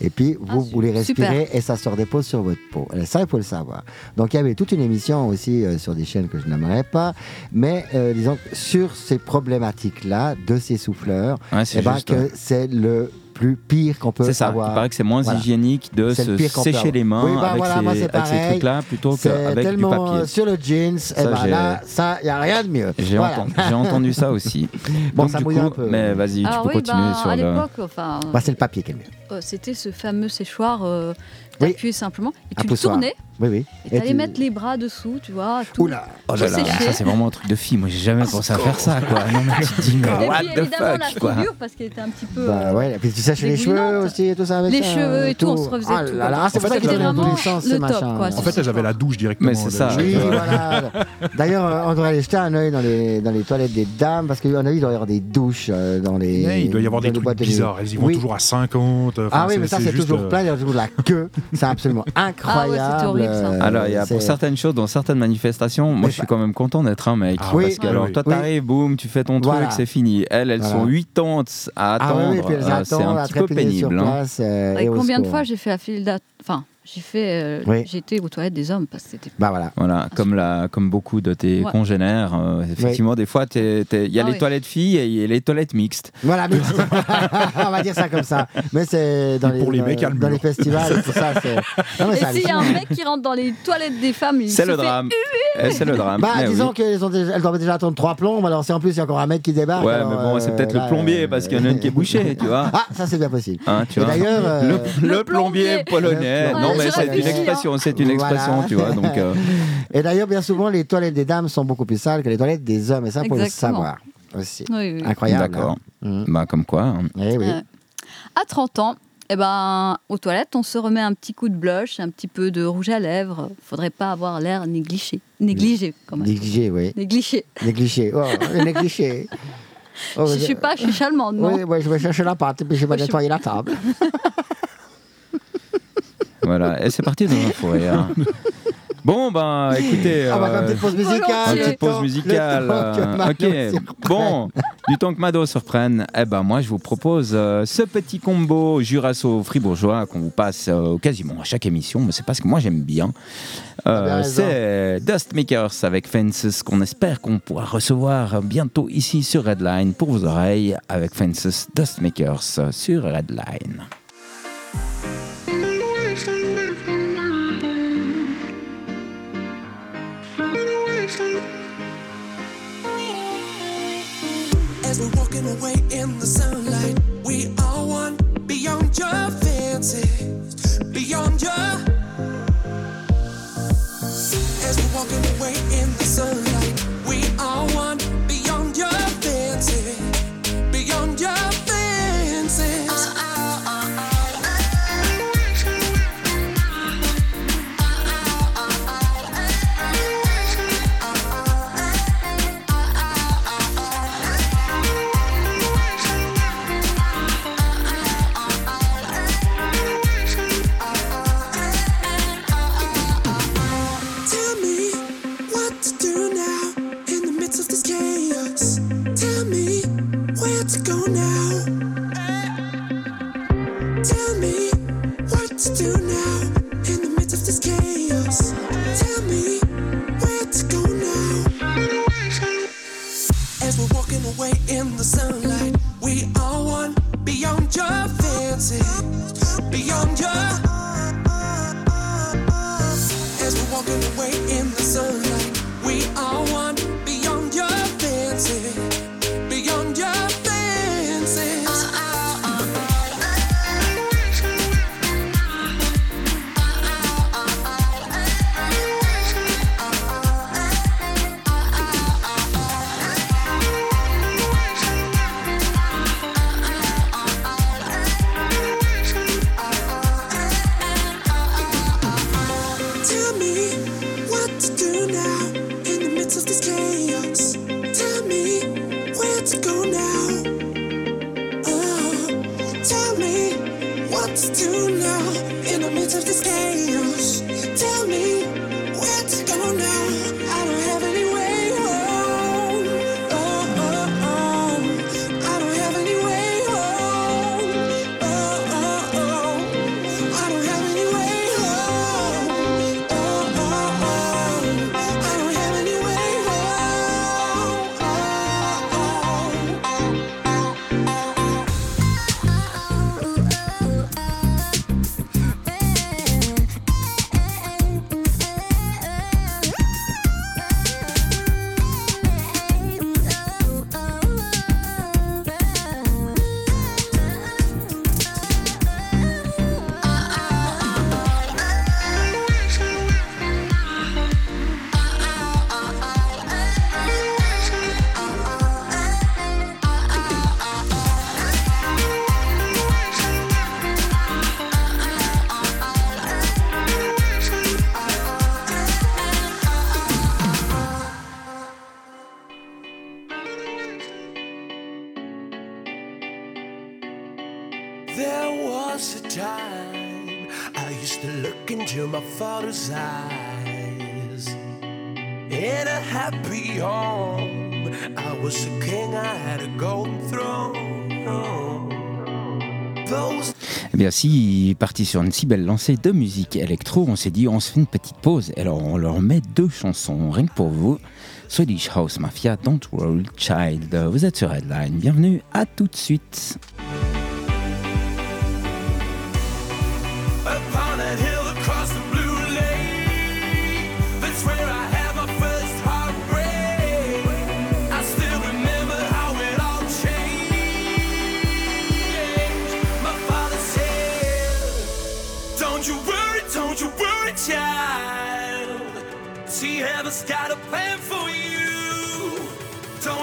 Et puis, vous, Ah, vous les super. respirez et ça se redépose sur votre peau. Et ça, il faut le savoir. Donc, il y avait toute une émission aussi euh, sur des chaînes que je n'aimerais pas, mais euh, disons, sur ces problématiques-là, de ces souffleurs, Ouais, eh ben, juste. que c'est le plus pire qu'on peut C'est ça, avoir. il paraît que c'est moins Voilà. hygiénique de se sécher les mains avoir. Oui, bah avec, voilà, ces, avec ces trucs-là plutôt qu'avec du papier. euh, sur le jeans, Ça, ben j'ai- là, ça, il n'y a rien de mieux. J'ai Voilà. entendu, entendu ça aussi. Bon, Donc, ça du coup, un peu. Mais vas-y, tu Alors peux oui, continuer ben, sur à le. enfin, Bah, c'est le papier qui est le mieux. euh, c'était ce fameux séchoir. Euh, Oui. T'appuyais simplement et tu le tournais Oui, oui. et t'allais tu- mettre les bras dessous, tu vois. Tout. Oula Oh là là, ça c'est vraiment un truc de fille. Moi j'ai jamais pensé à faire ça quoi. Non mais tu te dis mais what the évidemment la fuck quoi. figure parce qu'elle était un petit peu. Bah euh, ouais, et puis tu sèches les cheveux aussi et tout ça avec Les ça, cheveux et tout, on se Ah refaisait tout, là là, c'est pour En ça tous vraiment sens, le top, quoi, En fait, avaient la douche directement. Mais c'est ça. Oui, voilà. D'ailleurs, euh, on devrait aller jeter un œil dans les, dans les toilettes des dames, parce qu'à avis, il doit y avoir des douches euh, dans les. Il doit y avoir des trucs boîtes de nuit. bizarres. Elles y vont toujours à 50. enfin, Ah oui, mais ça, c'est juste, toujours euh, plein, il y a toujours de la queue. C'est absolument incroyable. Ça. euh, Alors, il y a pour certaines choses, dans certaines manifestations, moi je suis quand même content d'être un mec. Ah Oui. parce que, alors, oui. toi, Oui. t'arrives, boum, tu fais ton Voilà. truc, c'est fini. Elles, elles Voilà. sont 80 à Ah attendre. Euh, c'est un à petit peu pénible. hein. place. euh, Et combien de fois j'ai fait la file d'attente? Enfin, j'ai fait. euh, Oui. J'étais aux toilettes des hommes parce que c'était. Bah voilà. Voilà, comme, la, comme beaucoup de tes Ouais. congénères, euh, effectivement, des fois, t'es- t'es- il y a Ah les oui. toilettes filles et il y a les toilettes mixtes. Voilà, mais on va dire ça comme ça. Mais c'est dans les, pour les dans- mecs, dans mur. les festivals, tout ça. c'est- Non, mais Et c'est s'il y a un mec qui rentre dans les toilettes des femmes, il C'est se le fait drame. Eh, c'est le drame. Bah, Mais disons oui. qu'elles ont déjà- elles doivent déjà attendre trois plombes. Alors, si en plus il y a encore un mec qui débarque. Ouais, alors, mais bon, c'est euh, peut-être là, le plombier euh, parce qu'il y en a une qui est bouchée, tu vois. Ah, ça c'est bien possible. Hein, tu Et vois. d'ailleurs, le, plombier plombier. polonais. Non, mais c'est une Réfléchis, expression, c'est une Voilà. expression, tu vois. Donc, euh, et d'ailleurs, bien souvent, les toilettes des dames sont beaucoup plus sales que les toilettes des hommes. Et ça, pour le Exactement. savoir aussi. Oui, oui. Incroyable. D'accord. hein. Mhm. bah, comme quoi. hein. Eh oui. À 30 ans, eh ben, aux toilettes, on se remet un petit coup de blush, un petit peu de rouge à lèvres. Faudrait pas avoir l'air négligé. Négligé, quand même. Négligé, oui. Négligé. Négligé. Oh, négligé. Oh, je vous- suis pas, je suis charmante, non? Oui, ouais, je vais chercher la pâte et puis je vais nettoyer la table. Voilà. Et c'est parti dans un fou rire. Bon, ben, écoutez. On va faire euh, une petite pause musicale. volontiers. Une petite pause musicale. euh, ok. Bon, du temps que Mado se reprenne, eh ben moi je vous propose euh, ce petit combo Jurasso fribourgeois qu'on vous passe euh, quasiment à chaque émission, mais c'est parce que moi j'aime bien. Euh, c'est Dustmakers avec Fences qu'on espère qu'on pourra recevoir bientôt ici sur Redline pour vos oreilles avec Fences Dustmakers sur Redline. As we're walking away in the sunlight, we all want beyond your fancies, beyond your. As we're walking away in the sunlight, sur une si belle lancée de musique électro, on s'est dit on se fait une petite pause. Alors on leur met deux chansons, rien que pour vous. Swedish House Mafia, Don't Roll Child. Vous êtes sur Headline, bienvenue, à tout de suite.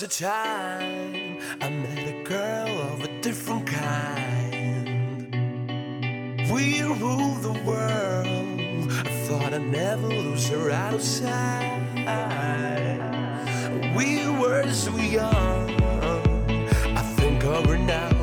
was a time I met a girl of a different kind. We ruled the world. I thought I'd never lose her out of sight. We were so young. I think of her now.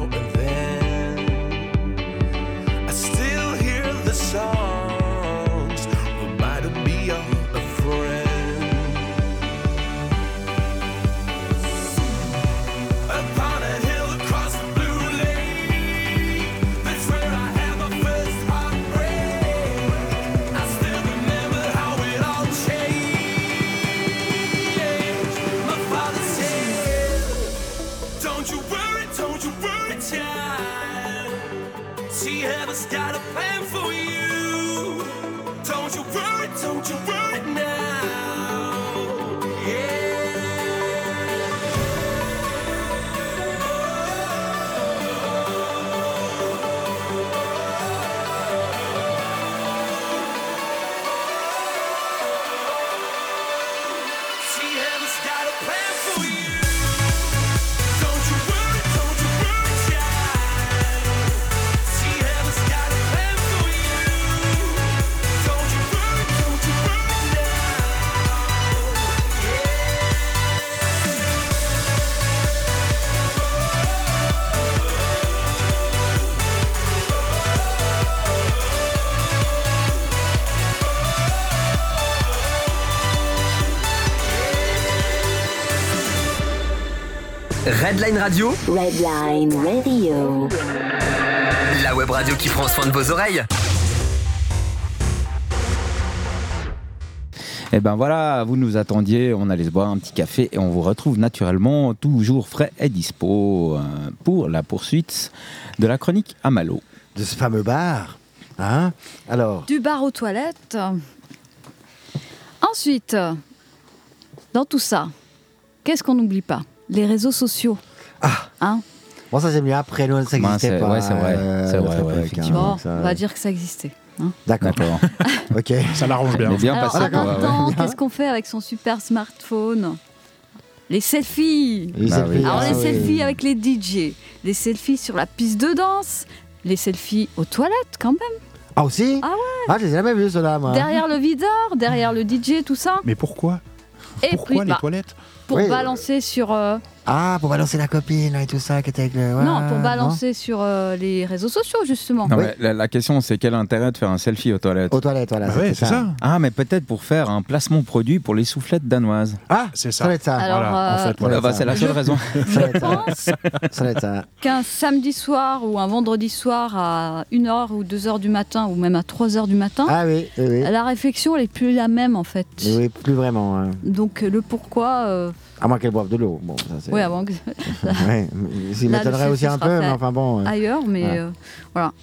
got a plan for you. Don't you worry, don't you worry now. Redline Radio, Redline Radio. la web radio qui prend soin de vos oreilles. Et ben voilà, vous nous attendiez, on allait se boire un petit café et on vous retrouve naturellement toujours frais et dispo euh, pour la poursuite de la chronique à Malo. De ce fameux bar. Hein? Alors, Du bar aux toilettes. Ensuite, dans tout ça, qu'est-ce qu'on n'oublie pas? Les réseaux sociaux. Ah. Hein bon, ça c'est mieux après, nous, ça n'existait c'est- pas. ouais, c'est vrai, euh, c'est vrai, ouais, effectivement. hein, bon, ça- on va dire que ça existait. hein. D'accord. Ok. Ça l'arrange bien. Bien Alors, passé, ouais. qu'est-ce qu'on fait avec son super smartphone? Les selfies. Les Bah selfies, oui. Alors ah les oui. selfies avec les DJ, les selfies sur la piste de danse, les selfies aux toilettes quand même, Ah aussi? Ah ouais Ah, je les ai jamais vus, ceux-là, moi. derrière le videur, derrière le DJ, tout ça. Mais pourquoi? Et Pourquoi puis les bah, toilettes? Pour Oui. balancer sur euh, Ah, pour balancer la copine et tout ça, qui était avec le. non pour balancer sur euh, les réseaux sociaux justement. Non, Oui. mais la, la question, c'est quel intérêt de faire un selfie aux toilettes Aux toilettes, voilà. Bah ouais, c'est ça. Ah, mais peut-être pour faire un placement produit pour les soufflettes danoises. Ah, C'est ça ça. doit être ça. Alors, voilà, en euh, fait, voilà. Ah bah, c'est la seule Je- raison. Ça ça. pense Ça qu'un samedi soir ou un vendredi soir à 1h ou 2h du matin ou même à 3h du matin, Ah oui, oui, oui. la réflexion elle est plus la même en fait. Oui, plus vraiment. hein. Donc euh, le pourquoi, euh, À moins qu'elle boive de l'eau. Bon, ça c'est. ouais, avant que Ouais, S'il m'étonnerait aussi un peu, mais enfin bon. ailleurs, mais euh, voilà.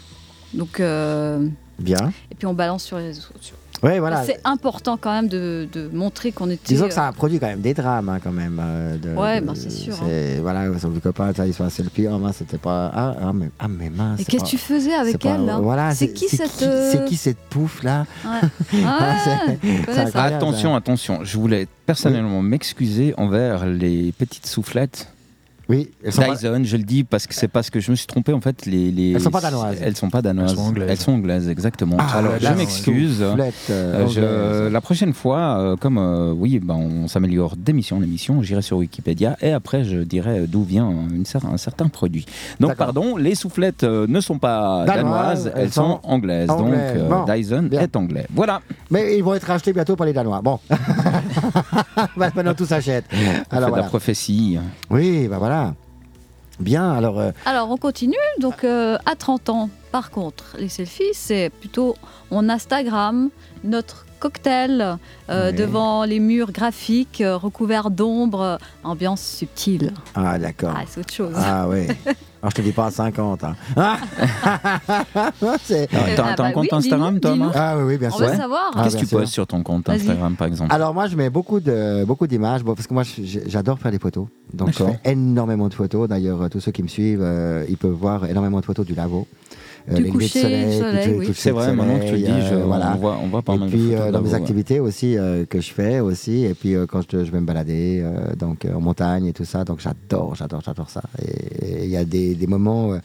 Donc euh, Bien. et puis on balance sur les réseaux sociaux. Oui, voilà. C'est important quand même de, de montrer qu'on était. Disons que ça euh, a produit quand même des drames, hein, quand même. euh, de- Ouais, ben, c'est sûr, c'est- Voilà, son petit copain, ça, il se fait un selfie. Ah, mince, c'était pas. Ah, ah, mais, ah, mais mince. Et qu'est-ce que tu faisais avec pas- elle là Voilà, C'est qui cette. euh, C'est qui cette pouffe là Ouais. incroyable. Attention, attention, je voulais personnellement m'excuser envers les petites soufflettes Oui, elles sont pas- Dyson, je le dis parce que c'est parce que je me suis trompé en fait. Les, les- Elles sont pas danoises. Elles sont pas danoises. Elles sont anglaises. Elles sont anglaises, exactement. Ah, Alors là, je m'excuse. euh, Euh, la prochaine fois, euh, comme euh, oui, ben, on s'améliore d'émission en émission, j'irai sur Wikipédia et après je dirai d'où vient une cer- un certain produit. Donc pardon, les soufflettes euh, ne sont pas Danoises, danoises, elles elles sont anglaises. anglaises. Donc euh, Bon, Dyson bien. est anglais. Voilà. Mais ils vont être rachetés bientôt par les Danois. Bon. Bah, Maintenant, tout s'achète. Fait Alors, voilà. la prophétie. Oui, bah voilà. Bien, alors. euh, Alors on continue. Donc euh, à 30 ans, par contre, les selfies, c'est plutôt on Instagram notre cocktail euh, Oui. devant les murs graphiques euh, recouverts d'ombre, euh, ambiance subtile. Ah, d'accord. Ah, c'est autre chose. Ah, oui. Alors, je te dis pas à 50. Hein. Ah, T'as t'as ah, un bah compte oui, Instagram, dis-nous. Marc ah oui, oui, bien on sûr. veut savoir. Ah, Qu'est-ce que tu sûr. postes sur ton compte. Instagram, par exemple? Alors moi je mets beaucoup de beaucoup d'images bon, parce que moi j'adore faire des photos donc je fais énormément de photos d'ailleurs tous ceux qui me suivent euh, ils peuvent voir énormément de photos du lago Du les de coucher du soleil, coucher- oui. C'est de vrai, maintenant que tu le dis, soleil, je- euh, voilà. on, voit, on voit pas et mal de puis euh, de dans mes activités aussi euh, que je fais aussi et puis euh, quand je, je vais me balader euh, donc euh, en montagne et tout ça donc j'adore j'adore j'adore ça et il y a des, des moments euh,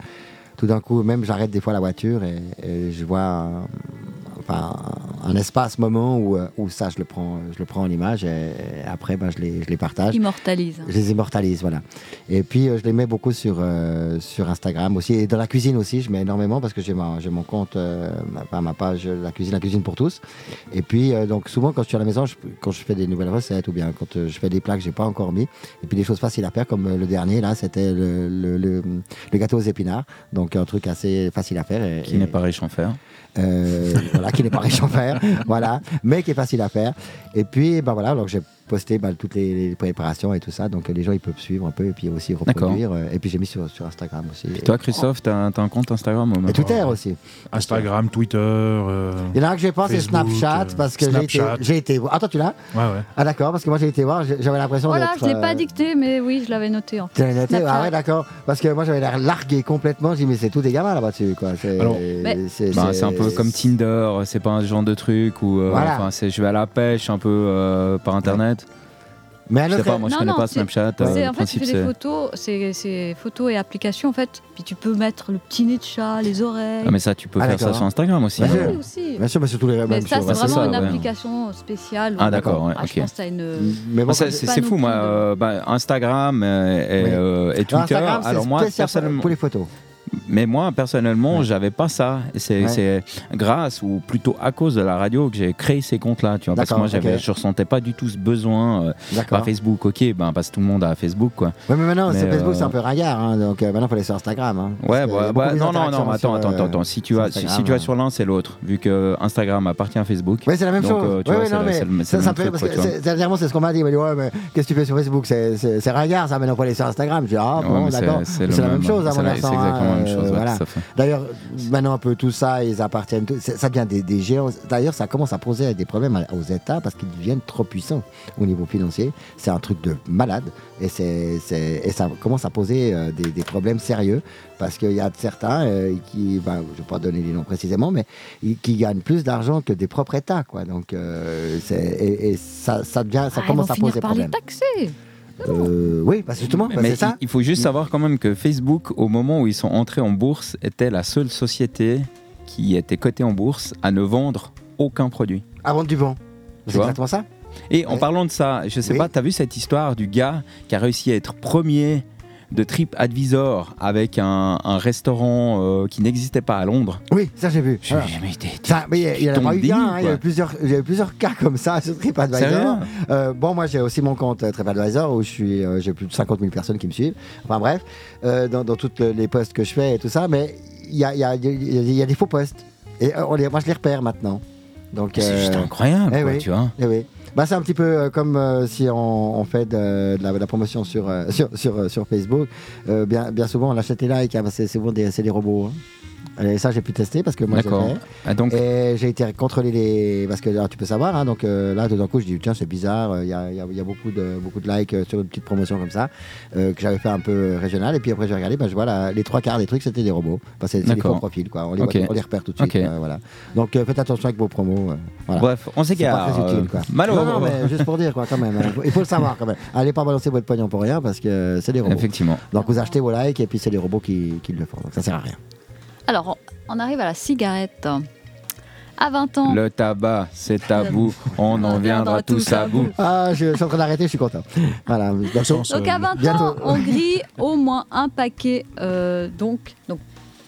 tout d'un coup même j'arrête des fois la voiture et, et je vois enfin, un espace moment où, euh, où ça je le prends je le prends en image et, et après ben, je, les, je les partage Immortalise. je les immortalise, voilà. Et puis, euh, je les mets beaucoup sur, euh, sur Instagram aussi. Et dans la cuisine aussi, je mets énormément parce que j'ai mon compte, euh, ma, ma page La cuisine, la cuisine pour tous. Et puis, euh, donc, souvent, quand je suis à la maison, je- quand je fais des nouvelles recettes ou bien quand euh, je fais des plats que j'ai pas encore mis, et puis des choses faciles à faire, comme le dernier, là, c'était le, le, le- le gâteau aux épinards. Donc, un truc assez facile à faire. Et, Qui n'est pas riche en fer. Euh, voilà, qui n'est pas riche en fer, voilà, mais qui est facile à faire. Et puis, ben voilà, donc j'ai posté ben, toutes les, les préparations et tout ça, donc les gens ils peuvent suivre un peu et puis aussi reproduire. euh, Et puis j'ai mis sur, sur Instagram aussi. Puis toi, Christophe, t'as un, t'as un compte Instagram au et Twitter aussi. Instagram, Twitter. euh, Il y en a un que j'ai pas, c'est Snapchat, euh, parce que j'ai été, été. Attends, tu l'as Ouais, ouais. Ah d'accord, parce que moi j'ai été voir, j'avais l'impression Voilà, je l'ai pas dicté, mais oui, je l'avais noté. En fait. tu l'avais noté Snapchat. Ah ouais, d'accord. Parce que moi j'avais l'air largué complètement. J'ai dit, mais c'est tout des gamins là-bas dessus, quoi. C'est Bah, un peu comme Tinder, c'est pas un genre de truc où euh, Voilà. je vais à la pêche un peu euh, par internet. Mais un Je sais pas, moi je Non, connais non, pas c'est- Snapchat. euh, C'est- en fait, tu fais des c'est. photos, c'est c'est photos et applications en fait. Puis tu peux mettre le petit nez de chat, les oreilles. Ah, mais ça, tu peux Ah, faire ça d'accord. sur Instagram aussi. Bien hein. sûr. Oui, aussi. Bien sûr, mais surtout les Mais même ça, c'est c'est vraiment ça, une ouais. application spéciale. Ah, d'accord, ouais, Ah, ok. Je pense que t'as une. Mais bon, c'est c'est fou, moi. euh, bah, Instagram euh, et, euh, Twitter. Instagram, c'est Alors moi, spécial personnellement, pour les photos. Mais moi, personnellement, Ouais. j'avais pas ça. C'est Ouais. grâce ou plutôt à cause de la radio que j'ai créé ces comptes-là. Tu vois, parce que moi, j'avais, ok. je ressentais pas du tout ce besoin. euh, par Facebook, ok, ben, parce que tout le monde a Facebook, quoi. Ouais, mais maintenant, Mais, c'est Facebook, euh, c'est un peu ringard. hein, donc euh, maintenant, il faut aller sur Instagram. hein, Ouais, bah, bah, non, non, non, attends, attends, euh, attends. Si tu vas, si, tu euh. sur l'un, c'est l'autre, vu que Instagram appartient à Facebook. Oui, c'est la même Donc, chose. tu vois, mais ça, peut, parce que dernièrement, c'est ce qu'on m'a dit. Il m'a dit, ouais, mais qu'est-ce que tu fais sur Facebook? C'est- ringard, ça, maintenant, faut aller sur Instagram. Je dis, ah Ouais, bon, d'accord. c'est la même chose, à mon même chose, ouais, fait. D'ailleurs, maintenant, un peu tout ça, ils appartiennent. tout- Ça devient des, des géants. D'ailleurs, ça commence à poser des problèmes à- aux États parce qu'ils deviennent trop puissants au niveau financier. C'est un truc de malade. Et, c'est- c'est- et ça commence à poser euh, des, des problèmes sérieux parce qu'il y a certains euh, qui, ben, je ne vais pas donner les noms précisément, mais qui gagnent plus d'argent que des propres États. Quoi. Donc, euh, et, et ça, ça, devient, ça Ah, ils commence à poser par problème. les taxer. Euh, oui, parce que justement, bah, Mais ça. il- faut juste savoir quand même que Facebook, au moment où ils sont entrés en bourse, était la seule société qui était cotée en bourse à ne vendre aucun produit. À vendre du vent. C'est exactement ça. Et en parlant de ça, je sais Oui. pas, t'as vu cette histoire du gars qui a réussi à être premier de TripAdvisor avec un, un restaurant euh, qui n'existait pas à Londres Oui, ça j'ai vu. Je- mais ça, mais il y a- y en eu hein, il y a eu plusieurs, il y a eu plusieurs cas comme ça sur TripAdvisor. Euh, bon, moi j'ai aussi mon compte euh, TripAdvisor où je suis, euh, j'ai plus de 50 000 personnes qui me suivent. Enfin bref, dans, dans toutes les posts que je fais et tout ça, mais il y a, y y des faux posts. Et on les, moi je les repère maintenant. Donc, C'est juste incroyable, eh quoi, oui. tu vois. Eh oui. Bah, c'est un petit peu euh, comme euh, si on, on fait de, de la, de la promotion sur, euh, sur, sur, sur Facebook. Bien, bien souvent, on achète des likes, hein, c'est souvent des, c'est des robots. hein. Et ça, j'ai pu tester parce que moi, j'ai fait. Ah, donc, Et j'ai été contrôler les. Parce que alors, tu peux savoir, hein, donc euh, là, tout d'un coup, je dis, tiens, c'est bizarre, euh, il y, a, il y a- il y a beaucoup de, beaucoup de likes euh, sur une petite promotion comme ça, euh, que j'avais fait un peu régional. Et puis après, j'ai regardé, bah, je vois les trois quarts des trucs, c'était des robots. Enfin, c'est des faux profils, quoi. On les, Ok. voit- on les repère tout de suite. Voilà. Donc faites attention avec vos promos. voilà. bref, on s'égare. très utile, quoi. Malo. Non, non, mais juste pour dire, quoi, quand même. hein. Il faut le savoir, quand même. Allez pas balancer votre pognon pour rien parce que c'est des robots. Effectivement. Donc vous achetez vos likes et puis c'est les robots qui, qui le font. Donc ça sert à rien. Alors, on arrive à la cigarette. À 20 ans, Le tabac, c'est tabou. On en viendra tous à bout. Ah, je, je suis en train d'arrêter, je suis content. Voilà. bientôt. donc à 20 Bientôt. ans, on grille au moins un paquet euh, donc, donc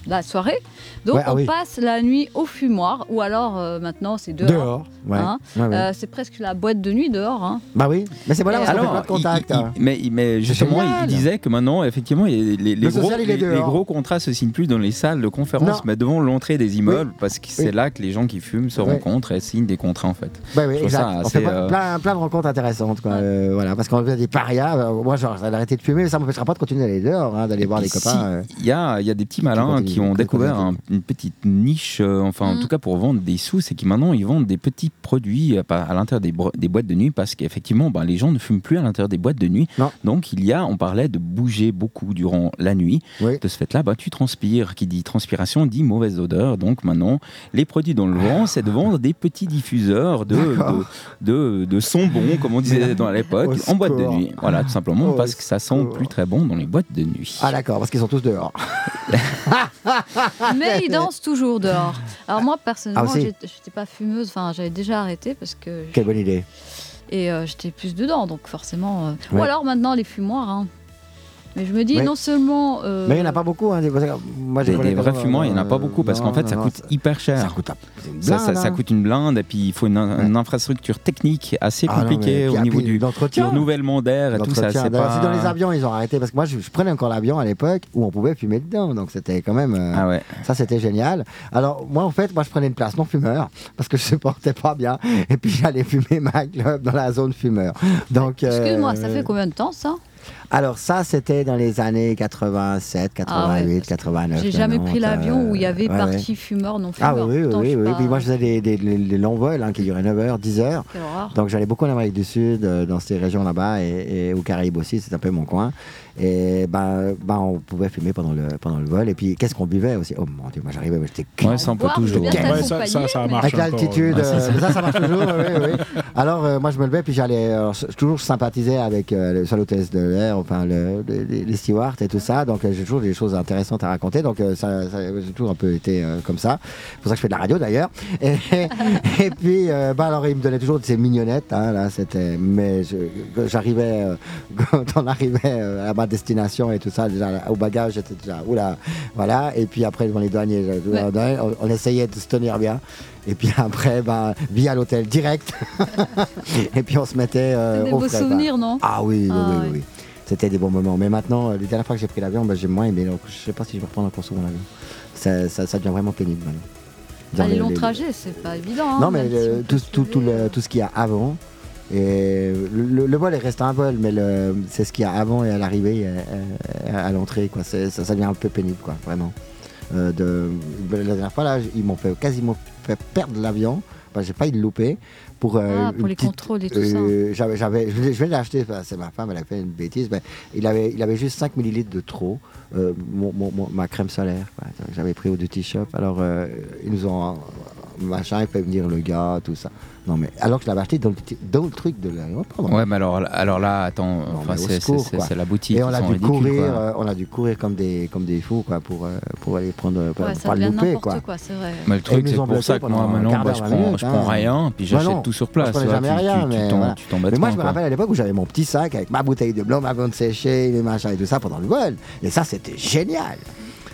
la soirée. Donc Ouais, ah on oui. passe la nuit au fumoir ou alors euh, maintenant c'est dehors. Dehors. Ouais. Hein. Ouais, ouais. Euh, c'est presque la boîte de nuit dehors. hein. Bah oui, mais c'est voilà, Alors, plein de il- il- hein. mais, mais justement, il- disait que maintenant, effectivement, les, les Le gros, social, les- gros contrats se signent plus dans les salles de conférence, Non. mais devant l'entrée des immeubles, parce que c'est Oui. là que les gens qui fument se Oui. rencontrent et signent des contrats, en fait. Bah oui, exact. ça on fait plein, euh, plein, plein de rencontres intéressantes. Quoi. Euh, voilà, parce qu'on fait des parias. Euh, moi, genre, j'ai arrêté de fumer, mais ça ne m'empêchera pas de continuer d'aller dehors, d'aller voir puis, copains. Il y, a, il y a des petits malins qui ont découvert un-. Une petite niche, euh, enfin en Mm. tout cas pour vendre des sous, c'est qu'ils maintenant ils vendent des petits produits à, pa- à l'intérieur des, boîtes de nuit parce qu'effectivement ben, les gens ne fument plus à l'intérieur des boîtes de nuit. Non. Donc il y a, on parlait de bouger beaucoup durant la nuit. Oui. De ce fait-là, ben, tu transpires. Qui dit transpiration dit mauvaise odeur. Donc maintenant, les produits dans le vent, c'est de vendre des petits diffuseurs de, de, de, de sons bons, comme on disait dans l'époque, en boîte de nuit. Voilà, tout simplement Au parce que ça sent plus très bon dans les boîtes de nuit. Ah d'accord, parce qu'ils sont tous dehors. Mais ils dansent toujours dehors. Alors moi personnellement, Ah, j'étais pas fumeuse. Enfin, j'avais déjà arrêté parce que Quelle bonne idée. et euh, j'étais plus dedans, donc forcément. euh, Ou alors maintenant les fumoires. hein. Mais je me dis Ouais. non seulement. euh, Mais il n'y en a pas beaucoup. Hein, des, moi, j'ai Des, des vrais fumeurs, il n'y en a pas euh, beaucoup parce qu'en fait, non, ça coûte hyper cher. Ça coûte, Ça, ça- blinde, ça hein. coûte une blinde et puis il faut une, une infrastructure technique assez Ah compliquée au ah, niveau du, renouvellement d'air et tout ça. C'est pas... dans les avions, ils ont arrêté. Parce que moi, je, je prenais encore l'avion à l'époque où on pouvait fumer dedans. Donc, c'était quand même. euh, Ah ouais. Ça, c'était génial. Alors, moi, en fait, moi, je prenais une place non fumeur parce que je supportais pas bien. Et puis, j'allais fumer ma club dans la zone fumeur. Donc, euh, Excuse-moi, ça fait combien de temps ça? Alors, ça, c'était dans les années 87, 88, Ah ouais, parce que 89. J'ai jamais 90, pris l'avion euh, où il y avait ouais, partie fumeur, non fumeur. Ah oui, oui, Pourtant, oui. pas- Puis moi, je faisais des, des- des- des longs vols hein, qui duraient 9 heures, 10 heures. Donc j'allais beaucoup en Amérique du Sud, euh, dans ces régions là-bas, et, et aux Caraïbes aussi, c'est un peu mon coin. Et ben, ben on pouvait fumer pendant le, pendant le vol. Et puis qu'est-ce qu'on buvait aussi? Oh mon dieu, moi j'arrivais, moi, j'étais Ouais, ça on peut Boire, toujours. Ouais, ça, ça, ça mais- marche avec l'altitude, ouais. euh, ça, ça marche toujours. oui, oui. Alors, euh, moi, je me levais, puis j'allais. alors, je- toujours, je sympathisais avec euh, le- soit l'hôtesse de l'air enfin le- le- les, les stewards et tout ça. Donc euh, j'ai toujours des choses intéressantes à raconter. Donc euh, ça, ça- j'ai toujours un peu été euh, comme ça. C'est pour ça que je fais de la radio d'ailleurs. Et, et puis, euh, bah alors il me donnait toujours de ces mignonnettes. hein, là, c'était. Mais j'arrivais, euh, quand on arrivait euh, à ma destination et tout ça, déjà au bagage, j'étais déjà oula, voilà. Et puis après devant les douaniers, Ouais. on, on essayait de se tenir bien. Et puis après, bah, via l'hôtel direct. et puis on se mettait. euh, des au beaux frais, souvenirs, non Ah oui, oui, Ah oui, oui. oui. C'était des bons moments. Mais maintenant, euh, les dernières fois que j'ai pris l'avion, bah, j'ai moins aimé. Donc, je sais pas si je vais reprendre encore souvent l'avion. Ça, ça, ça devient vraiment pénible Ah, les les- longs les- trajets, c'est pas évident. hein, Non, mais le- tout, tout, tout, le- tout ce qu'il y a avant. Et le, le vol est resté un vol, mais c'est ce qu'il y a avant et à l'arrivée, et à, à- à l'entrée. quoi. Ça, ça devient un peu pénible, quoi, vraiment. Euh, de, la dernière fois, là, ils m'ont fait quasiment fait perdre l'avion. Bah, j'ai pas eu de louper. Pour, euh, Ah, pour les petite- contrôles et tout euh, j'avais, je, de l'acheter, c'est ma femme, elle a fait une bêtise. mais il, avait, il avait juste 5 millilitres de trop, euh, mon, mon- mon- ma crème solaire. quoi. J'avais pris au Duty Shop. Alors, euh, ils nous ont. Machin, il fait venir le gars, tout ça. Non, mais alors que je l'avais acheté dans le, petit- dans le truc de l'aéroport. Ouais, mais alors, alors là, attends, enfin, c'est- la boutique. Et on a dû courir, euh, on a dû courir comme des comme des fous quoi pour euh, pour aller prendre pour, Ouais, pour ça pas louper quoi. quoi, vrai. Mais le truc, ils c'est pour ça que moi, maintenant, bah, je, prends, je prends hein. rien, puis Bah j'achète non. tout sur Moi, place. je vois, jamais tu- rien, tu- mais voilà. Mais moi, je me rappelle à l'époque où j'avais mon petit sac avec ma bouteille de blanc, ma bonne séchée, les machins et tout ça pendant le vol. Et ça, c'était génial.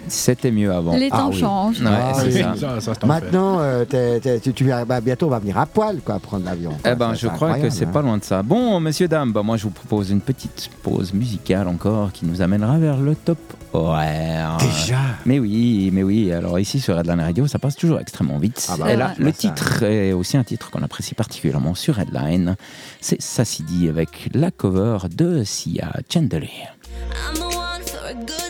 C'était mieux avant. Les Ah temps oui. changent. Ouais, Ah oui. ça. Ça, ça. Maintenant, euh, t'es- t'es- tu, tu viens- bah, bientôt, on va venir à poil quoi, prendre l'avion. Eh ben, je crois que c'est hein. pas loin de ça. Bon, messieurs, dames, bah, moi, je vous propose une petite pause musicale encore qui nous amènera vers le top horaire. Déjà Mais oui, mais oui. Alors ici sur Redline Radio, ça passe toujours extrêmement vite. Ah bah Et là, ouais. le Bah, ça. titre est aussi un titre qu'on apprécie particulièrement sur Redline. C'est Sassidi avec la cover de Sia Chandelier. I'm the one for a good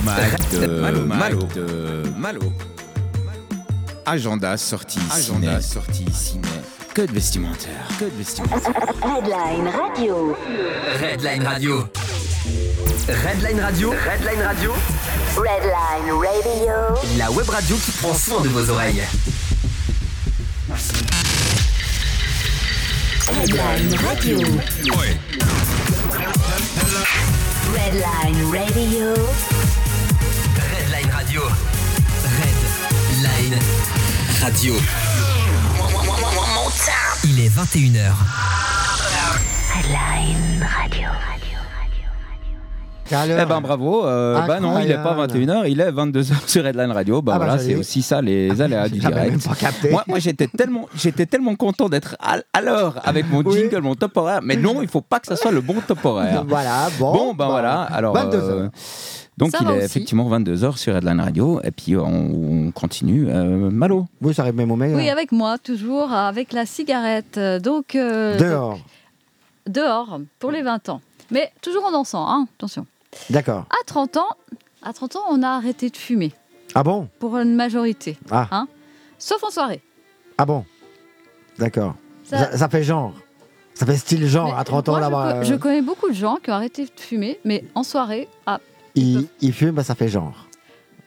Malo, Malo. Malo. de Malo. Agenda sorti Agenda ciné. sorti ciné. Que de vestimentaire. Que de vestimentaire. Redline Radio. Redline Radio. Redline Radio. Redline Radio. Redline Radio. La web radio qui prend soin de vos oreilles. Redline Radio. Redline Radio. Radio. Il est 21h. Redline Radio. Eh ben bravo, euh, bah non, il est pas Incroyable. 21h, il est 22h sur Redline Radio. Bah Ah bah, voilà, c'est aussi ça les aléas du direct. pas capté. Moi, moi j'étais tellement, j'étais tellement content d'être à, à l'heure avec mon Oui. jingle, mon top horaire. Mais non, il faut pas que ça soit le bon top horaire. Voilà, bon. Bon, ben bah, voilà. Alors, 22 euh. Donc Ça il est aussi. effectivement 22h sur Redline Radio. Et puis on, on continue. Euh, Malo. Oui, ça arrive même au meilleur. Oui, avec moi, toujours, avec la cigarette. Euh, Donc, euh, Dehors. dehors, pour les 20 ans. Mais toujours en dansant, hein, attention. D'accord. À 30 ans, à 30 ans, on a arrêté de fumer, Ah bon? Pour une majorité. Ah. Hein Sauf en soirée. Ah bon? D'accord. Ça- Ça, ça fait genre. Ça fait style genre Mais à 30 ans je là-bas. euh, Je, connais beaucoup de gens qui ont arrêté de fumer, mais en soirée, ah, Il, il fume, bah, ça fait genre.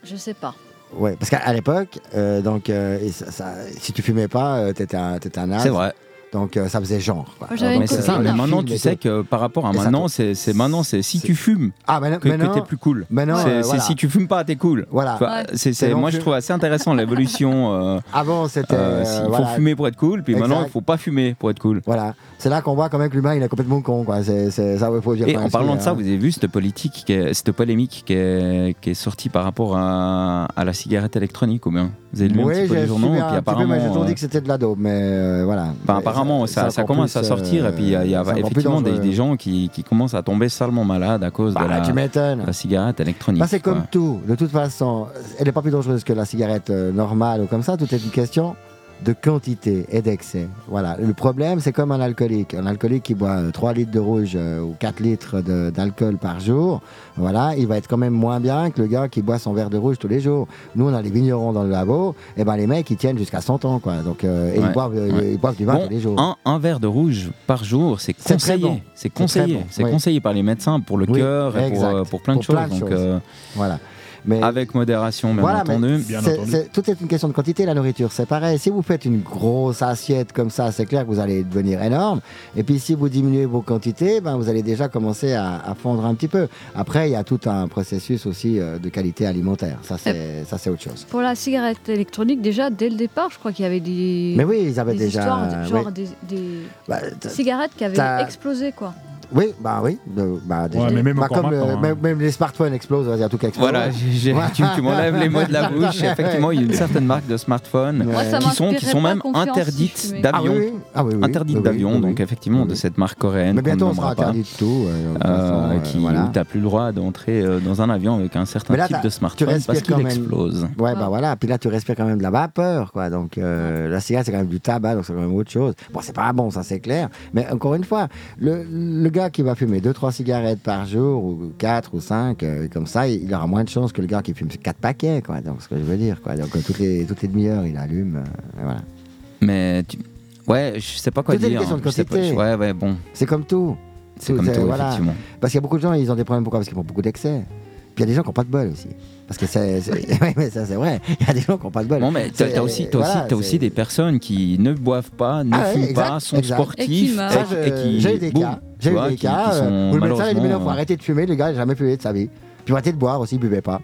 je sais pas. Ouais, parce qu'à à l'époque, euh, donc, euh, et ça- ça- si tu fumais pas, euh, t'étais un, t'étais un naze. C'est vrai. Donc euh, ça faisait genre. quoi. Donc, Mais c'est une ça. Mais euh, maintenant, tu sais que par rapport à Et maintenant, te- c'est c'est maintenant, c'est si c'est- tu fumes Ah, maintenant, que, que t'es plus cool. maintenant, C'est euh, c'est voilà. si tu fumes pas, t'es cool. Voilà. Ouais. c'est- c'est- C'est moi, je trouve assez intéressant l'évolution. euh, Avant, c'était. euh, euh, si- il voilà. faut fumer pour être cool, puis maintenant, il faut pas fumer pour être cool. Voilà. C'est là qu'on voit quand même que l'humain, il est complètement con. Quoi. C'est, c'est- ça, il faut dire. Et en parlant de c'est, ça, vous avez vu cette politique, qui est- cette polémique qui est, qui est sortie par rapport à, à la cigarette électronique ou bien? Vous avez lu un Oui, petit peu j'ai les journaux apparemment, j'ai toujours euh, dit que c'était de la dope. Mais euh, voilà. Enfin, Ça, commence plus, à sortir euh, et puis il y a, y plus effectivement des, gens qui, qui commencent à tomber salement malades à cause de Bah, la, tu m'étonnes. la cigarette électronique. Bah, c'est comme tout. De toute façon, elle n'est pas plus dangereuse que la cigarette euh, normale ou comme ça. Tout est une question de quantité et d'excès. Voilà. Le problème, c'est comme un alcoolique. Un alcoolique qui boit euh, 3 litres de rouge euh, ou 4 litres d'alcool par jour, voilà, il va être quand même moins bien que le gars qui boit son verre de rouge tous les jours. Nous, on a les vignerons dans le labo, et ben les mecs, ils tiennent jusqu'à 100 ans, quoi. Donc, euh, et Ouais. ils, boivent, euh, Ouais. ils boivent du vin Bon, tous les jours. un, un verre de rouge par jour, c'est conseillé. bon. C'est conseillé. bon, C'est oui. conseillé par les médecins pour le Oui, cœur et pour, euh, plein de Pour choses. plein de Donc, choses. euh, Voilà. Mais avec modération, bien Voilà, mais entendu. Bien c'est- entendu. tout est une question de quantité, la nourriture, c'est pareil. Si vous faites une grosse assiette comme ça, c'est clair que vous allez devenir énorme. Et puis si vous diminuez vos quantités, ben, vous allez déjà commencer à, à fondre un petit peu. Après, il y a tout un processus aussi euh, de qualité alimentaire. Ça, c'est ça, c'est autre chose. Pour la cigarette électronique, déjà, dès le départ, je crois qu'il y avait des, Mais oui, ils avaient des déjà. histoires, de- genre oui. des, des Bah, cigarettes qui avaient explosé, quoi. Oui, bah oui. de- bah, déjà. mais même Bah, comme maintenant, hein. même, même les smartphones explosent, il y a tout explose. Voilà, j'ai- j'ai- Ouais. tu, tu m'enlèves les mots de la bouche. Effectivement, il y a une certaine marque de smartphones qui sont, qui sont même si interdites. Ah d'avion. oui, oui. Ah oui, oui. Interdites d'avion, oui, donc oui. effectivement Oui, de cette marque coréenne. Mais bientôt, on sera interdit de tout. euh, euh, euh, qui, voilà. où tu n'as plus le droit d'entrer euh, dans un avion avec un certain là, type de smartphone parce qu'il explose. Ouais, Ah. bah voilà. Puis là, tu respires quand même de la vapeur, quoi. Donc, euh, la cigarette, c'est quand même du tabac, donc c'est quand même autre chose. Bon, c'est pas bon, ça, c'est clair. Mais encore une fois, le gars qui va fumer 2-3 cigarettes par jour, ou 4 ou 5, comme ça, il, aura moins de chances que le gars qui fume 4 paquets, quoi. Donc, ce que je veux dire, quoi. Donc, euh, toutes les, toutes les demi-heures, il allume. euh, et voilà. Mais tu- ouais, je sais pas quoi Tout est une dire. question de pas-. Ouais, ouais, bon, C'est comme tout. c'est comme c'est- tout, voilà. effectivement. Parce qu'il y a beaucoup de gens, ils ont des problèmes. Pourquoi? Parce qu'ils font beaucoup d'excès. Puis il y a des gens qui n'ont pas de bol aussi. Parce que c'est. Oui, mais ça, c'est vrai. Il y a des gens qui n'ont pas de bol. Bon, mais t'as t'as aussi, t'as aussi, t'as aussi des personnes qui ne boivent pas, ne Ah ouais, fument exact, pas, sont exact. sportifs Et qui qui. J'ai eu des boum, cas. J'ai eu des qui- cas qui euh, sont où le médecin a dit mais non, faut euh, arrêter de fumer. Le gars, il n'a jamais fumé de sa vie. Puis arrêter de boire aussi, il buvait pas.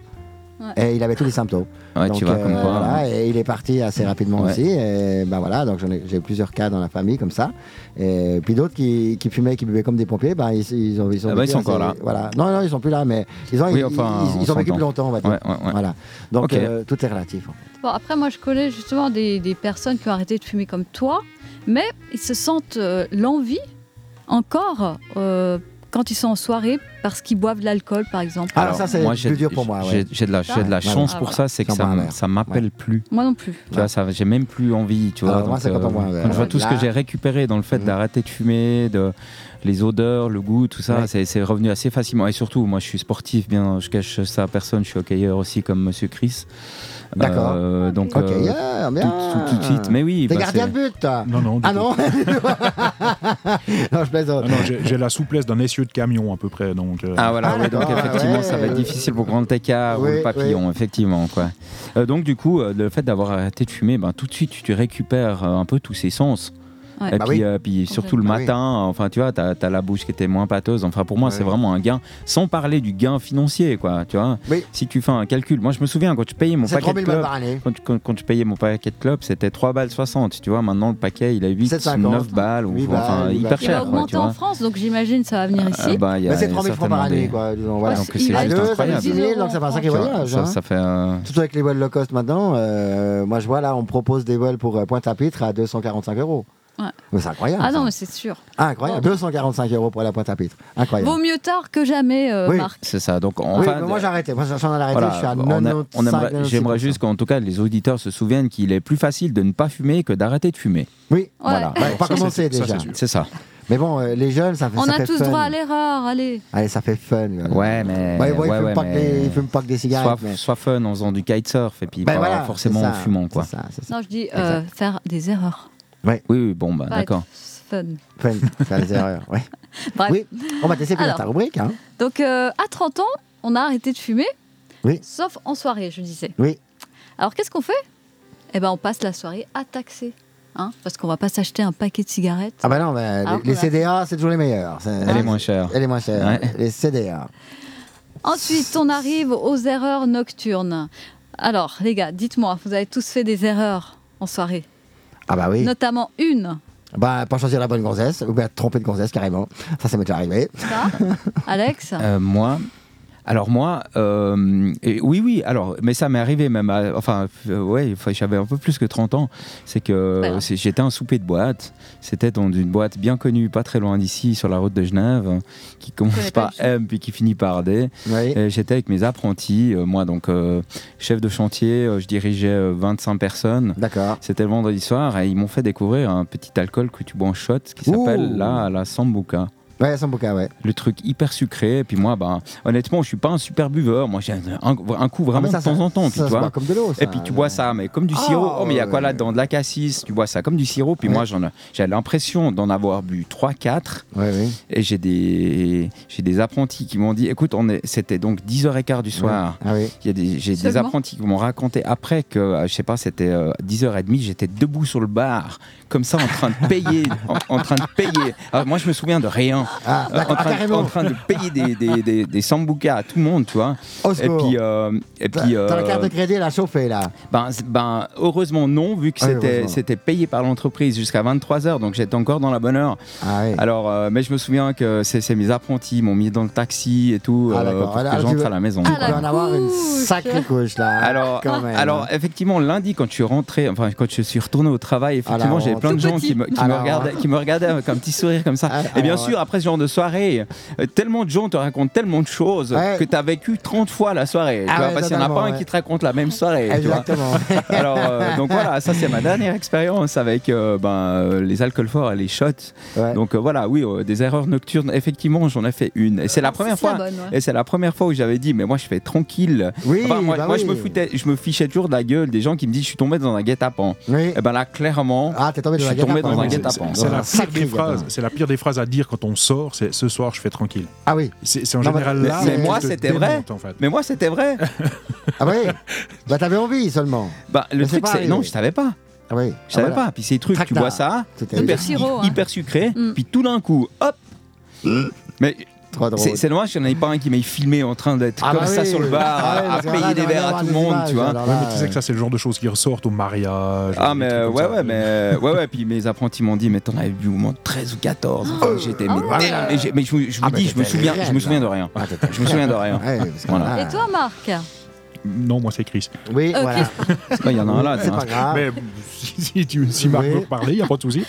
Et il avait tous les symptômes. Ouais, donc, tu vois, comme euh, quoi, voilà, hein. et il est parti assez rapidement Ouais. aussi. Et ben voilà, donc j'ai plusieurs cas dans la famille comme ça. Et puis d'autres qui, qui fumaient, qui buvaient comme des pompiers, ben ils, ils ont, ils ont Ah bah, vécu ils sont encore là. Voilà. Non, non, ils sont plus là, mais ils ont, Oui, ils, enfin, ils- ils on ont vécu plus longtemps, on va dire. Ouais, ouais, ouais. Voilà. Donc euh, tout est relatif. en fait. Bon, après, moi, je connais justement des, des personnes qui ont arrêté de fumer comme toi, mais ils se sentent euh, l'envie encore euh, quand ils sont en soirée parce qu'ils boivent de l'alcool, par exemple. Alors, ça, c'est moi, plus dur pour moi, ouais. J'ai de la, j'ai de la Ah, chance ouais. pour Ah, ça, c'est que ça, ça m'appelle Ouais. plus. Moi non plus. Tu vois, ça, j'ai même plus envie, tu vois. Alors, moi, donc, c'est quand on quand je vois tout ce que j'ai récupéré dans le fait Mhm. d'arrêter de fumer, de les odeurs, le goût, tout ça, c'est revenu assez facilement. Et surtout, moi, je suis sportif, bien, je cache ça à personne. Je suis hockeyeur aussi, comme Monsieur Chris. D'accord. Euh, donc, Ok, euh, yeah, tout, bien. tout- tout de suite. Mais oui, T'es bah, gardien de but, toi Non, non. du Ah non Non, je plaisante. Ah non, j'ai la souplesse d'un essieu de camion à peu près. Donc, euh, Ah voilà, Ah, ouais, donc effectivement, ouais. ça va être difficile pour grand écart ou Oui, le papillon, effectivement. Quoi. Euh, donc du coup, euh, le fait d'avoir arrêté de fumer, ben, tout de suite, tu récupères euh, un peu tous ces sens. Ouais. Et Bah puis, oui. euh, puis surtout le Bah oui. matin, enfin tu vois, t'as as la bouche qui était moins pâteuse. Enfin pour moi, Ouais. c'est vraiment un gain. Sans parler du gain financier, quoi. Tu vois. Oui. Si tu fais un calcul, moi je me souviens quand je payais mon paquet de 3000 balles clubs. par année. Quand, quand, quand je payais mon paquet de clubs, c'était 3 balles 60. Tu vois, maintenant le paquet il a 8, 7,50. 9 balles, ou, 8 enfin balles, 8 hyper balles. Il cher. va Quoi, augmenter tu en vois. France, donc j'imagine ça va venir ici. Ah, bah, il y a- Mais c'est il y a 3000 francs par année, des- quoi. donc c'est À il deux, va ça fait incroyable. 10 000, donc ça fait un sacré voyage. ça, hein. fait. euh, Surtout avec les vols low cost maintenant, euh, moi je vois là, on propose des vols pour euh, Pointe-à-Pitre à 245 euros. Ouais. C'est incroyable. Ah non, ça. mais c'est sûr. Incroyable. 245 euros pour la Pointe-à-Pitre. Incroyable. Vaut mieux tard que jamais, euh, Oui. Marc. C'est ça. Donc, Oui, moi j'ai arrêté. Moi j'en ai arrêté. Voilà, je suis à on a- 95, on aimerait- J'aimerais 96%. juste qu'en tout cas les auditeurs se souviennent qu'il est plus facile de ne pas fumer que d'arrêter de fumer. Oui, Voilà. bah, pas Ça, commencer déjà. c'est ça. Mais bon, euh, les jeunes, ça fait On ça a fait tous fun. droit à l'erreur, allez. Allez, ça fait fun. Ouais, mais. Ouais, ouais, ils ouais, fument ouais, pas que mais- des- ils fument pas que des cigarettes. Soit, mais- soit fun en faisant du kitesurf et puis Ben pas voilà, forcément en fumant quoi. ça. Non, je dis euh, faire des erreurs. Oui, oui, bon bah d'accord. Fun. Fun, faire des erreurs. Ouais. Bref. Oui, on va tester Alors. ta rubrique. Hein. Donc, euh, à 30 ans, on a arrêté de fumer. Oui. Sauf en soirée, je disais. Oui. Alors, qu'est-ce qu'on fait? Eh ben, on passe la soirée à taxer. Hein parce qu'on va pas s'acheter un paquet de cigarettes. Ah bah non, Alors les, les CDA, c'est toujours les meilleurs. C'est- Elle est moins chère. Elle est moins chère. Ouais. Les CDA. Ensuite, on arrive aux erreurs nocturnes. Alors, les gars, dites-moi, vous avez tous fait des erreurs en soirée? Ah bah oui. Notamment une. Bah, pas choisir la bonne gonzesse, ou bien tromper de gonzesse carrément. Ça, ça m'est déjà arrivé. Ça? Alex? Euh, moi, alors moi, euh, et oui, oui, alors, mais ça m'est arrivé même, à- enfin, euh, ouais, j'avais un peu plus que 30 ans. C'est que j'étais un souper de boîte. C'était dans une boîte bien connue, pas très loin d'ici, sur la route de Genève, qui commence par. M puis qui finit par D. Oui. Et J'étais avec mes apprentis, euh, moi donc euh, chef de chantier, euh, je dirigeais euh, 25 personnes. D'accord. C'était le vendredi soir et ils m'ont fait découvrir un petit alcool que tu bois en shot qui s'appelle là la Sambuca. Ouais, Sambuca, ouais. Le truc hyper sucré. Et puis moi, ben, honnêtement, je suis pas un super buveur. Moi, j'ai un, un coup Ah, vraiment ça, de temps ça- en temps. Puis, ça tu se vois. boit comme de l'eau. ça. Et puis tu bois ça, mais comme du sirop. Ah, Oh, mais il y a quoi ouais. là-dedans? De la cassis, tu bois ça comme du sirop. Puis Ouais. moi, j'en ai- j'ai l'impression d'en avoir bu 3-4. Ouais, oui. Et j'ai des, j'ai des apprentis qui m'ont dit écoute, on est, c'était donc 10h15 du soir. Ah oui. Il y a des, j'ai des apprentis qui m'ont raconté après que, euh, je sais pas, c'était euh, 10h30, j'étais debout sur le bar, comme ça, en train de payer. en, en train de payer. Alors, moi, je me souviens de rien. Ah, Euh, d'accord, en, train, ah, en train de payer des, des, des, des sambucas à tout le monde, tu vois. Au Et puis, euh, et puis t'as la euh, carte de crédit, elle a chauffé là. ben, ben, heureusement non, vu que Ah oui, c'était c'était payé par l'entreprise jusqu'à 23h, donc j'étais encore dans la bonne heure. Ah oui. Alors, euh, mais je me souviens que c'est c'est mes apprentis ils m'ont mis dans le taxi et tout Ah, euh, pour que Alors, tu j'entre veux- à la maison. Tu peux en avoir une sacrée couche là. Alors, quand même. alors effectivement, lundi, quand je suis rentré, enfin, quand je suis retourné au travail, effectivement, j'avais plein de gens qui me, qui regardaient, qui me regardaient avec un petit sourire comme ça. Et bien sûr, après ce genre de soirée, euh, tellement de gens te racontent tellement de choses Ouais. que tu as vécu 30 fois la soirée. tu Ah vois, ouais, parce qu'il n'y en a pas un qui te raconte la même soirée. tu vois. Exactement. Alors, euh, donc voilà, ça c'est ma dernière expérience avec euh, ben, les alcools forts et les shots. Ouais. Donc euh, voilà, oui, euh, des erreurs nocturnes, effectivement, j'en ai fait une. Et c'est la Ah, première la fois. bonne, ouais. Et c'est la première fois où j'avais dit, mais moi je fais tranquille. Oui, Enfin, moi, bah moi, oui. je, me foutais, je me fichais toujours de la gueule des gens qui me disent, je suis tombé dans un guet-apens. Oui. Et ben là, clairement, Ah, tombé je suis tombé dans un guet-apens. C'est la Un pire sacré des guet-apens. phrases. C'est la pire des phrases à dire quand on sort. C'est ce soir je fais tranquille. Ah oui. C'est en Non, mais- général mais- là. mais où moi, c'était vrai. En fait. Mais moi, c'était vrai. Ah oui. Bah t'avais envie seulement. bah, le Mais truc, c'est. Non, je savais pas. Ah oui. Je savais Ah, voilà. pas. Puis ces trucs, tu bois ça, C'était hyper, sirop, hein. hyper sucré, Mm. puis tout d'un coup, hop Mais Trop drôle. C'est c'est dommage qu'il n'y en ait pas un qui m'ait filmé en train d'être Ah comme bah ça oui. sur le bar, Ah à, payer là, des verres à tout le monde, images, tu vois. Ouais, mais tu sais que ça, c'est le genre de choses qui ressortent au mariage. Ah mais ouais ça. ouais mais ouais ouais puis mes apprentis m'ont dit mais t'en avais vu au moins 13 ou 14 Enfin, j'étais mais, Ah ouais. mais je, vous- je vous Ah, mais dis je me souviens je me souviens de rien je me souviens de rien Et toi, Marc? Non, moi, c'est Chris. Oui, Ok. voilà. Ouais, il y en a un là C'est pas grave. Mais si, si, tu, si Marc Oui. veut parler, il n'y a pas de souci.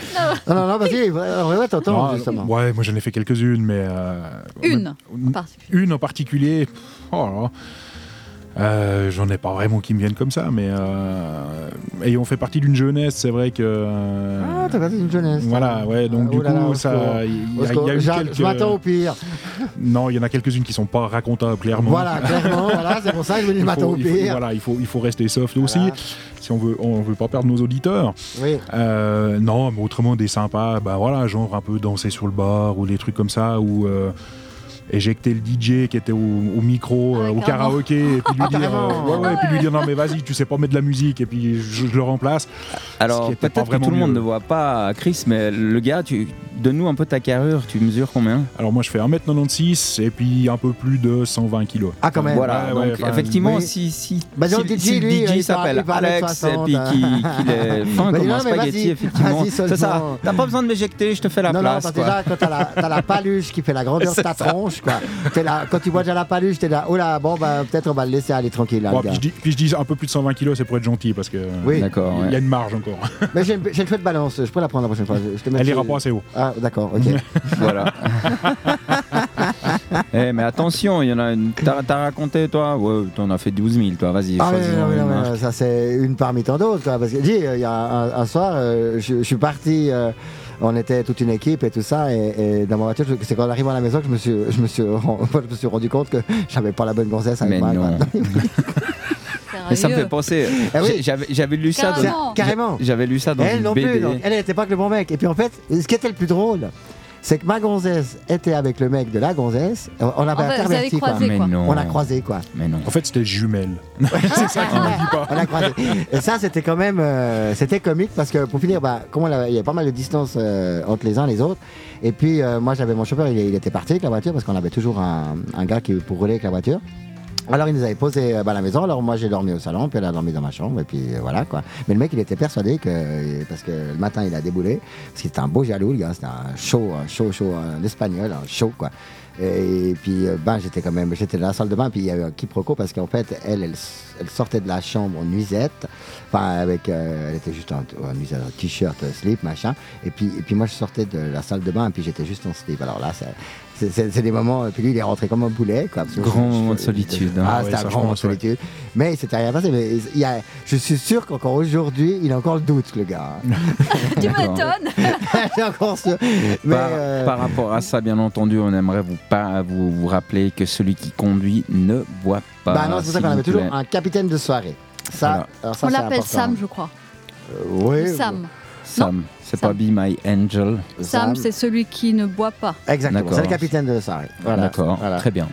Non, non, non, vas-y, ouais, ouais, t'entends, Non, justement. Ouais, moi, j'en ai fait quelques-unes, mais. euh, Une en particulier. Une en particulier. Oh là là. Euh, J'en ai pas vraiment qui me viennent comme ça, mais euh, ayant fait partie d'une jeunesse, c'est vrai que. euh, Ah, t'as passé une jeunesse. Voilà, ouais, donc Oh du là, coup, ça, il y, a- il y a eu quelques. Je m'attends au pire. Non, il y en a quelques-unes qui sont pas racontables, clairement. Voilà, clairement, voilà, c'est pour ça que je me dis, je Il m'attends au il faut- pire. voilà, il faut, il faut rester soft aussi, si on veut, on veut pas perdre nos auditeurs. Oui. Euh, non, mais autrement des sympas, bah voilà, genre un peu danser sur le bar ou des trucs comme ça, ou euh, éjecter le DJ qui était au, au micro, Ah euh, au karaoké, et puis lui Ah, dire, euh, ouais, ouais, et puis lui dire non mais vas-y, tu sais pas mettre de la musique, et puis je, je le remplace. Ce Alors peut-être que tout le monde mieux. ne voit pas Chris mais le gars tu donne-nous un peu ta carrure tu mesures combien? Alors moi je fais 1m96 et puis un peu plus de 120 kilos. Ah, quand même. Voilà, ouais, donc effectivement, oui. si, si, Bah, si, si le lui, DJ il s'appelle Alex et 60, puis qu'il qu'il est fin Bah, comme non, un mais spaghetti, vas-y, effectivement, vas-y c'est ça. T'as pas besoin de m'éjecter, je te fais la non, place. non, parce déjà, quand t'as la, la paluche qui fait la grandeur de ta ça. tronche, quoi. Là, quand tu vois déjà la paluche, t'es là, oh là, bon, bah, peut-être on va le laisser aller tranquille, là, Bon, le puis, je dis, puis je dis un peu plus de 120 kilos, c'est pour être gentil parce que Oui. D'accord, il y a ouais. une marge encore. Mais j'ai une, j'ai une chouette balance, je pourrais la prendre la prochaine fois. Je te mets Elle ira pas assez haut. Ah, d'accord, ok. Voilà. Eh, mais attention, il y en a une. T'as raconté, toi? Ouais, t'en as fait 12 000, toi, vas-y. Ah oui, non, non, ça c'est une parmi tant d'autres. quoi, Parce que dis, il y a un, un soir, euh, je, je suis parti, euh, on était toute une équipe et tout ça, et, et dans ma voiture, c'est quand on arrive à la maison que je me suis, je me suis, ren- je me suis rendu compte que j'avais pas la bonne gonzesse avec Mais moi. Mais ça me fait penser. Oui. j'ai- J'avais j'avais lu ça dans. Carrément. Carrément. J'avais lu ça dans Elle une non BD. plus, donc, elle n'était pas que le bon mec. Et puis en fait, ce qui était le plus drôle, c'est que ma gonzesse était avec le mec de la gonzesse. On avait fait, vous interverti, quoi. croisé. On a croisé quoi. Mais non. En fait, c'était jumelle. c'est ça qu'il ne dit pas. On a croisé. Et ça, c'était quand même, euh, c'était comique parce que pour finir, bah, comme on avait- il y avait pas mal de distance euh, entre les uns et les autres. Et puis euh, moi, j'avais mon chauffeur, il, il était parti avec la voiture parce qu'on avait toujours un, un gars qui pour rouler avec la voiture. Alors il nous avait posé euh, bah, à la maison, alors moi j'ai dormi au salon, puis elle a dormi dans ma chambre, et puis euh, voilà quoi. Mais le mec il était persuadé que, euh, parce que le matin il a déboulé, parce qu'il était un beau jaloux le c'était un chaud, un chaud, chaud, un espagnol, un chaud quoi. Et puis ben, j'étais quand même, j'étais dans la salle de bain, puis il y avait un quiproquo parce qu'en fait elle, elle, elle sortait de la chambre en nuisette, enfin avec, euh, elle était juste en, en nuisette, en t-shirt, slip, machin. Et puis, et puis moi je sortais de la salle de bain, et puis j'étais juste en slip. Alors là, c'est- c'est c'est- c'est des moments, puis lui il est rentré comme un boulet quoi. parce que Grand moment de solitude, hein. Ah, ouais, c'était un grand moment de solitude. Mais il s'était rien passé. Mais il y a, je suis sûr qu'encore aujourd'hui, il a encore le doute, le gars. Tu D'accord. m'étonnes. J'ai encore sûr. Mais, Par, euh, par rapport à ça, bien entendu, on aimerait vous, pas, vous, vous rappeler que celui qui conduit ne boit pas. bah non, c'est ça qu'on avait toujours un capitaine de soirée. Ça, Voilà. alors ça On c'est l'appelle. Sam, je crois. Euh, oui. Sam. Sam, c'est Sam. pas Be My Angel. Sam, c'est celui qui ne boit pas. Exactement. D'accord. C'est le capitaine de soirée. Voilà. D'accord, Voilà. très bien.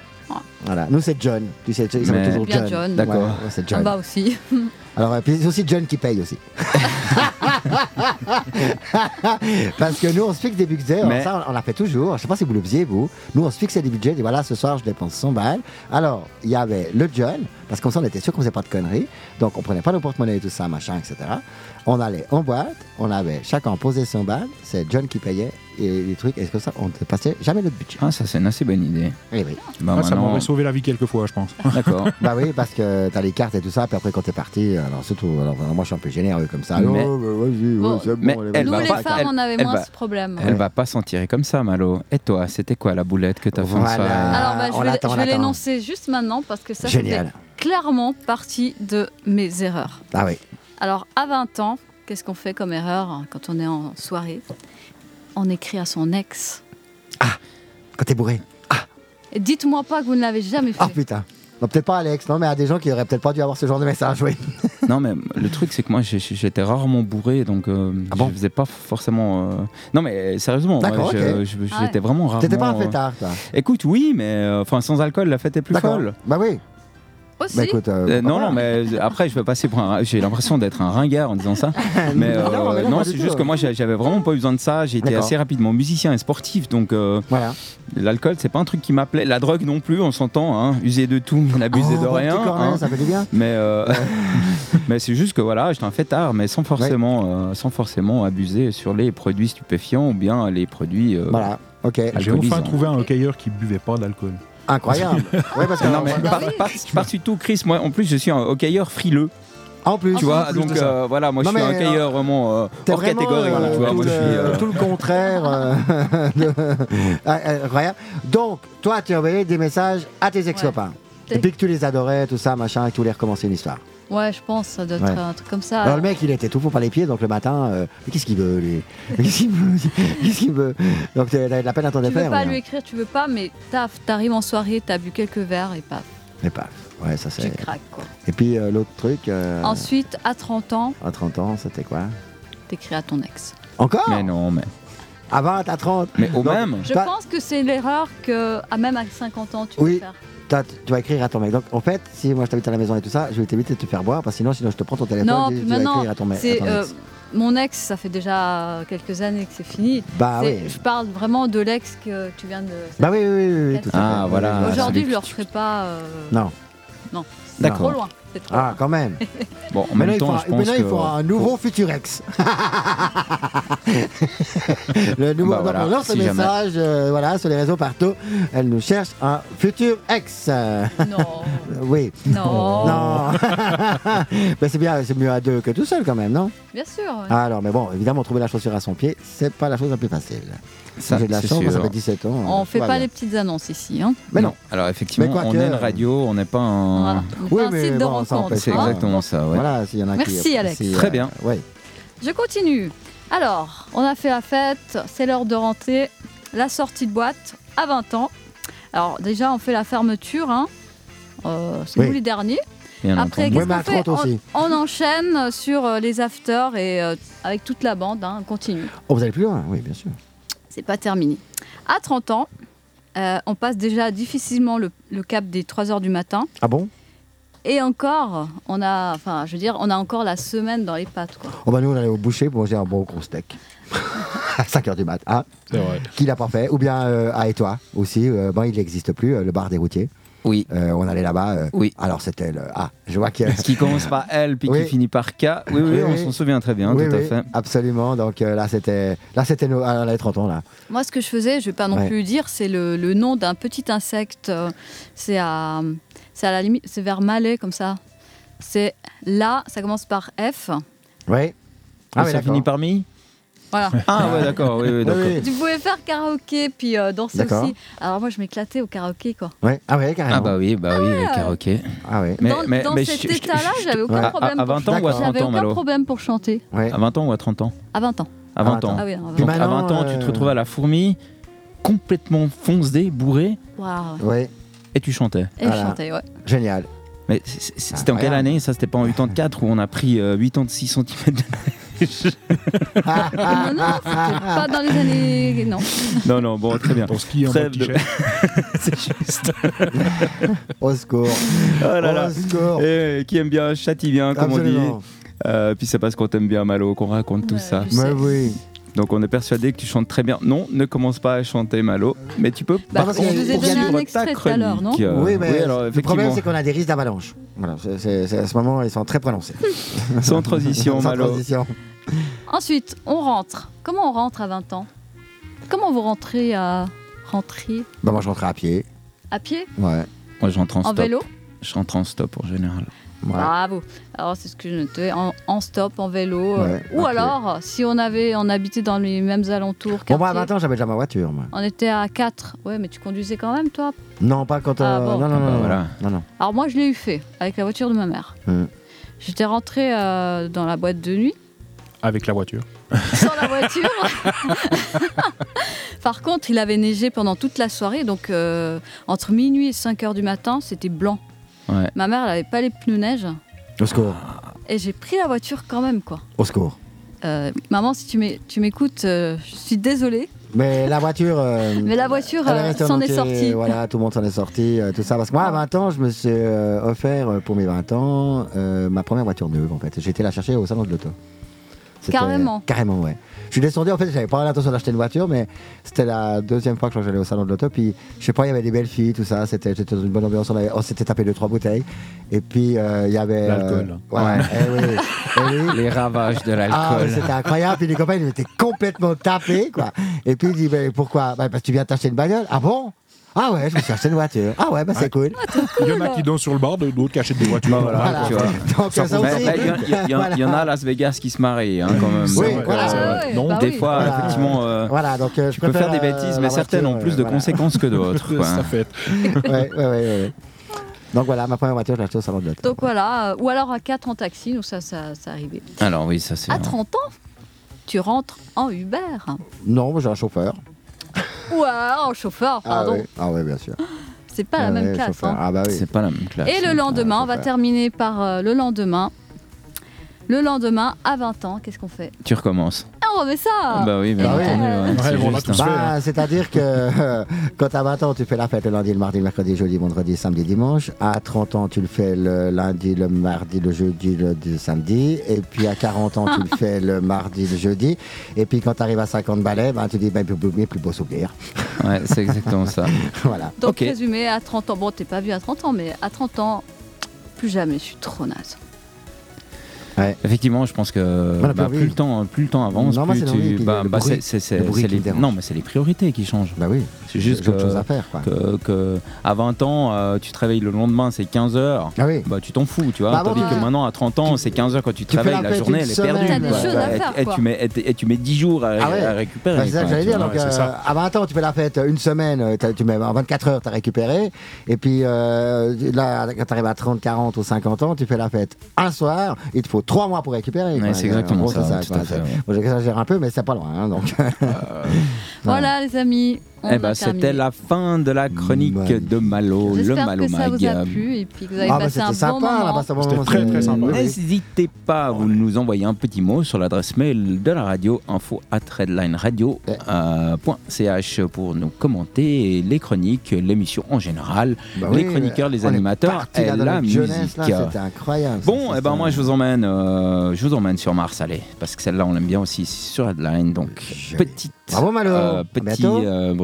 Voilà. Nous c'est John. Tu sais, ils s'appellent Mais- toujours Bien John. John. D'accord. Ouais, ouais, c'est Ah John. bah aussi. Alors, et puis c'est aussi John qui paye aussi. Parce que nous, on se fixe des budgets. Mais- ça, on l'a fait toujours. Je sais pas si vous le faisiez, vous. Nous, on se fixait des budgets. Et voilà, ce soir, je dépense 100 balles. Alors, il y avait le John, parce comme ça, on était sûr qu'on faisait pas de conneries. Donc, on prenait pas nos porte-monnaie et tout ça, machin, etc. On allait en boîte. On avait chacun posé 100 balles. C'est John qui payait et les trucs. Et comme ça, on ne dépassait jamais notre budget. Ah, ça, c'est une assez bonne idée. Eh oui. Bah, Ah, ça maintenant- m'aurait sauvé la vie quelques fois, je pense. D'accord. bah oui, parce que t'as les cartes et tout ça. Puis après, quand t'es parti, alors surtout, alors, moi, je suis un peu généreux comme ça. Mais- Oh, bah, vas-y, ouais, Bon, c'est mais bon, allez, elle Nous, va les pas- femmes, elle- on avait moins va- ce problème. Elle va pas s'en tirer comme ça, Malo. Et toi, c'était quoi la boulette que t'as fait en Voilà. soirée Alors, bah, je vais, l'énoncer juste maintenant parce que ça, Génial. c'était clairement partie de mes erreurs. Ah oui. Alors, à 20 ans, qu'est-ce qu'on fait comme erreur hein, quand on est en soirée? On écrit à son ex. Quand t'es bourré. Et dites-moi pas que vous ne l'avez jamais fait. Ah putain. Non, peut-être pas Alex, non, mais à des gens qui auraient peut-être pas dû avoir ce genre de message, oui. Non, mais le truc, c'est que moi, j'étais rarement bourré, donc euh, Ah bon je faisais pas forcément. euh, Non, mais sérieusement, ouais, ok. je- Ah ouais. j'étais vraiment rarement. T'étais pas un euh, fêtard, toi. Écoute, oui, mais euh, enfin, sans alcool, la fête est plus folle. Bah oui. Aussi Bah écoute, euh, Euh, non, non, mais après, je vais passer pour un. J'ai l'impression d'être un ringard en disant ça. Mais Non, euh, c'est juste que moi, j'a- j'avais vraiment pas eu besoin de ça. J'ai été D'accord. assez rapidement musicien et sportif, donc euh, Voilà. l'alcool, c'est pas un truc qui m'appelait. La drogue non plus, on s'entend. Hein. User de tout, n'abuser Oh, de rien. cornet, hein. Ça fait du bien. Mais, euh, mais c'est juste que voilà, j'étais un fêtard, mais sans forcément, euh, sans forcément abuser sur les produits stupéfiants ou bien les produits. euh, Voilà. Ok. J'ai enfin trouvé un hockeyeur qui buvait pas d'alcool. Incroyable. ouais, parce que Non, mais par, oui. par- par-dessus tout, Chris, moi en plus je suis un hockeyeur frileux, en plus, tu vois, plus donc euh, voilà, moi Non, je suis un mais, hockeyeur vraiment euh, T'es hors vraiment, catégorie, euh, tu vois, tout, moi je le, suis. euh, tout le contraire. euh, de- Ah, euh, incroyable. Donc, toi, tu envoyé des messages à tes ex-copains. Ouais. Et puis que tu les adorais, tout ça, machin, et que tu voulais recommencer une histoire. Ouais, je pense, ça doit être Ouais. un truc comme ça. Alors le mec, il était tout fou par les pieds, donc le matin, euh, mais qu'est-ce qu'il veut, lui? Mais Qu'est-ce qu'il veut? Qu'est-ce qu'il veut? Donc t'as t'as de la peine à ton tu veux pas lui écrire, tu veux pas, mais taf, t'arrives en soirée, t'as bu quelques verres et paf, Mais paf. Ouais, ça tu c'est. craques quoi. Et puis euh, l'autre truc, euh, Ensuite, à 30 ans, à 30 ans, c'était quoi? T'écris à ton ex. Encore? Mais non, mais, À 20, à 30 mais au Donc, même. Je pense que c'est l'erreur que, à même à 50 ans, tu Oui. peux faire. Tu vas écrire à ton mec. Donc en fait, si moi je t'invite à la maison et tout ça, je vais t'éviter de te faire boire, parce que sinon, sinon je te prends ton téléphone Non, et puis tu vas écrire à ton mec. euh, mon ex, ça fait déjà quelques années que c'est fini. Bah oui. Je parle vraiment de l'ex que tu viens de. Bah oui, oui, oui, oui, oui, tout à Ah, fait. voilà. Aujourd'hui, je le que tu- referai pas. euh, Non. Non, c'est D'accord. trop loin. Trop Ah, quand même. Bon, en Maintenant, même il temps, faut, je pense maintenant, que. il faut un nouveau futur ex. le nouveau, Bah voilà, on lance si message euh, voilà, sur les réseaux partout. Elle nous cherche un futur ex. Euh, Non. oui. Non. Non. mais c'est bien, c'est mieux à deux que tout seul quand même, non? Bien sûr. ouais. Alors, mais bon, évidemment, trouver la chaussure à son pied, c'est pas la chose la plus facile. Ça, J'ai de la c'est chance, moi, ça sûr. fait 17 ans. On euh, fait tout va pas bien. les petites annonces ici. Hein. Mais non. Alors effectivement, Mais quoi on que- est une radio, on n'est pas un. Voilà. On est Oui, pas un mais site de bon, ça rencontre. empêche C'est hein. exactement ça, ouais. Voilà, s'il y en a qui. Merci, Alex. si, Très euh, bien. ouais. Je continue. Alors, on a fait la fête, c'est l'heure de rentrer, la sortie de boîte à 20 ans. Alors déjà, on fait la fermeture, hein. Euh, c'est Oui. nous les derniers. Bien Après, entendu. Ouais, qu'est-ce à qu'on fait 30 aussi. on, on enchaîne sur euh, les afters et euh, avec toute la bande, hein, on continue. Oh, vous allez plus loin, oui, bien sûr. C'est pas terminé. À 30 ans, euh, on passe déjà difficilement le, le cap des 3 heures du matin. Ah bon? Et encore, on a, enfin, je veux dire, on a encore la semaine dans les pattes, quoi. Oh bah nous on allait au boucher pour manger un bon gros steak. à 5h du mat. Ah, C'est vrai. qui l'a pas fait? Ou bien euh, à Étoile aussi. euh, bon, il n'existe plus, euh, le bar des routiers. Oui. Euh, on allait là-bas. euh, Oui. Alors c'était le. Ah, je vois que. Ce qui commence par L puis Oui. qui finit par K. Oui, oui, Oui, on oui. s'en souvient très bien, oui, tout à oui, fait. absolument. Donc euh, là c'était. Là c'était nos. Ah, on avait 30 ans là. Moi, ce que je faisais, je vais pas non Ouais. plus dire, c'est le, le nom d'un petit insecte. euh, C'est à, c'est à la limite, c'est vers Malais comme ça. C'est là, ça commence par F. Oui. Ah, Et oui, ça finit par mi? Voilà. Ah ouais, d'accord, oui, oui, Oui, d'accord. tu pouvais faire karaoké puis euh, danser D'accord. aussi. Alors moi, je m'éclatais au karaoké quoi. Ouais. Ah ouais, carrément. Ah bah oui, bah oui, le karaoké. Ah ouais. Mais, dans mais, dans mais cet je- je- état-là, je- j'avais aucun Ouais. à- problème. à pour 20 ans ou à chanter. 30 J'avais ans, aucun Malo problème pour chanter. Ouais. À 20 ans ou à 30 ans À 20 ans. À 20 ans. Ah oui, à 20 Puis ans. Donc à maintenant, 20 ans, tu te euh, retrouves à la fourmi, complètement foncé, bourré, Waouh. Ouais. et tu chantais. Et Voilà. je chantais, ouais. Génial. Mais c'était en quelle année Ça, c'était pas en 84 où on a pris euh, 86 cm de neige? Ah, non, non, c'était pas dans les années. Non. Non, non, bon, très bien. Ton ski en Trêve de- t-shirt. C'est juste. Au secours. Oh là là. Au secours. Et qui aime bien châtie bien, comme on dit. Euh, puis c'est parce qu'on t'aime bien, Malo, qu'on raconte tout ça. Mais oui. Donc on est persuadé que tu chantes très bien. Non, ne commence pas à chanter Malo, mais tu peux Bah, parce je que vous ai donné poursuivre un extrait ta tout à l'heure, non. Euh, oui, mais alors, le problème c'est qu'on a des risques d'avalanche. Voilà, c'est- à ce moment ils sont très prononcés. sans transition, Sans Malo. transition. Ensuite, on rentre. Comment on rentre à 20 ans? Comment vous rentrez à rentrer? Bah, moi je rentrais à pied. à pied? Ouais. Moi, j'entre en, En stop. vélo? Je rentre en stop en général. Ouais. Bravo. Alors c'est ce que je notais en, en stop, en vélo, euh, ou alors si on avait, on habitait dans les mêmes alentours. Bon, moi 20 ans j'avais déjà ma voiture. Moi. on était à 4. Ouais, mais tu conduisais quand même, toi? Non, pas quand. Ah, euh, bon. Non, non, Ah, non, bah, non, voilà. non, non. Alors moi, je l'ai eu fait avec la voiture de ma mère. Hmm. J'étais rentrée euh, dans la boîte de nuit Avec la voiture. sans la voiture. Par contre, il avait neigé pendant toute la soirée, donc euh, entre minuit et 5 heures du matin, c'était blanc. Ouais. Ma mère, elle avait pas les pneus neige, Au secours. et j'ai pris la voiture quand même, quoi. Au secours. euh, maman, si tu m'é- tu m'écoutes, euh, je suis désolée, Mais la voiture. euh, mais la voiture s'en est sortie. Voilà, tout le monde s'en est sorti, euh, tout ça. Parce que moi, à 20 ans, je me suis euh, offert pour mes 20 ans euh, ma première voiture neuve, en fait. J'ai été la chercher au salon de l'auto. Carrément. Carrément, ouais. Je suis descendu, en fait, j'avais pas l'intention d'acheter une voiture, mais c'était la deuxième fois que j'allais au salon de l'auto. Puis, je sais pas, il y avait des belles filles, tout ça. C'était j'étais dans une bonne ambiance. On, s'était tapé deux, trois bouteilles. Et puis, euh, il y avait. L'alcool. euh, ouais, eh oui, eh oui. Les ravages de Ah, l'alcool. mais c'était incroyable. Puis les copains, ils étaient complètement tapés, quoi. Et puis il dit, mais pourquoi? Bah, Parce que tu viens t'acheter une bagnole. Ah bon? Ah ouais, je me suis acheté une voiture. Ah ouais, bah c'est cool. Il y en a qui dansent sur le bar, d'autres qui achètent des voitures. Bah, voilà, Voilà. tu vois. Donc ça, aussi. Il y, a- il y a- il y a- il y en a à Las Vegas qui se marient, hein, quand même. Oui, Donc, voilà. euh, Ah ouais, donc, bah des oui. fois, Voilà. effectivement, euh, Voilà, donc euh, je tu peux faire des euh, bêtises, la mais certaines ont voiture, plus de euh, voilà. conséquences que d'autres. Ça fait. Ouais, ouais, ouais, ouais. Donc voilà, ma première voiture, je l'ai achetée au salon de l'auto. Donc voilà, euh, ou alors à 4 en taxi, nous ça, ça, ça arrivait. Alors oui, ça c'est. À 30 ans, tu rentres en Uber. Non, moi, j'ai un chauffeur. Ou alors en chauffeur, Ah pardon. ouais, ah ouais, bien sûr. C'est pas la Ah même classe. chauffeur. hein. Ah bah oui. C'est pas la même classe. Et le lendemain, on va chauffeur. terminer par euh, le lendemain. Le lendemain, à 20 ans, qu'est-ce qu'on fait Tu recommences. Ah, on remet ça Bah oui, Bah. Bah, c'est-à-dire que euh, quand t'as 20 ans, tu fais la fête le lundi, le mardi, le mercredi, jeudi, vendredi, samedi, dimanche. À 30 ans, tu le fais le lundi, le mardi, le jeudi, le, le samedi. Et puis à 40 ans, tu le fais le mardi, le jeudi. Et puis quand tu arrives à 50 balais, ben, tu dis, ben, plus, plus, plus beau souvenir. Ouais, c'est exactement ça. voilà. Donc, résumé, à 30 ans, bon, t'es pas vieux à 30 ans, mais à 30 ans, plus jamais, je suis trop naze. Effectivement, je pense que Voilà, bah, plus le temps, plus le temps avance, Non, plus tu, bah, le bah, c'est- les, non, mais c'est les priorités qui changent. Bah oui. C'est juste que, chose à faire, quoi. que, que à 20 ans, euh, tu te réveilles le lendemain, c'est 15 heures. Ah oui. Bah, tu t'en fous, tu vois. Bah, Tandis que maintenant, à 30 ans, c'est 15 heures quand tu te réveilles, la journée, elle est perdue. T'as à Et- tu mets, et, et tu mets 10 jours à, Ah ouais. récupérer. Bah, c'est ça que j'allais dire. ouais, euh, à 20 ans, tu fais la fête une semaine, euh, t'as- tu mets en 24 heures, tu as récupéré. Et puis euh, là, quand tu arrives à 30, 40 ou 50 ans, tu fais la fête un soir. Il te faut 3 mois pour récupérer. Ouais, c'est exactement En gros, ça. Bon, J'exagère un peu, mais c'est pas loin. hein, donc. Voilà, les amis. On Eh ben, c'était la fin de la chronique de Malo, le Malo que ça vous a Mag. plu et puis que vous avez Ah, bah, passé un c'était sympa, bon moment. C'était très, très sympa. N'hésitez pas à vous nous envoyer un petit mot sur l'adresse mail de la radio info at redlineradio.ch pour nous commenter les chroniques, l'émission en général, Bah les oui, chroniqueurs, les animateurs et là, la musique. C'était incroyable. Bon, ça, et ben ça, moi je vous emmène, euh, je vous emmène sur Mars, allez, parce que celle-là on l'aime bien aussi sur Headline. Donc Joli. petite, Bravo, Malo. euh, À petit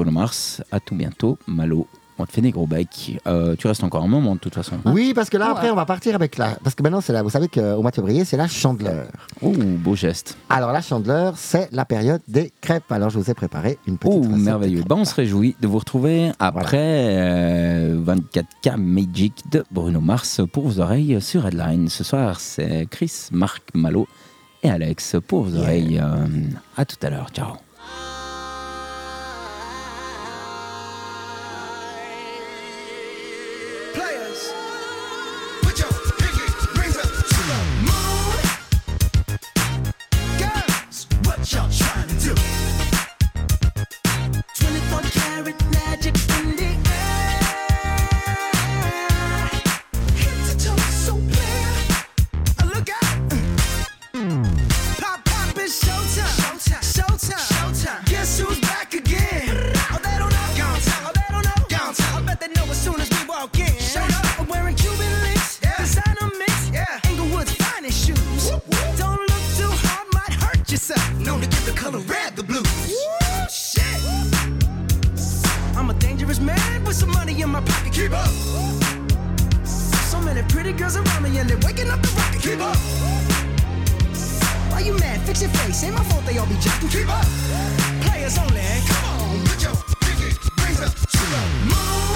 euh, Bruno Mars, à tout bientôt, Malo. On te fait des gros becs. Euh, tu restes encore un moment de toute façon. Oui, parce que là, Ouais. après, on va partir avec la. Parce que maintenant, c'est là. Vous savez qu'au mois de février, c'est la chandeleur. Ouh, beau geste. Alors, la chandeleur, c'est la période des crêpes. Alors, je vous ai préparé une petite. Oh, merveilleux. Bah, on se réjouit de vous retrouver après euh, 24K Magic de Bruno Mars pour vos oreilles sur Headline. Ce soir, c'est Chris, Marc, Malo et Alex pour vos Yeah. oreilles. Euh, à tout à l'heure. Ciao. Just keep up, players only. Come on, put your ticket, raise the shoe, move.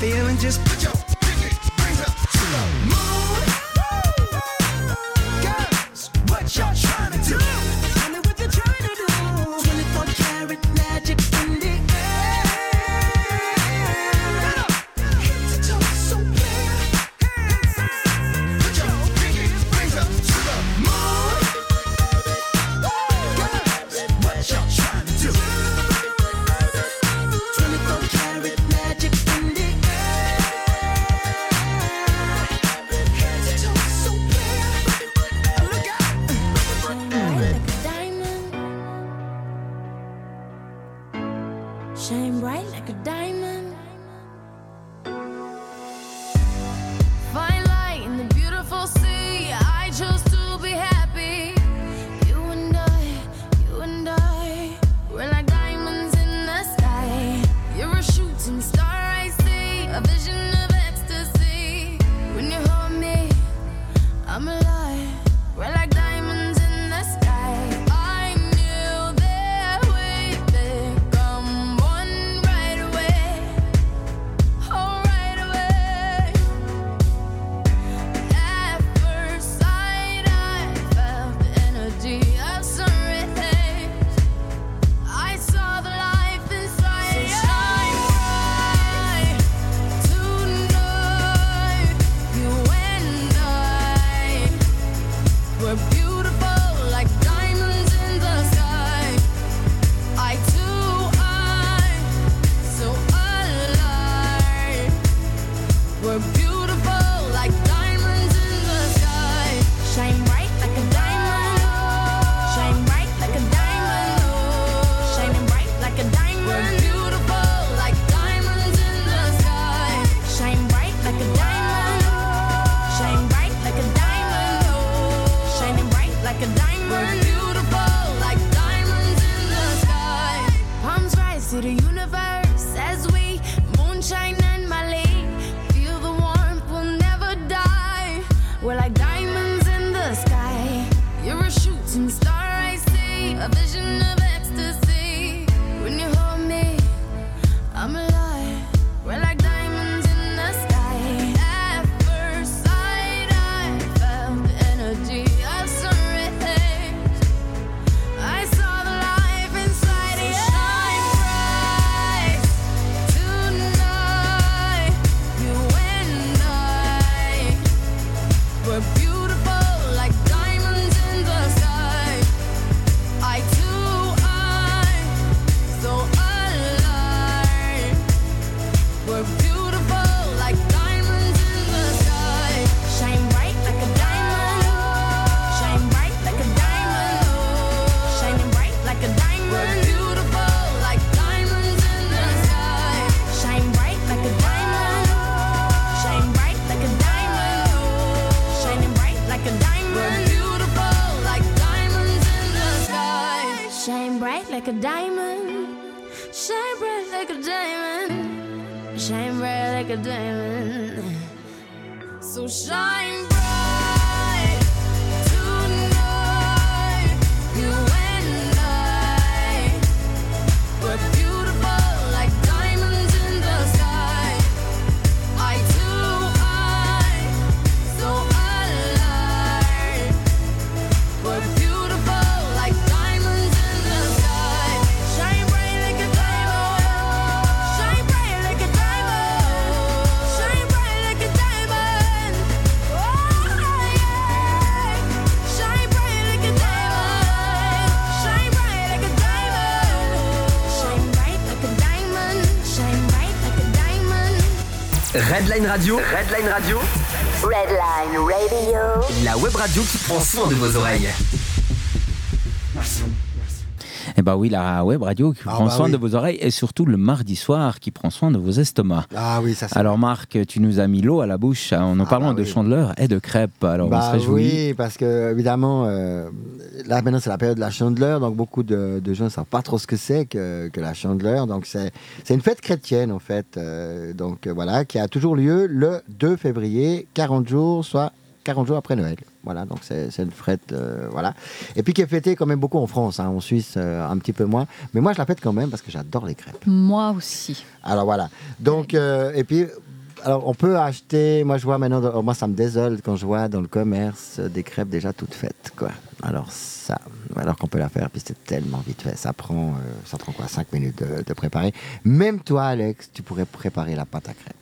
feeling, just put your Redline Radio. Redline Radio. Redline Radio. La web radio qui prend soin de vos oreilles. Eh bah oui, la web radio qui Ah prend bah soin oui. de vos oreilles et surtout le mardi soir qui prend soin de vos estomacs. Ah oui, ça c'est. Alors Marc, tu nous as mis l'eau à la bouche en nous Ah parlant bah de oui. chandeleur et de crêpes. Alors on se Bah réjouit. oui, parce que évidemment, euh, là maintenant c'est la période de la chandeleur, donc beaucoup de, de gens ne savent pas trop ce que c'est que, que la chandeleur. Donc c'est une fête chrétienne en fait, euh, donc euh, voilà, qui a toujours lieu le 2 février, 40 jours, soit 40 jours après Noël. Voilà, donc c'est c'est une fête, euh, voilà. Et puis qui est fêtée quand même beaucoup en France, hein, en Suisse euh, un petit peu moins. Mais moi je la fête quand même parce que j'adore les crêpes. Moi aussi. Alors voilà. Donc, euh, et puis, alors on peut acheter, moi je vois maintenant, dans- moi ça me désole quand je vois dans le commerce des crêpes déjà toutes faites, quoi. Alors ça, alors qu'on peut la faire, puis c'est tellement vite fait. Ça prend, euh, ça prend quoi, 5 minutes de, de préparer. Même toi, Alex, tu pourrais préparer la pâte à crêpes.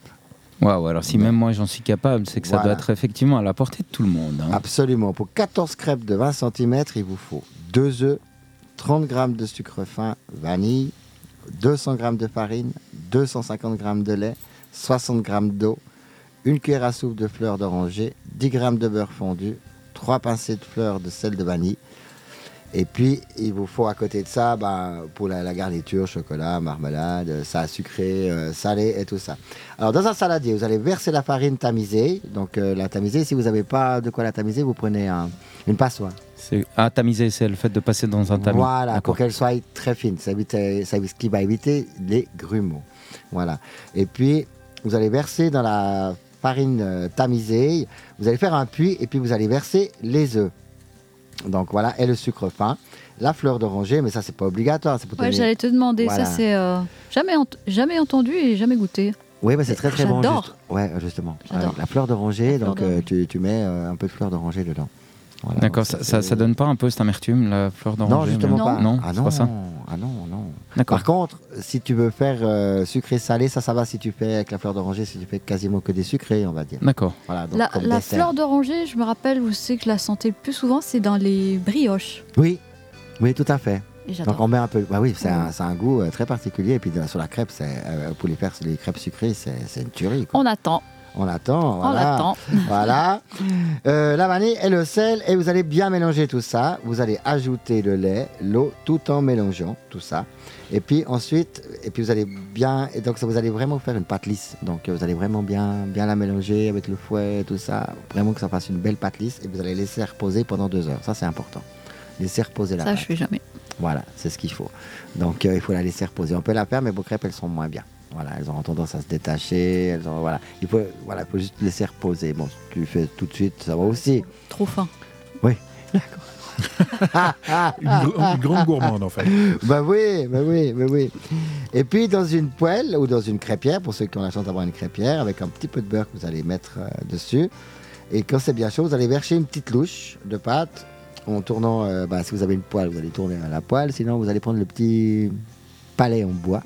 Waouh, alors si même moi j'en suis capable, c'est que ça doit être effectivement à la portée de tout le monde. hein. Absolument. Pour 14 crêpes de 20 cm, il vous faut 2 œufs, 30 g de sucre fin, vanille, 200 g de farine, 250 g de lait, 60 g d'eau, une cuillère à soupe de fleurs d'oranger, 10 g de beurre fondu, 3 pincées de fleurs de sel de vanille. Et puis, il vous faut à côté de ça, ben, pour la, la garniture, chocolat, marmelade, ça sucré, euh, salé et tout ça. Alors, dans un saladier, vous allez verser la farine tamisée. Donc, euh, la tamiser, si vous n'avez pas de quoi la tamiser, vous prenez un- une passoire. C'est ah, tamiser, c'est le fait de passer dans un tamis. Voilà, pour qu'elle soit très fine. Ça évite, euh, ça, ce qui va éviter les grumeaux. Voilà. Et puis, vous allez verser dans la farine euh, tamisée, vous allez faire un puits et puis vous allez verser les œufs. Donc voilà, et le sucre fin, la fleur d'oranger, mais ça c'est pas obligatoire. c'est pour Ouais, donner- j'allais te demander, Voilà. ça c'est euh, jamais, ent- jamais entendu et jamais goûté. Oui, bah, c'est très très bon. J'adore. juste- Ouais, justement. Avec la fleur d'oranger, donc euh, tu, tu mets euh, un peu de fleur d'oranger dedans. Voilà, D'accord, ça, ça, ça donne pas un peu cette amertume, la fleur d'oranger Non, justement pas. Non, ah c'est non, pas ça. ah non, non. D'accord. Par contre, si tu veux faire euh, sucré-salé, ça, ça va si tu fais avec la fleur d'oranger, si tu fais quasiment que des sucrés, on va dire. D'accord. Voilà, donc La, comme la dessert. fleur d'oranger, je me rappelle, vous savez que je la sentais le plus souvent, c'est dans les brioches. Oui, oui, tout à fait. Donc on met un peu. Bah oui, c'est un, c'est un goût euh, très particulier. Et puis de- sur la crêpe, c'est euh, pour les faire les crêpes sucrées, c'est c'est une tuerie. quoi. On attend, On attend. on Voilà. attend. Voilà. Euh, la vanille et le sel. Et vous allez bien mélanger tout ça. Vous allez ajouter le lait, l'eau, tout en mélangeant tout ça. Et puis ensuite, et puis vous allez bien. Et donc ça, vous allez vraiment faire une pâte lisse. Donc euh, vous allez vraiment bien, bien la mélanger avec le fouet, tout ça. Vraiment que ça fasse une belle pâte lisse. Et vous allez laisser reposer pendant deux heures. Ça, c'est important. Laisser reposer la Ça, pâte. je fais jamais. Voilà, c'est ce qu'il faut. Donc euh, il faut la laisser reposer. On peut la faire, mais vos crêpes, elles sont moins bien. Voilà, elles ont tendance à se détacher. Elles ont, voilà. Il faut, voilà, il faut juste laisser reposer. Bon, si tu le fais tout de suite, ça va aussi. Trop fin. Oui, d'accord. Une, gr- une grande gourmande en fait. bah oui, bah oui, bah oui. Et puis dans une poêle ou dans une crêpière, pour ceux qui ont la chance d'avoir une crêpière, avec un petit peu de beurre que vous allez mettre euh, dessus. Et quand c'est bien chaud, vous allez verser une petite louche de pâte en tournant. euh, bah, si vous avez une poêle, vous allez tourner à la poêle. Sinon, vous allez prendre le petit palais en bois.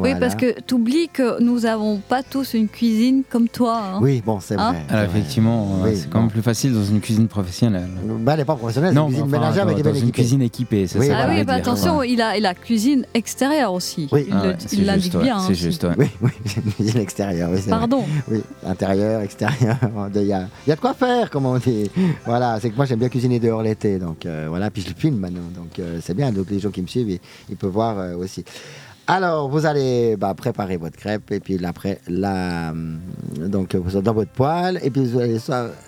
Voilà. parce que tu oublies que nous avons pas tous une cuisine comme toi. hein. Oui, bon, c'est Hein vrai. Alors, vrai. effectivement, euh, Oui, c'est quand même plus facile dans une cuisine professionnelle. Bah, elle n'est pas professionnelle, c'est une cuisine enfin, ménagère, mais qui est dans bien une équipée. cuisine équipée, c'est Oui, ça. Ah oui, bah attention, ouais. il a, il a cuisine extérieure aussi. Oui. Il Ah ouais, c'est il l'indique ouais, bien. hein, C'est aussi. juste, ouais. Oui, oui, c'est une cuisine extérieure. Oui, vrai. Pardon. Oui, intérieur, extérieur. Il y a, il y a de quoi faire, comme on dit. Voilà, c'est que moi j'aime bien cuisiner dehors l'été. Donc euh, voilà, puis je le filme maintenant. Donc euh, c'est bien. Donc les gens qui me suivent, ils, ils peuvent voir euh, aussi. Alors, vous allez bah, préparer votre crêpe et puis après, la, hum, donc dans votre poêle et puis vous allez,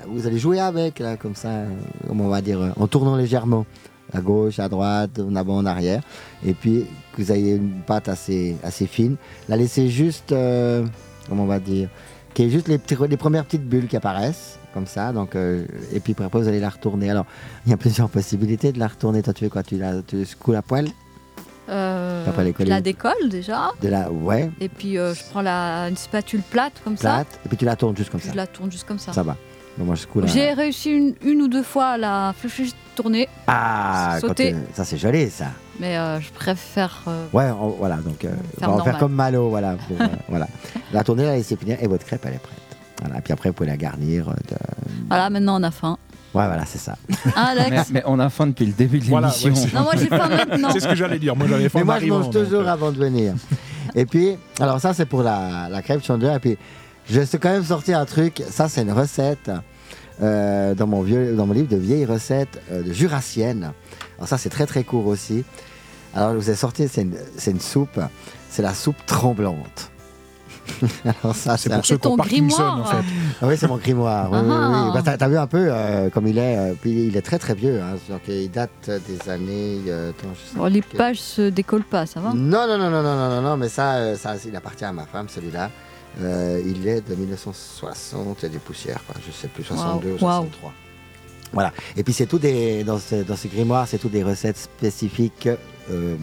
vous allez jouer avec, comme ça, euh, comment on va dire, euh, en tournant légèrement à gauche, à droite, en avant, en arrière. Et puis que vous ayez une pâte assez, assez fine. La laissez juste, euh, comment on va dire, qu'il y ait juste les, petits- premières petites bulles qui apparaissent, comme ça. Donc, euh, et puis après, vous allez la retourner. Alors, il y a plusieurs possibilités de la retourner. Toi, tu fais quoi? Tu, la, tu secoues la poêle? Euh, la décolle déjà. de la, Ouais, Et puis euh, je prends la, une spatule plate comme ça. plate. Et puis tu la tournes juste comme ça. je la tourne juste comme ça. Ça va. Moi, je la... J'ai réussi une, une ou deux fois à la faire tourner, Ah, sauter. ça, c'est joli, ça. mais euh, je préfère. euh, Ouais, on- voilà. Donc, euh, Faire on va faire normal. comme Malo. Voilà. pour, voilà. La tourner, la laisser finir et votre crêpe, elle est prête. Voilà. Puis après, vous pouvez la garnir. De... Voilà, maintenant on a faim. Ouais, voilà, c'est ça. Mais, Alex mais on a faim depuis le début de Voilà, l'émission. ouais, Non, moi j'ai faim maintenant. C'est ce que j'allais dire. Moi j'avais faim Mais moi, je mange toujours euh, avant de venir. et puis, alors ça, c'est pour la, la crêpe chandeleur. Et puis, Je suis quand même sorti un truc. Ça, c'est une recette euh, dans, mon vieux, dans mon livre de vieilles recettes euh, de jurassiennes. Alors, ça, c'est très très court aussi. Alors, je vous ai sorti, c'est une, c'est une soupe. C'est la soupe tremblante. Alors, ça, C'est pour ceux qui ont ton Parkinson, grimoire. en fait. Ah oui, c'est mon grimoire. Oui, oui, Ah. oui. Bah, t'as, t'as vu un peu euh, comme il est. euh, puis il est très très vieux. Hein, donc, il date des années. euh, attends, je sais Bon, les que- pages se décollent pas, ça va? Non, non, non, non, non, non, non, non, mais ça, euh, ça, il appartient à ma femme, celui-là. Euh, il est de 1960 et des poussières, quoi. Je sais plus, 62 ou Waouh. 63. Voilà. Et puis c'est tout des dans ce, dans ce grimoire, c'est tout des recettes spécifiques euh, euh,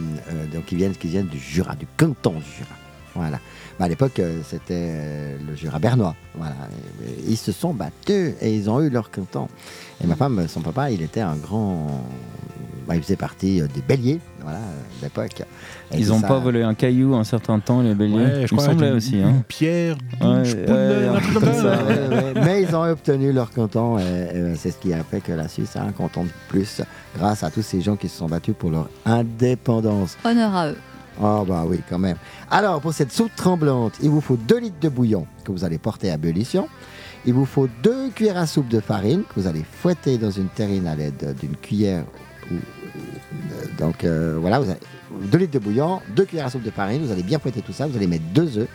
donc qui viennent qui viennent du Jura, du canton du Jura. Voilà. Bah, à l'époque, euh, c'était euh, le Jura bernois. Voilà. Et- ils se sont battus et ils ont eu leur canton. Et ma femme, son papa, il était un grand. bah, il faisait partie euh, des béliers, voilà. Et Ils n'ont ça- pas volé un caillou un certain temps, les béliers Ouais, je Il me crois semblait aussi. Une pierre, Ouais, ouais. Mais ils ont obtenu leur canton et, et c'est ce qui a fait que la Suisse a un canton de plus grâce à tous ces gens qui se sont battus pour leur indépendance. Honneur à eux. Oh bah oui, quand même. Alors, pour cette soupe tremblante, il vous faut 2 litres de bouillon que vous allez porter à ébullition. Il vous faut 2 cuillères à soupe de farine que vous allez fouetter dans une terrine à l'aide d'une cuillère. ou- donc euh, voilà, vous avez 2 litres de bouillon, 2 cuillères à soupe de farine, vous allez bien fouetter tout ça, vous allez mettre 2 œufs,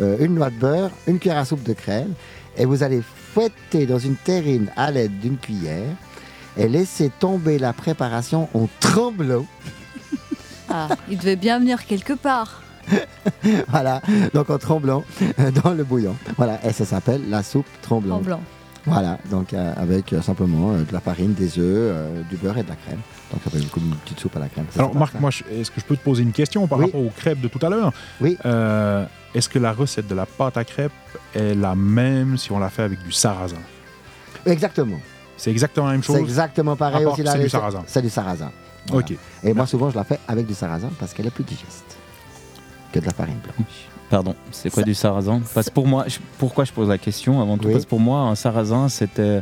euh, une noix de beurre, une cuillère à soupe de crème, et vous allez fouetter dans une terrine à l'aide d'une cuillère et laisser tomber la préparation en tremblant. Ah, il devait bien venir quelque part. voilà, donc en tremblant euh, dans le bouillon. Voilà, et ça s'appelle la soupe tremblante. En blanc. Voilà, donc euh, avec euh, simplement euh, de la farine, des œufs, euh, du beurre et de la crème. Donc ça fait une, comme une petite soupe à la crème. Ça, Alors c'est Marc, moi, est-ce que je peux te poser une question par Oui. rapport aux crêpes de tout à l'heure? Oui. Euh, est-ce que la recette de la pâte à crêpes est la même si on la fait avec du sarrasin? Exactement. C'est exactement la même C'est chose? exactement pareil aussi. la c'est du sarrasin. C'est du sarrasin. Voilà. Ok. Et moi, souvent, je la fais avec du sarrasin parce qu'elle est plus digeste que de la farine blanche. Pardon, c'est quoi du sarrasin? Parce que pour moi, je- pourquoi je pose la question? Avant tout Oui. Parce que pour moi, un sarrasin, c'était.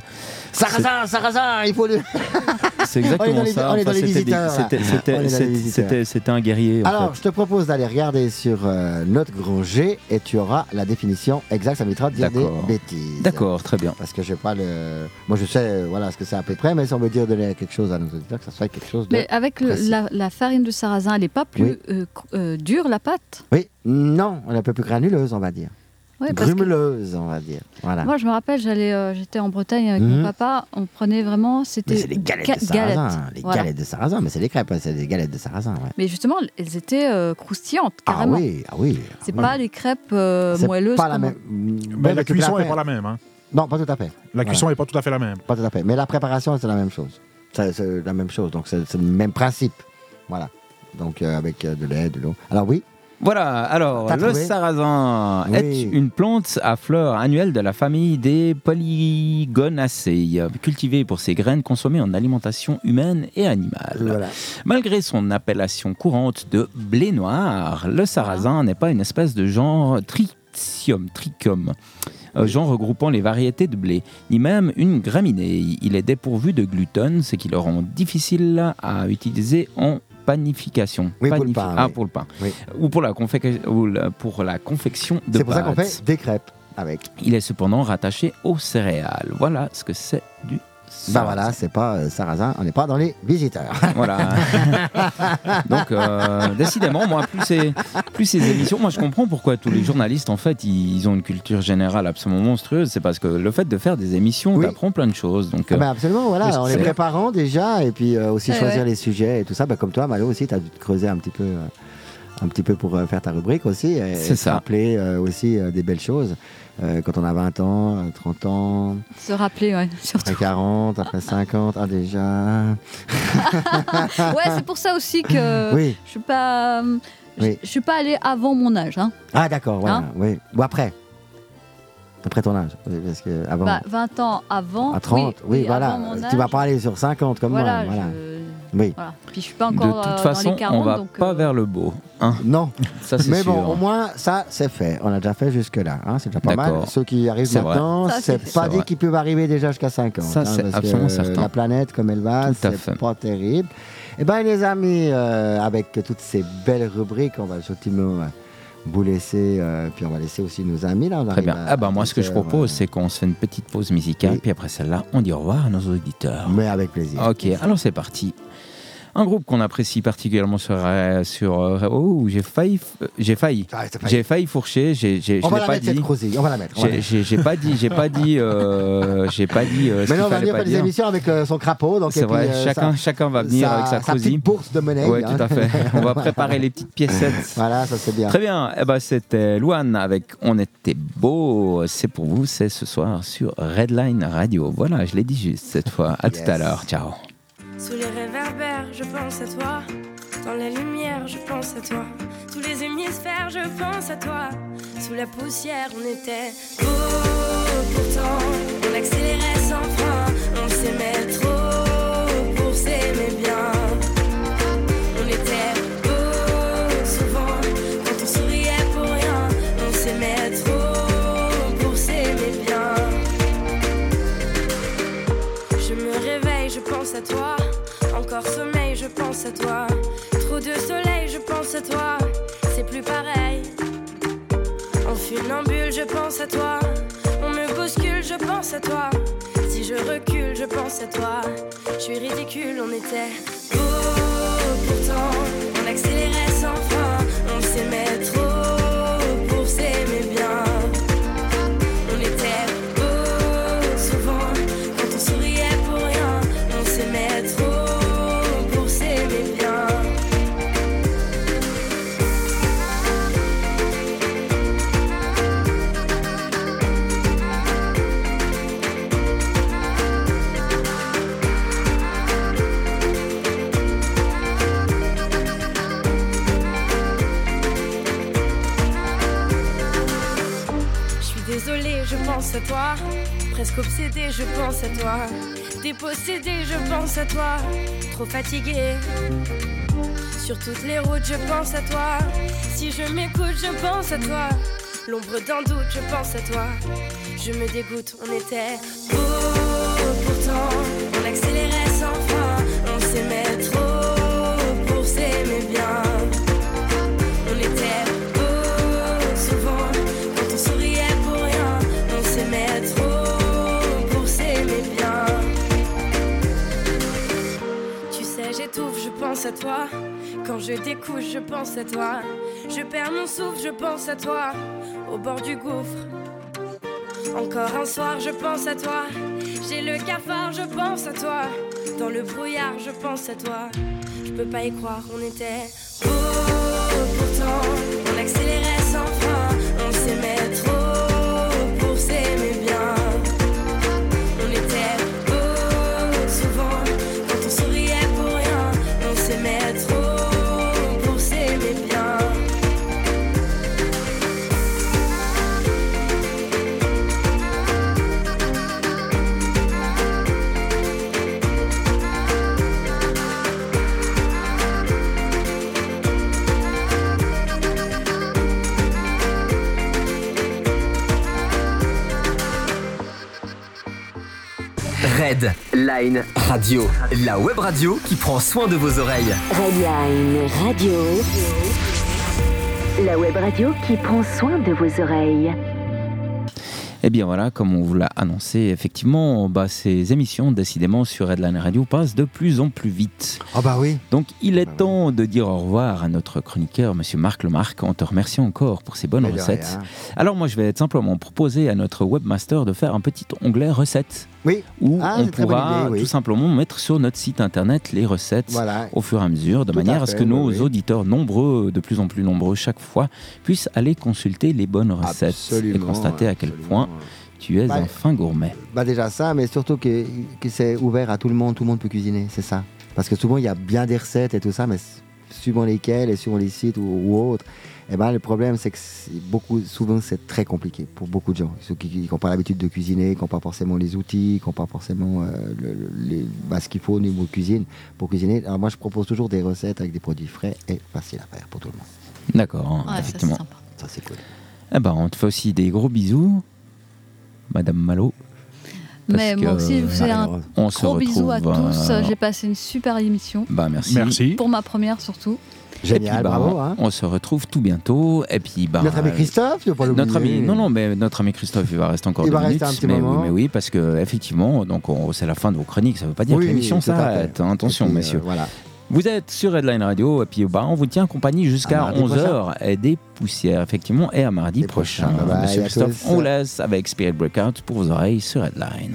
Sarrasin, sarrasin, il faut le. C'est exactement On est dans les- ça. c'était un guerrier. en Alors, fait. je te propose d'aller regarder sur euh, notre grand G et tu auras la définition exacte. Ça m'évitera de dire des bêtises. D'accord, très bien. Parce que je pas le. Moi, je sais euh, voilà ce que c'est à peu près, mais si on veut dire donner quelque chose à nos auditeurs, que ça soit quelque chose de. Mais avec le- la, la farine de sarrasin, elle n'est pas plus Oui. euh, euh, dure, la pâte? Oui, non, elle est un peu plus granuleuse, on va dire. Que Grumeleuse, on va dire. Voilà. Moi, je me rappelle, j'allais, euh, j'étais en Bretagne avec Mhm. mon papa. On prenait vraiment, c'était c'est les galettes ga- de sarrasin. galettes, Les voilà. galettes de sarrasin, mais c'est des crêpes, hein, c'est des galettes de sarrasin. Ouais. Mais justement, elles étaient euh, croustillantes, Ah carrément. oui, ah oui. C'est ah oui. pas les crêpes euh, C'est moelleuses. pas la même. Mais Ouais, la cuisson n'est pas la même. hein. Non, pas tout à fait. La Voilà. cuisson n'est pas tout à fait la même. Pas tout à fait. Mais la préparation, c'est la même chose. C'est c'est la même chose. Donc, c'est c'est le même principe. Voilà. Donc, euh, avec euh, de lait, de l'eau. Alors, oui. Voilà, alors T'as le trouvé sarrasin Oui. est une plante à fleurs annuelles de la famille des Polygonaceae, cultivée pour ses graines consommées en alimentation humaine et animale. Voilà. Malgré son appellation courante de blé noir, le sarrasin n'est pas une espèce de genre tritium, trichum, euh, genre regroupant les variétés de blé, ni même une graminée. Il est dépourvu de gluten, ce qui le rend difficile à utiliser en panification. Oui, pour le pain, Ah, oui. pour le pain. Oui. Ou pour la, confeca- ou la- pour la confection de C'est pour ça qu'on fait des crêpes avec. Il est cependant rattaché aux céréales. Voilà ce que c'est du Bah sarrasin. voilà, c'est pas euh, on n'est pas dans les visiteurs. Voilà. Donc, euh, décidément, moi, plus ces, plus ces émissions, moi, je comprends pourquoi tous les journalistes, en fait, ils, ils ont une culture générale absolument monstrueuse. C'est parce que le fait de faire des émissions, Oui. t'apprends plein de choses. Donc, Ah euh, bah absolument, voilà, en les préparant déjà, et puis euh, aussi Ouais, choisir ouais. les sujets et tout ça, bah, comme toi, Malo aussi, tu as dû te creuser un petit peu, euh, un petit peu pour faire ta rubrique aussi, et, C'est et ça. rappeler euh, aussi euh, des belles choses. Euh, quand on a 20 ans, euh, 30 ans, Se rappeler, ouais, surtout. après 40, après 50, ah déjà. Ouais, c'est pour ça aussi que Oui, je suis pas, euh, je- Oui. je suis pas allée avant mon âge. Hein. ah d'accord, voilà, Hein oui. Ou après Après ton âge, parce que avant. Bah, 20 ans avant. à 30, oui, voilà. mon Tu vas âge, pas aller sur 50 comme Voilà, moi. Voilà. je- Oui. voilà. Puis je suis pas de encore toute euh, façon, dans les 40, on va donc, pas euh, vers le beau. hein. Non, Ça, c'est mais sûr. bon, au moins, ça, c'est fait. On a déjà fait jusque-là. hein, c'est déjà pas mal. D'accord. Ceux qui arrivent C'est maintenant, c'est c'est pas C'est dit qu'ils peuvent arriver déjà jusqu'à 50. Ça, c'est parce que, absolument euh, certain. La planète, comme elle va, Tout à c'est pas terrible. Eh bien, les amis, euh, avec toutes ces belles rubriques, on va gentiment euh, vous laisser, euh, puis on va laisser aussi nos amis là. on Très bien. Ah bah moi, ce que je 10 heures, propose, euh, c'est qu'on se fait une petite pause musicale, Oui. puis après celle-là, on dit au revoir à nos auditeurs. Mais avec plaisir. Ok, alors c'est parti. Un groupe qu'on apprécie particulièrement sur. euh, sur euh, oh, j'ai failli, f- j'ai failli, Ah, failli. j'ai failli fourcher. J'ai, j'ai, On va la mettre cette on va la mettre. on va la J'ai, mettre. j'ai, pas dit, j'ai pas dit, euh, j'ai pas dit. euh, ce Maintenant, on va venir faire des émissions avec euh, son crapaud. Donc, C'est vrai, euh, chacun, chacun va venir avec sa sa petite bourse de monnaie. Oui, hein. tout à fait. On va préparer les petites piécettes. Voilà, ça c'est bien. Très bien. Eh ben, c'était Louane avec On était beau. C'est pour vous, c'est ce soir sur Redline Radio. Voilà, je l'ai dit juste cette fois. À tout à l'heure. Ciao. Sous les réverbères, je pense à toi. Dans la lumière, je pense à toi. Tous les hémisphères, je pense à toi. Sous la poussière, on était beau. Pourtant, on accélérait sans frein. On s'aimait trop pour s'aimer bien. On était beau souvent quand on souriait pour rien. On s'aimait trop pour s'aimer bien. Je me réveille, je pense à toi. Encore sommeil, je pense à toi. Trop de soleil, je pense à toi. C'est plus pareil. En funambule, je pense à toi. On me bouscule, je pense à toi. Si je recule, je pense à toi. Je suis ridicule, on était beau pourtant. On accélérait Presque obsédée, je pense à toi. Dépossédée, je pense à toi. Trop fatiguée. Sur toutes les routes, je pense à toi. Si je m'écoute, je pense à toi. L'ombre d'un doute, je pense à toi. Je me dégoûte, on était beau pourtant. On accélérait sans frein. On s'aimait trop pour s'aimer bien. Pense à toi. Quand je découche, je pense à toi. Je perds mon souffle, je pense à toi. Au bord du gouffre. Encore un soir, je pense à toi. J'ai le cafard, je pense à toi. Dans le brouillard, je pense à toi. Je peux pas y croire, on était beau pourtant. On accélérait Red Line Radio, la web radio qui prend soin de vos oreilles. Redline Radio. La web radio qui prend soin de vos oreilles. Eh bien voilà, comme on vous l'a annoncé, effectivement, bah, ces émissions, décidément, sur Redline Radio, passent de plus en plus vite. Oh bah oui. Donc il est Bah oui. temps de dire au revoir à notre chroniqueur, Monsieur Marc Lemarque, en te remerciant encore pour ces bonnes Mais recettes. Alors moi, je vais simplement proposer à notre webmaster de faire un petit onglet recettes, Oui. où Ah, on pourra idée, oui. tout simplement mettre sur notre site internet les recettes Voilà. au fur et à mesure, de Tout à manière à ce que nos oui, auditeurs nombreux, de plus en plus nombreux chaque fois, puissent aller consulter les bonnes recettes Absolument, et constater à quel point tu es Bah, un fin gourmet. Bah déjà ça, mais surtout que, que c'est ouvert à tout le monde, tout le monde peut cuisiner, c'est ça. Parce que souvent il y a bien des recettes et tout ça, mais suivant lesquelles et suivant les sites ou, ou autres, et ben le problème c'est que beaucoup, souvent c'est très compliqué pour beaucoup de gens. Ceux qui n'ont pas l'habitude de cuisiner, qui n'ont pas forcément les outils, qui n'ont pas forcément euh, le- le- les, bah, ce qu'il faut au niveau de cuisine pour cuisiner. Alors moi je propose toujours des recettes avec des produits frais et faciles à faire pour tout le monde. D'accord, Ouais, ça, c'est effectivement. sympa. Ça c'est cool. Eh ben, on te fait aussi des gros bisous, Madame Malo. parce Mais moi aussi, je vous fais un Alors, on se gros bisou à tous. euh, J'ai passé une super émission. Bah, Bah merci. Merci. Pour ma première surtout. Génial, Et puis, bah, bravo. hein. On se retrouve tout bientôt. Et puis, bah, Notre ami euh, Christophe, pas. Notre ami, non, non, mais notre ami Christophe, il va rester encore Il deux va rester un petit mais, moment. Oui, mais oui, parce que effectivement, donc on- c'est la fin de vos chroniques. Ça ne veut pas dire Oui, que l'émission s'arrête. hein, Attention, euh, messieurs. voilà. Vous êtes sur Redline Radio et puis bah, on vous tient compagnie jusqu'à À mardi 11h et des poussières, effectivement, et à mardi prochain. Bye bye Monsieur Christophe, on vous laisse avec Spirit Breakout pour vos oreilles sur Redline.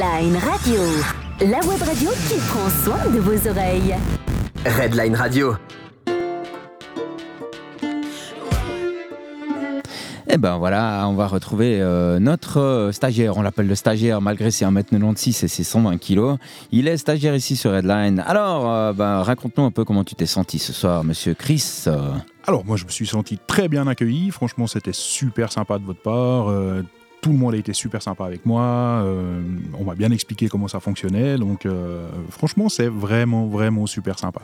Redline Radio, la web radio qui prend soin de vos oreilles. Redline Radio. Eh ben voilà, on va retrouver euh, notre euh, stagiaire. On l'appelle le stagiaire malgré ses 1m96 et ses 120 kg. Il est stagiaire ici sur Redline. Alors, euh, ben, raconte-nous un peu comment tu t'es senti ce soir, monsieur Chris. Euh, Alors moi je me suis senti très bien accueilli, franchement c'était super sympa de votre part, euh, tout le monde a été super sympa avec moi, euh, on m'a bien expliqué comment ça fonctionnait, donc euh, franchement c'est vraiment vraiment super sympa.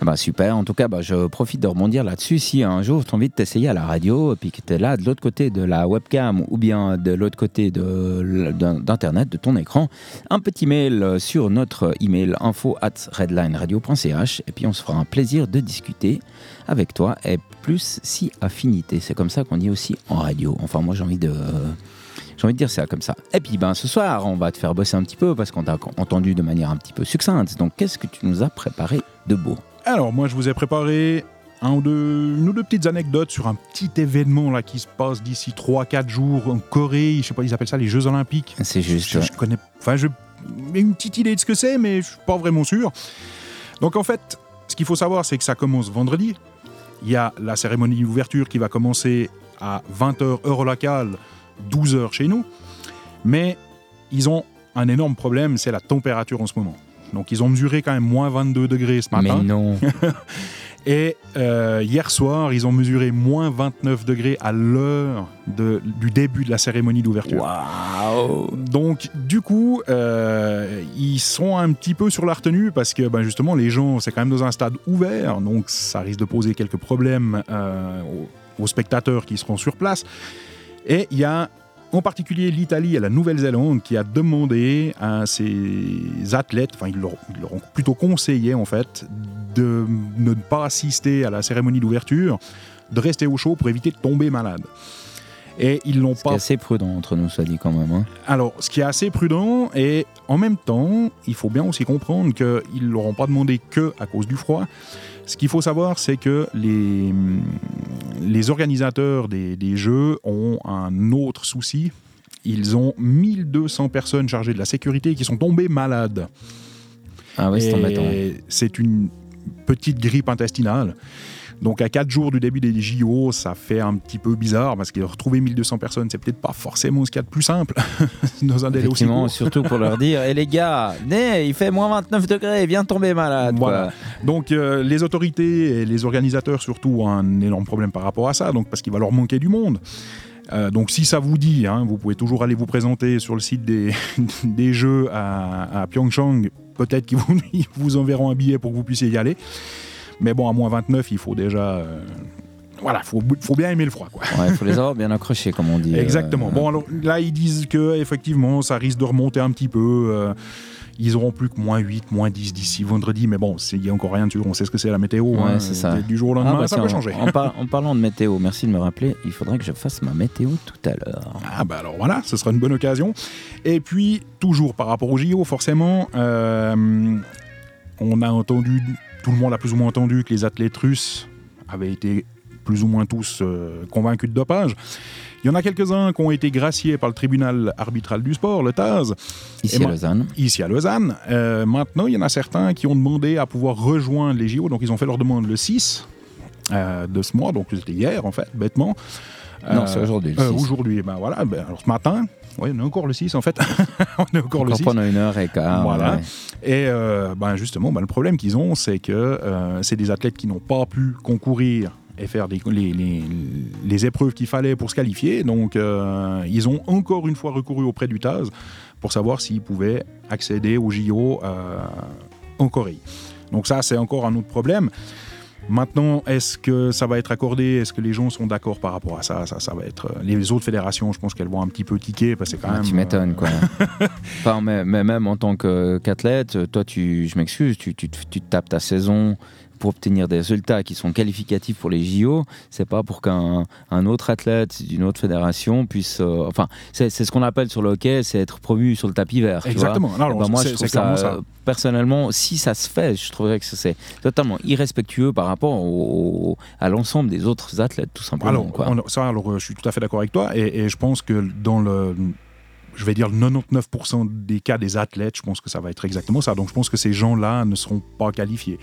Eh ben super, en tout cas, bah, je profite de rebondir là-dessus. Si un jour tu as envie de t'essayer à la radio, et puis que tu es là de l'autre côté de la webcam ou bien de l'autre côté d'Internet, de ton écran, un petit mail euh, sur notre email info at redlineradio.ch et puis on se fera un plaisir de discuter avec toi et plus si affinité. C'est comme ça qu'on dit aussi en radio. Enfin, moi j'ai envie de. J'ai envie de dire ça comme ça. Et puis ben ce soir, on va te faire bosser un petit peu parce qu'on t'a entendu de manière un petit peu succincte. Donc qu'est-ce que tu nous as préparé de beau? Alors moi je vous ai préparé un ou deux, une ou deux petites anecdotes sur un petit événement là qui se passe d'ici 3-4 jours en Corée, je sais pas, ils appellent ça les Jeux Olympiques. C'est juste. Je, je connais, enfin, j'ai une petite idée de ce que c'est, mais je suis pas vraiment sûr. Donc en fait, ce qu'il faut savoir, c'est que ça commence vendredi. Il y a la cérémonie d'ouverture qui va commencer à 20h heure locale, 12h chez nous. Mais ils ont un énorme problème, c'est la température en ce moment. Donc ils ont mesuré quand même moins 22 degrés ce matin. Mais non. Et euh, hier soir, ils ont mesuré moins 29 degrés à l'heure de- du début de la cérémonie d'ouverture. Waouh Donc, du coup, euh, ils sont un petit peu sur la retenue parce que, ben, justement, les gens, c'est quand même dans un stade ouvert, donc ça risque de poser quelques problèmes euh, aux, aux spectateurs qui seront sur place. Et il y a en particulier l'Italie et la Nouvelle-Zélande qui a demandé à ces athlètes, enfin ils leur, ils leur ont plutôt conseillé en fait, de ne pas assister à la cérémonie d'ouverture, de rester au chaud pour éviter de tomber malade. Et ils l'ont C'est pas assez prudent entre nous, ça dit quand même. hein. alors, ce qui est assez prudent, et en même temps, il faut bien aussi comprendre qu'ils ne l'auront pas demandé que à cause du froid. Ce qu'il faut savoir, c'est que les, les organisateurs des, des jeux ont un autre souci. Ils ont 1200 personnes chargées de la sécurité qui sont tombées malades. Ah oui, c'est embêtant. C'est une petite grippe intestinale. Donc à 4 jours du début des JO, ça fait un petit peu bizarre parce que retrouver 1200 personnes, c'est peut-être pas forcément ce qu'il y a de plus simple dans un délai aussi court. surtout pour leur dire, et les gars, né, il fait moins 29 degrés, viens tomber malade. quoi. Voilà. Donc euh, les autorités et les organisateurs surtout ont un énorme problème par rapport à ça, donc parce qu'il va leur manquer du monde. Euh, donc si ça vous dit, hein, vous pouvez toujours aller vous présenter sur le site des, des Jeux à, à Pyeongchang. Peut-être qu'ils vous, vous enverront un billet pour que vous puissiez y aller. Mais bon, à moins 29, il faut déjà... euh, voilà, faut, faut bien aimer le froid. Quoi. Ouais, il faut les avoir bien accrochés, comme on dit. euh, Exactement. Bon, alors là, ils disent que effectivement, ça risque de remonter un petit peu. euh, ils auront plus que moins 8, moins 10 d'ici vendredi. Mais bon, il n'y a encore rien de sûr. On sait ce que c'est la météo. Ouais, hein. c'est ça. Du jour au lendemain, Ah bah ça tiens, peut changer. En, par- en parlant de météo, merci de me rappeler, il faudrait que je fasse ma météo tout à l'heure. Ah bah alors voilà, ce sera une bonne occasion. Et puis, toujours par rapport au JO, forcément, euh, on a entendu, tout le monde a plus ou moins entendu que les athlètes russes avaient été plus ou moins tous euh, convaincus de dopage. Il y en a quelques-uns qui ont été graciés par le tribunal arbitral du sport, le TAS. Ici à Lausanne. Ici à Lausanne. Euh, maintenant, il y en a certains qui ont demandé à pouvoir rejoindre les JO. Donc, ils ont fait leur demande le 6 euh, de ce mois. Donc, c'était hier, en fait, bêtement. Non, c'est aujourd'hui, le euh, 6. aujourd'hui, ben voilà. Ben, alors, ce matin, oui, on est encore le 6, en fait. on est encore, le Encore 6. pendant une heure et quart. Voilà. ouais. Et euh, ben justement, ben, le problème qu'ils ont, c'est que euh, c'est des athlètes qui n'ont pas pu concourir et faire les, les- les épreuves qu'il fallait pour se qualifier. Donc, euh, ils ont encore une fois recouru auprès du TAS pour savoir s'ils pouvaient accéder aux JO euh, en Corée. Donc ça, c'est encore un autre problème. Maintenant, est-ce que ça va être accordé? Est-ce que les gens sont d'accord par rapport à ça? Ça, ça va être euh, les autres fédérations. Je pense qu'elles vont un petit peu tiquer parce que quand Ah, même. tu m'étonnes, quoi. enfin, mais, mais même en tant qu'athlète, toi, tu, je m'excuse, tu, tu, tu tapes ta saison pour obtenir des résultats qui sont qualificatifs pour les JO. C'est pas pour qu'un un autre athlète d'une autre fédération puisse. euh, enfin, c'est ce qu'on appelle sur le hockey, c'est être promu sur le tapis vert. tu vois. Exactement. Non, Eh ben, moi, je trouve ça. personnellement, si ça se fait, je trouverais que c'est totalement irrespectueux par rapport au- à l'ensemble des autres athlètes, tout simplement. Alors, quoi. on- ça, alors, je suis tout à fait d'accord avec toi, et, et je pense que dans le, je vais dire le 99% des cas des athlètes, je pense que ça va être exactement ça. Donc je pense que ces gens-là ne seront pas qualifiés.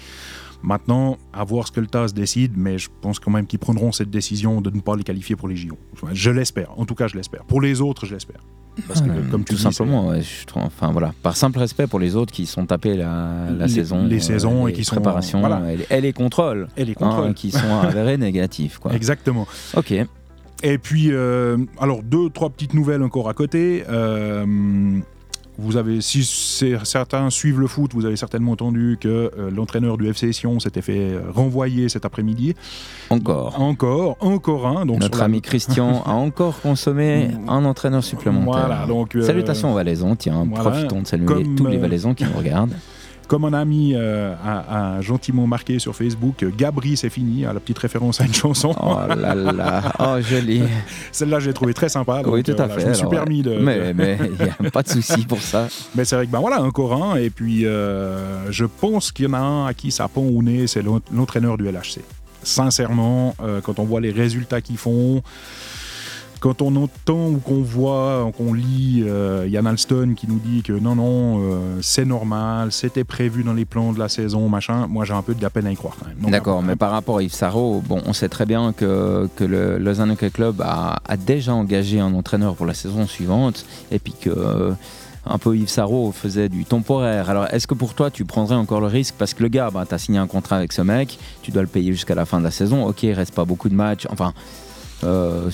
Maintenant, à voir ce que le TAS décide, mais je pense quand même qu'ils prendront cette décision de ne pas les qualifier pour les JO. Je l'espère, en tout cas je l'espère. Pour les autres, je l'espère. Parce que, comme tu tout dis, simplement, ouais, je trouve- enfin voilà, par simple respect pour les autres qui sont tapés la, la Les- saison, les saisons et qui sont- préparation, voilà. et, les- et les contrôles, Et les hein, contrôles. qui sont avérés négatifs, quoi. Exactement. Ok. Et puis, euh, alors deux, trois petites nouvelles encore à côté. Vous avez, si certains suivent le foot, vous avez certainement entendu que euh, l'entraîneur du FC Sion s'était fait euh, renvoyer cet après-midi. Encore. Encore, encore un. Donc Notre la- ami Christian a encore consommé un entraîneur supplémentaire. Voilà, donc, euh, Salutations aux Valaisans, tiens, voilà. profitons de saluer tous les Valaisans qui nous regardent. Comme un ami euh, a, gentiment marqué sur Facebook, euh, Gabri c'est fini, à la petite référence à une chanson. Oh là là, oh joli. Celle-là, je l'ai trouvé très sympa. oui, tout euh, à voilà, fait. Je me suis alors, permis de. Mais mais il n'y a pas de souci pour ça. Mais c'est vrai que ben voilà, encore un. Et puis, euh, je pense qu'il y en a un à qui ça pend au nez, c'est l'en- l'entraîneur du LHC. Sincèrement, euh, quand on voit les résultats qu'ils font, quand on entend ou qu'on voit, qu'on lit euh, Yann Alston qui nous dit que non, non, euh, c'est normal, c'était prévu dans les plans de la saison, machin, moi j'ai un peu de la peine à y croire quand même. Donc, D'accord, mais par rapport à Yves Sarrault, bon, on sait très bien que, que le Lausanne Hockey Club a, a déjà engagé un entraîneur pour la saison suivante et puis que euh, un peu Yves Sarrault faisait du temporaire. Alors est-ce que pour toi tu prendrais encore le risque? Parce que le gars, bah, tu as signé un contrat avec ce mec, tu dois le payer jusqu'à la fin de la saison, ok, il reste pas beaucoup de matchs, enfin. Euh,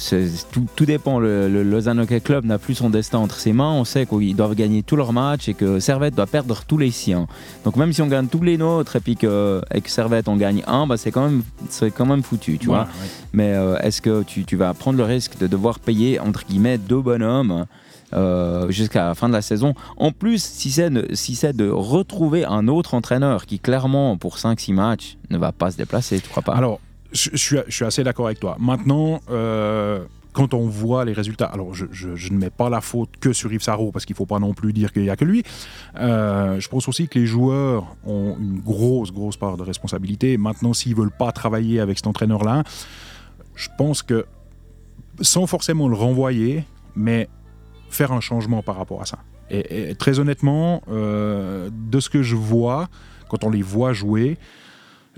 tout, tout dépend. Le, le Lausanne Hockey Club n'a plus son destin entre ses mains. On sait qu'ils doivent gagner tous leurs matchs et que Servette doit perdre tous les siens. Donc même si on gagne tous les nôtres et puis que avec Servette on gagne un, bah c'est quand même c'est quand même foutu, tu Voilà, vois. ouais. Mais euh, est-ce que tu, tu vas prendre le risque de devoir payer entre guillemets deux bonhommes euh, jusqu'à la fin de la saison? En plus, si c'est de, si c'est de retrouver un autre entraîneur qui clairement pour 5-6 matchs ne va pas se déplacer, tu crois pas? Alors, je, suis, assez d'accord avec toi. Maintenant, euh, quand on voit les résultats, alors je, ne mets pas la faute que sur Yves Sarrault, parce qu'il ne faut pas non plus dire qu'il n'y a que lui. Euh, je pense aussi que les joueurs ont une grosse, grosse part de responsabilité. Maintenant, s'ils ne veulent pas travailler avec cet entraîneur-là, je pense que, sans forcément le renvoyer, mais faire un changement par rapport à ça. Et, et très honnêtement, euh, de ce que je vois, quand on les voit jouer,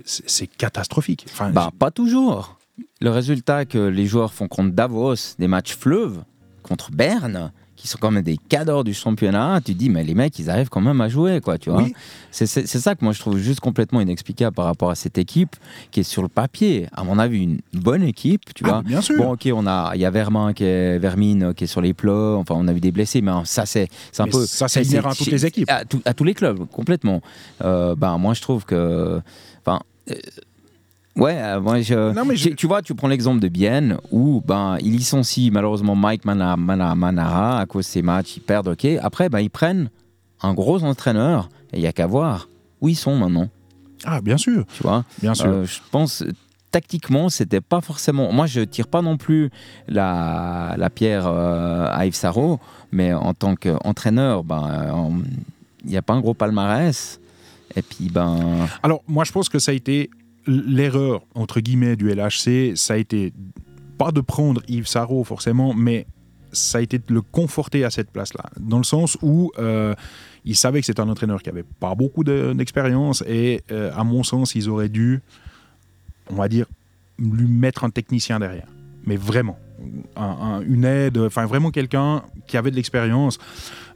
c'est catastrophique. Enfin, Bah, pas toujours. Le résultat que les joueurs font contre Davos, des matchs fleuves, contre Berne, qui sont quand même des cadors du championnat, tu dis, mais les mecs, ils arrivent quand même à jouer, quoi, tu vois. Oui. C'est ça que moi je trouve juste complètement inexplicable par rapport à cette équipe qui est sur le papier, à mon avis, une bonne équipe, tu Ah, vois. bien sûr. Bon, ok, on a, il y a Vermin qui est, Vermine qui est sur les plots, enfin, on a eu des blessés, mais ça, c'est c'est un Mais peu. ça, c'est inhérent à toutes les équipes. À, tout- à tous les clubs, complètement. Euh, ben, moi, je trouve que. Euh, Ouais, euh, moi, je, Non, mais je- tu, tu vois, tu prends l'exemple de Bienne où ben, il licencie malheureusement Mike Mana- Mana- Manara à cause de ses matchs, ils perdent, ok. Après, ben, ils prennent un gros entraîneur et il n'y a qu'à voir où ils sont maintenant, Ah, bien sûr, tu vois? bien sûr. Euh, je pense tactiquement, c'était pas forcément. Moi, je tire pas non plus la, la pierre euh, à Yves Sarrault, mais en tant qu'entraîneur, ben, il n'y a pas un gros palmarès. Et puis, ben. Alors, moi, je pense que ça a été l'erreur, entre guillemets, du LHC. Ça a été pas de prendre Yves Sarrault, forcément, mais ça a été de le conforter à cette place-là. Dans le sens où euh, il savait que c'était un entraîneur qui avait pas beaucoup de- d'expérience et, euh, à mon sens, ils auraient dû, on va dire, lui mettre un technicien derrière. Mais vraiment. Un- un- une aide, enfin vraiment quelqu'un qui avait de l'expérience.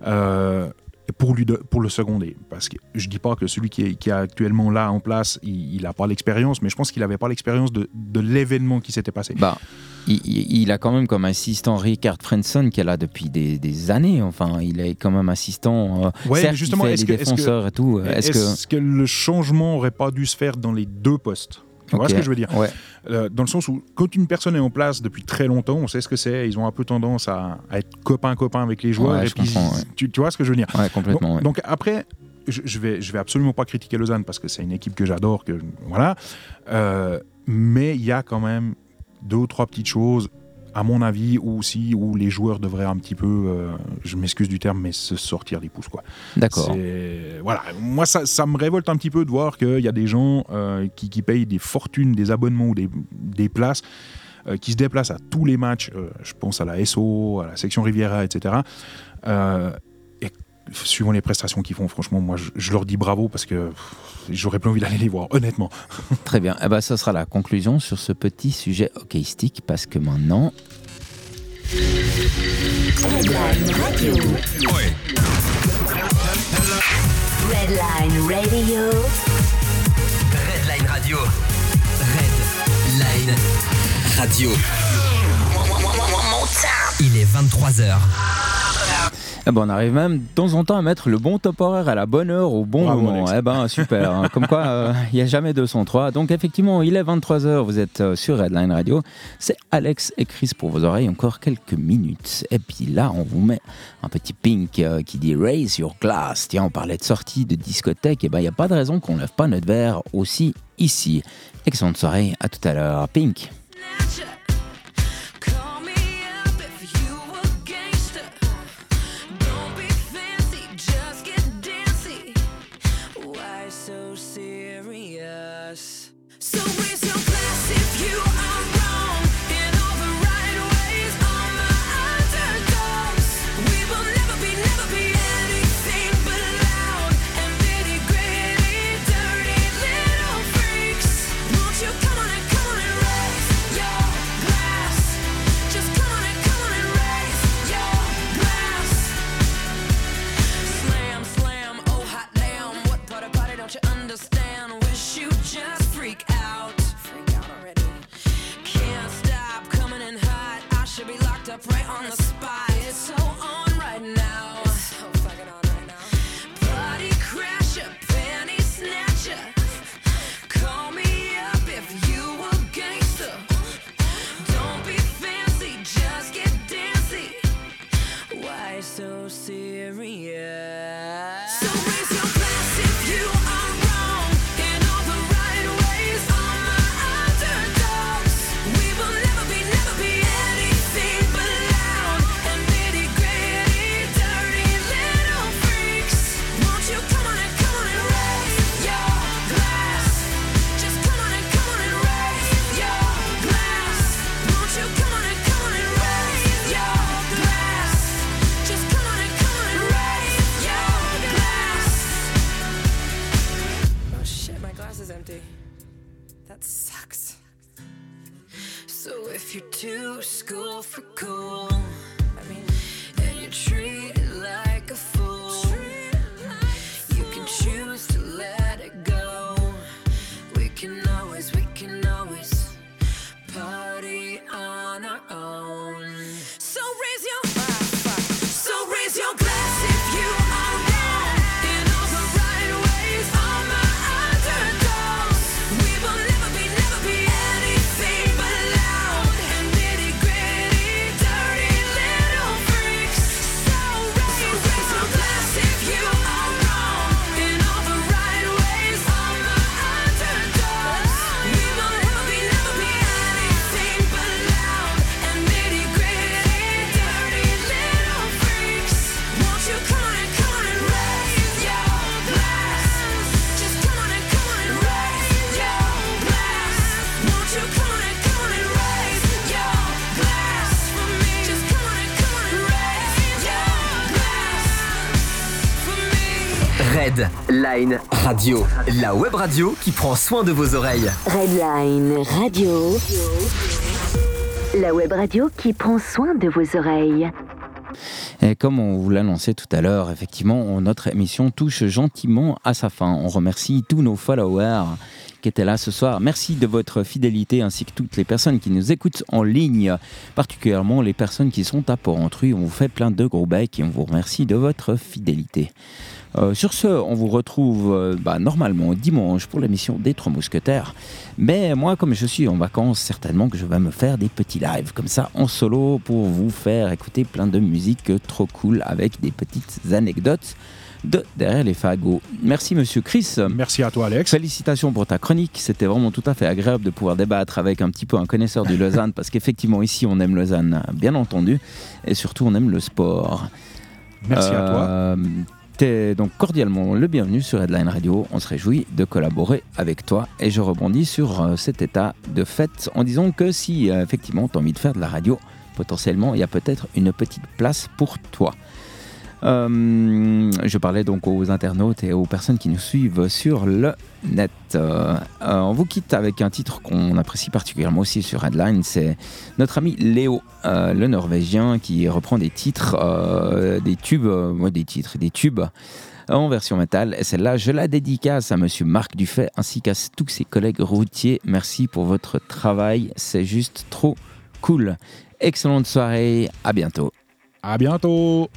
euh, pour, lui de- pour le seconder. Parce que je dis pas que celui qui est, qui est actuellement là en place, il n'a pas l'expérience, mais je pense qu'il n'avait pas l'expérience de, de l'événement qui s'était passé. Bah, il, a quand même comme assistant Richard Frenson qui est là depuis des, des années. Enfin, il est quand même assistant. euh, Ouais, certes, mais justement, il fait est-ce les que- est-ce que- défenseurs et tout. Est-ce Est-ce que que... le changement aurait pas dû se faire dans les deux postes? Tu vois ce que je veux dire ouais. Euh, Dans le sens où, quand une personne est en place depuis très longtemps, on sait ce que c'est, ils ont un peu tendance à, à être copains-copains avec les joueurs. Ouais, et je puis, comprends, ouais. tu, tu vois ce que je veux dire complètement. Donc, après, je, je vais, je vais absolument pas critiquer Lausanne parce que c'est une équipe que j'adore, que voilà. Euh, mais il y a quand même deux ou trois petites choses, à mon avis, où aussi où les joueurs devraient un petit peu, euh, je m'excuse du terme, mais se sortir les pouces quoi. D'accord. Voilà, moi ça, ça me révolte un petit peu de voir qu'il y a des gens euh, qui, qui payent des fortunes, des abonnements ou des, des places. euh, qui se déplacent à tous les matchs. je pense à la SO, à la section Riviera, etc. Suivant les prestations qu'ils font, franchement, moi, je, je leur dis bravo parce que j'aurais plus envie d'aller les voir, honnêtement. Très bien. Eh ben, ça sera la conclusion sur ce petit sujet hockeyistique parce que maintenant, Redline Radio. Redline Radio. Redline Radio. Redline Radio. Il est 23h. Eh ben, on arrive même de temps en temps à mettre le bon top horaire à la bonne heure au bon Bravo, moment. Eh ben super. hein. Comme quoi, euh, il n'y a jamais 203. Donc effectivement, il est 23h. Vous êtes euh, sur Redline Radio. C'est Alex et Chris pour vos oreilles. Encore quelques minutes. Et puis là, on vous met un petit pink euh, qui dit Raise your glass. Tiens, on parlait de sortie de discothèque. Et ben, il n'y a pas de raison qu'on ne lève pas notre verre aussi ici. Excellente soirée. À tout à l'heure. Pink. Red Line Radio. La web radio qui prend soin de vos oreilles. Redline Radio. La web radio qui prend soin de vos oreilles. Et comme on vous l'annonçait tout à l'heure, effectivement, notre émission touche gentiment à sa fin. On remercie tous nos followers qui étaient là ce soir. Merci de votre fidélité ainsi que toutes les personnes qui nous écoutent en ligne, particulièrement les personnes qui sont à Port-Entruy. On vous fait plein de gros becs et on vous remercie de votre fidélité. Euh, sur ce, on vous retrouve euh, bah, normalement dimanche pour l'émission des Trois Mousquetaires. Mais moi, comme je suis en vacances, certainement que je vais me faire des petits lives comme ça en solo pour vous faire écouter plein de musique trop cool avec des petites anecdotes de derrière les fagots. Merci Monsieur Chris. Merci à toi Alex. Félicitations pour ta chronique. C'était vraiment tout à fait agréable de pouvoir débattre avec un petit peu un connaisseur du Lausanne parce qu'effectivement ici on aime Lausanne, bien entendu, et surtout on aime le sport. Merci à toi. T'es donc cordialement le bienvenu sur Headline Radio. On se réjouit de collaborer avec toi. Et je rebondis sur euh, cet état de fait en disant que si euh, effectivement tu as envie de faire de la radio, potentiellement il y a peut-être une petite place pour toi. Euh, je parlais donc aux internautes et aux personnes qui nous suivent sur le net. Euh, euh, on vous quitte avec un titre qu'on apprécie particulièrement aussi sur Headline. C'est notre ami Léo, le Norvégien, qui reprend des titres, des tubes, des titres, des tubes en version métal. Et celle-là, je la dédicace à Monsieur Marc Dufay ainsi qu'à tous ses collègues routiers. Merci pour votre travail. C'est juste trop cool. Excellente soirée. À bientôt. À bientôt.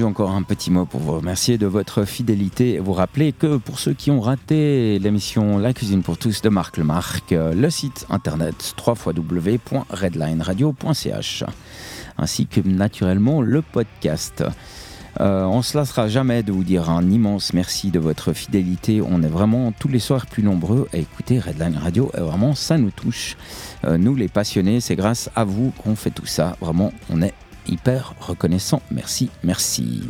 Encore un petit mot pour vous remercier de votre fidélité et vous rappeler que pour ceux qui ont raté l'émission La cuisine pour tous de Marc Lemarque, le site internet www.redlineradio.ch ainsi que naturellement le podcast. Euh, on se lassera jamais de vous dire un immense merci de votre fidélité. On est vraiment tous les soirs plus nombreux à écouter Redline Radio et vraiment ça nous touche. Euh, nous les passionnés, c'est grâce à vous qu'on fait tout ça. Vraiment, on est hyper reconnaissant. Merci, merci.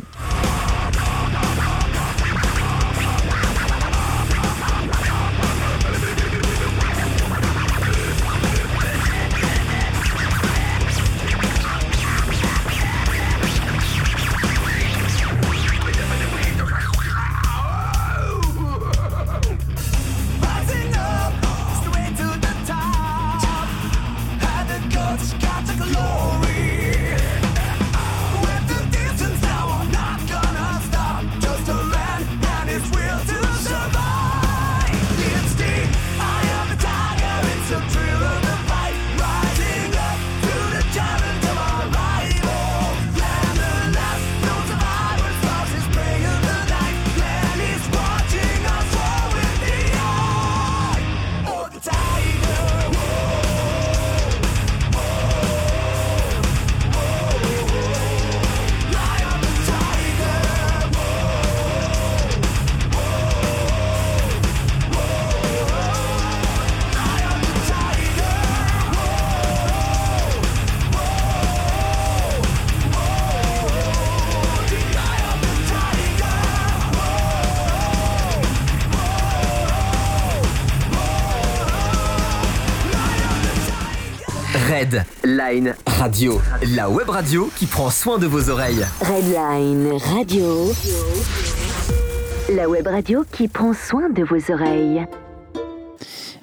La web radio qui prend soin de vos oreilles. Redline Radio. la web radio qui prend soin de vos oreilles.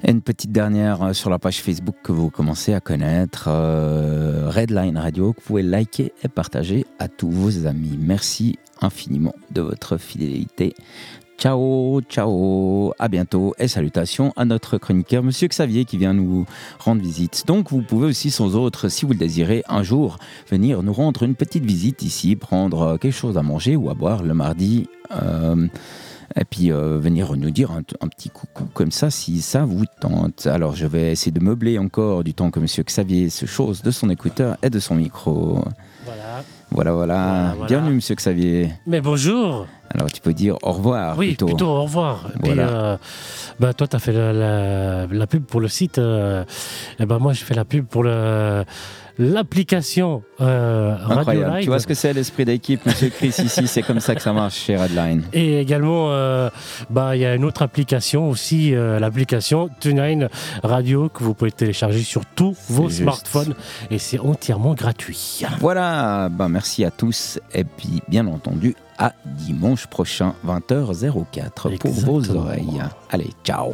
Et une petite dernière euh, sur la page Facebook que vous commencez à connaître, euh, Redline Radio, que vous pouvez liker et partager à tous vos amis. Merci infiniment de votre fidélité. Ciao, ciao, à bientôt et salutations à notre chroniqueur, Monsieur Xavier, qui vient nous rendre visite. Donc, vous pouvez aussi, sans autre, si vous le désirez, un jour venir nous rendre une petite visite ici, prendre quelque chose à manger ou à boire le mardi. euh, et puis euh, venir nous dire un, un petit coucou comme ça si ça vous tente. Alors je vais essayer de meubler encore du temps que Monsieur Xavier se chose de son écouteur et de son micro. Voilà. Voilà. Bienvenue Monsieur Xavier. Mais bonjour. Alors tu peux dire au revoir Oui, plutôt. plutôt, au revoir. Et puis, Voilà. euh, bah, toi, tu as fait la, la- la pub pour le site. euh, et ben moi, je fais la pub pour le- l'application euh, Radio. Live. Tu vois ce que c'est l'esprit d'équipe, Monsieur Chris ici, c'est comme ça que ça marche chez Redline. Et également, euh, bah, il y a une autre application aussi, euh, l'application TuneIn Radio que vous pouvez télécharger sur tous vos juste. smartphones et c'est entièrement gratuit. Voilà, ben merci à tous et puis bien entendu à dimanche prochain 20h04 pour vos oreilles. Allez, ciao.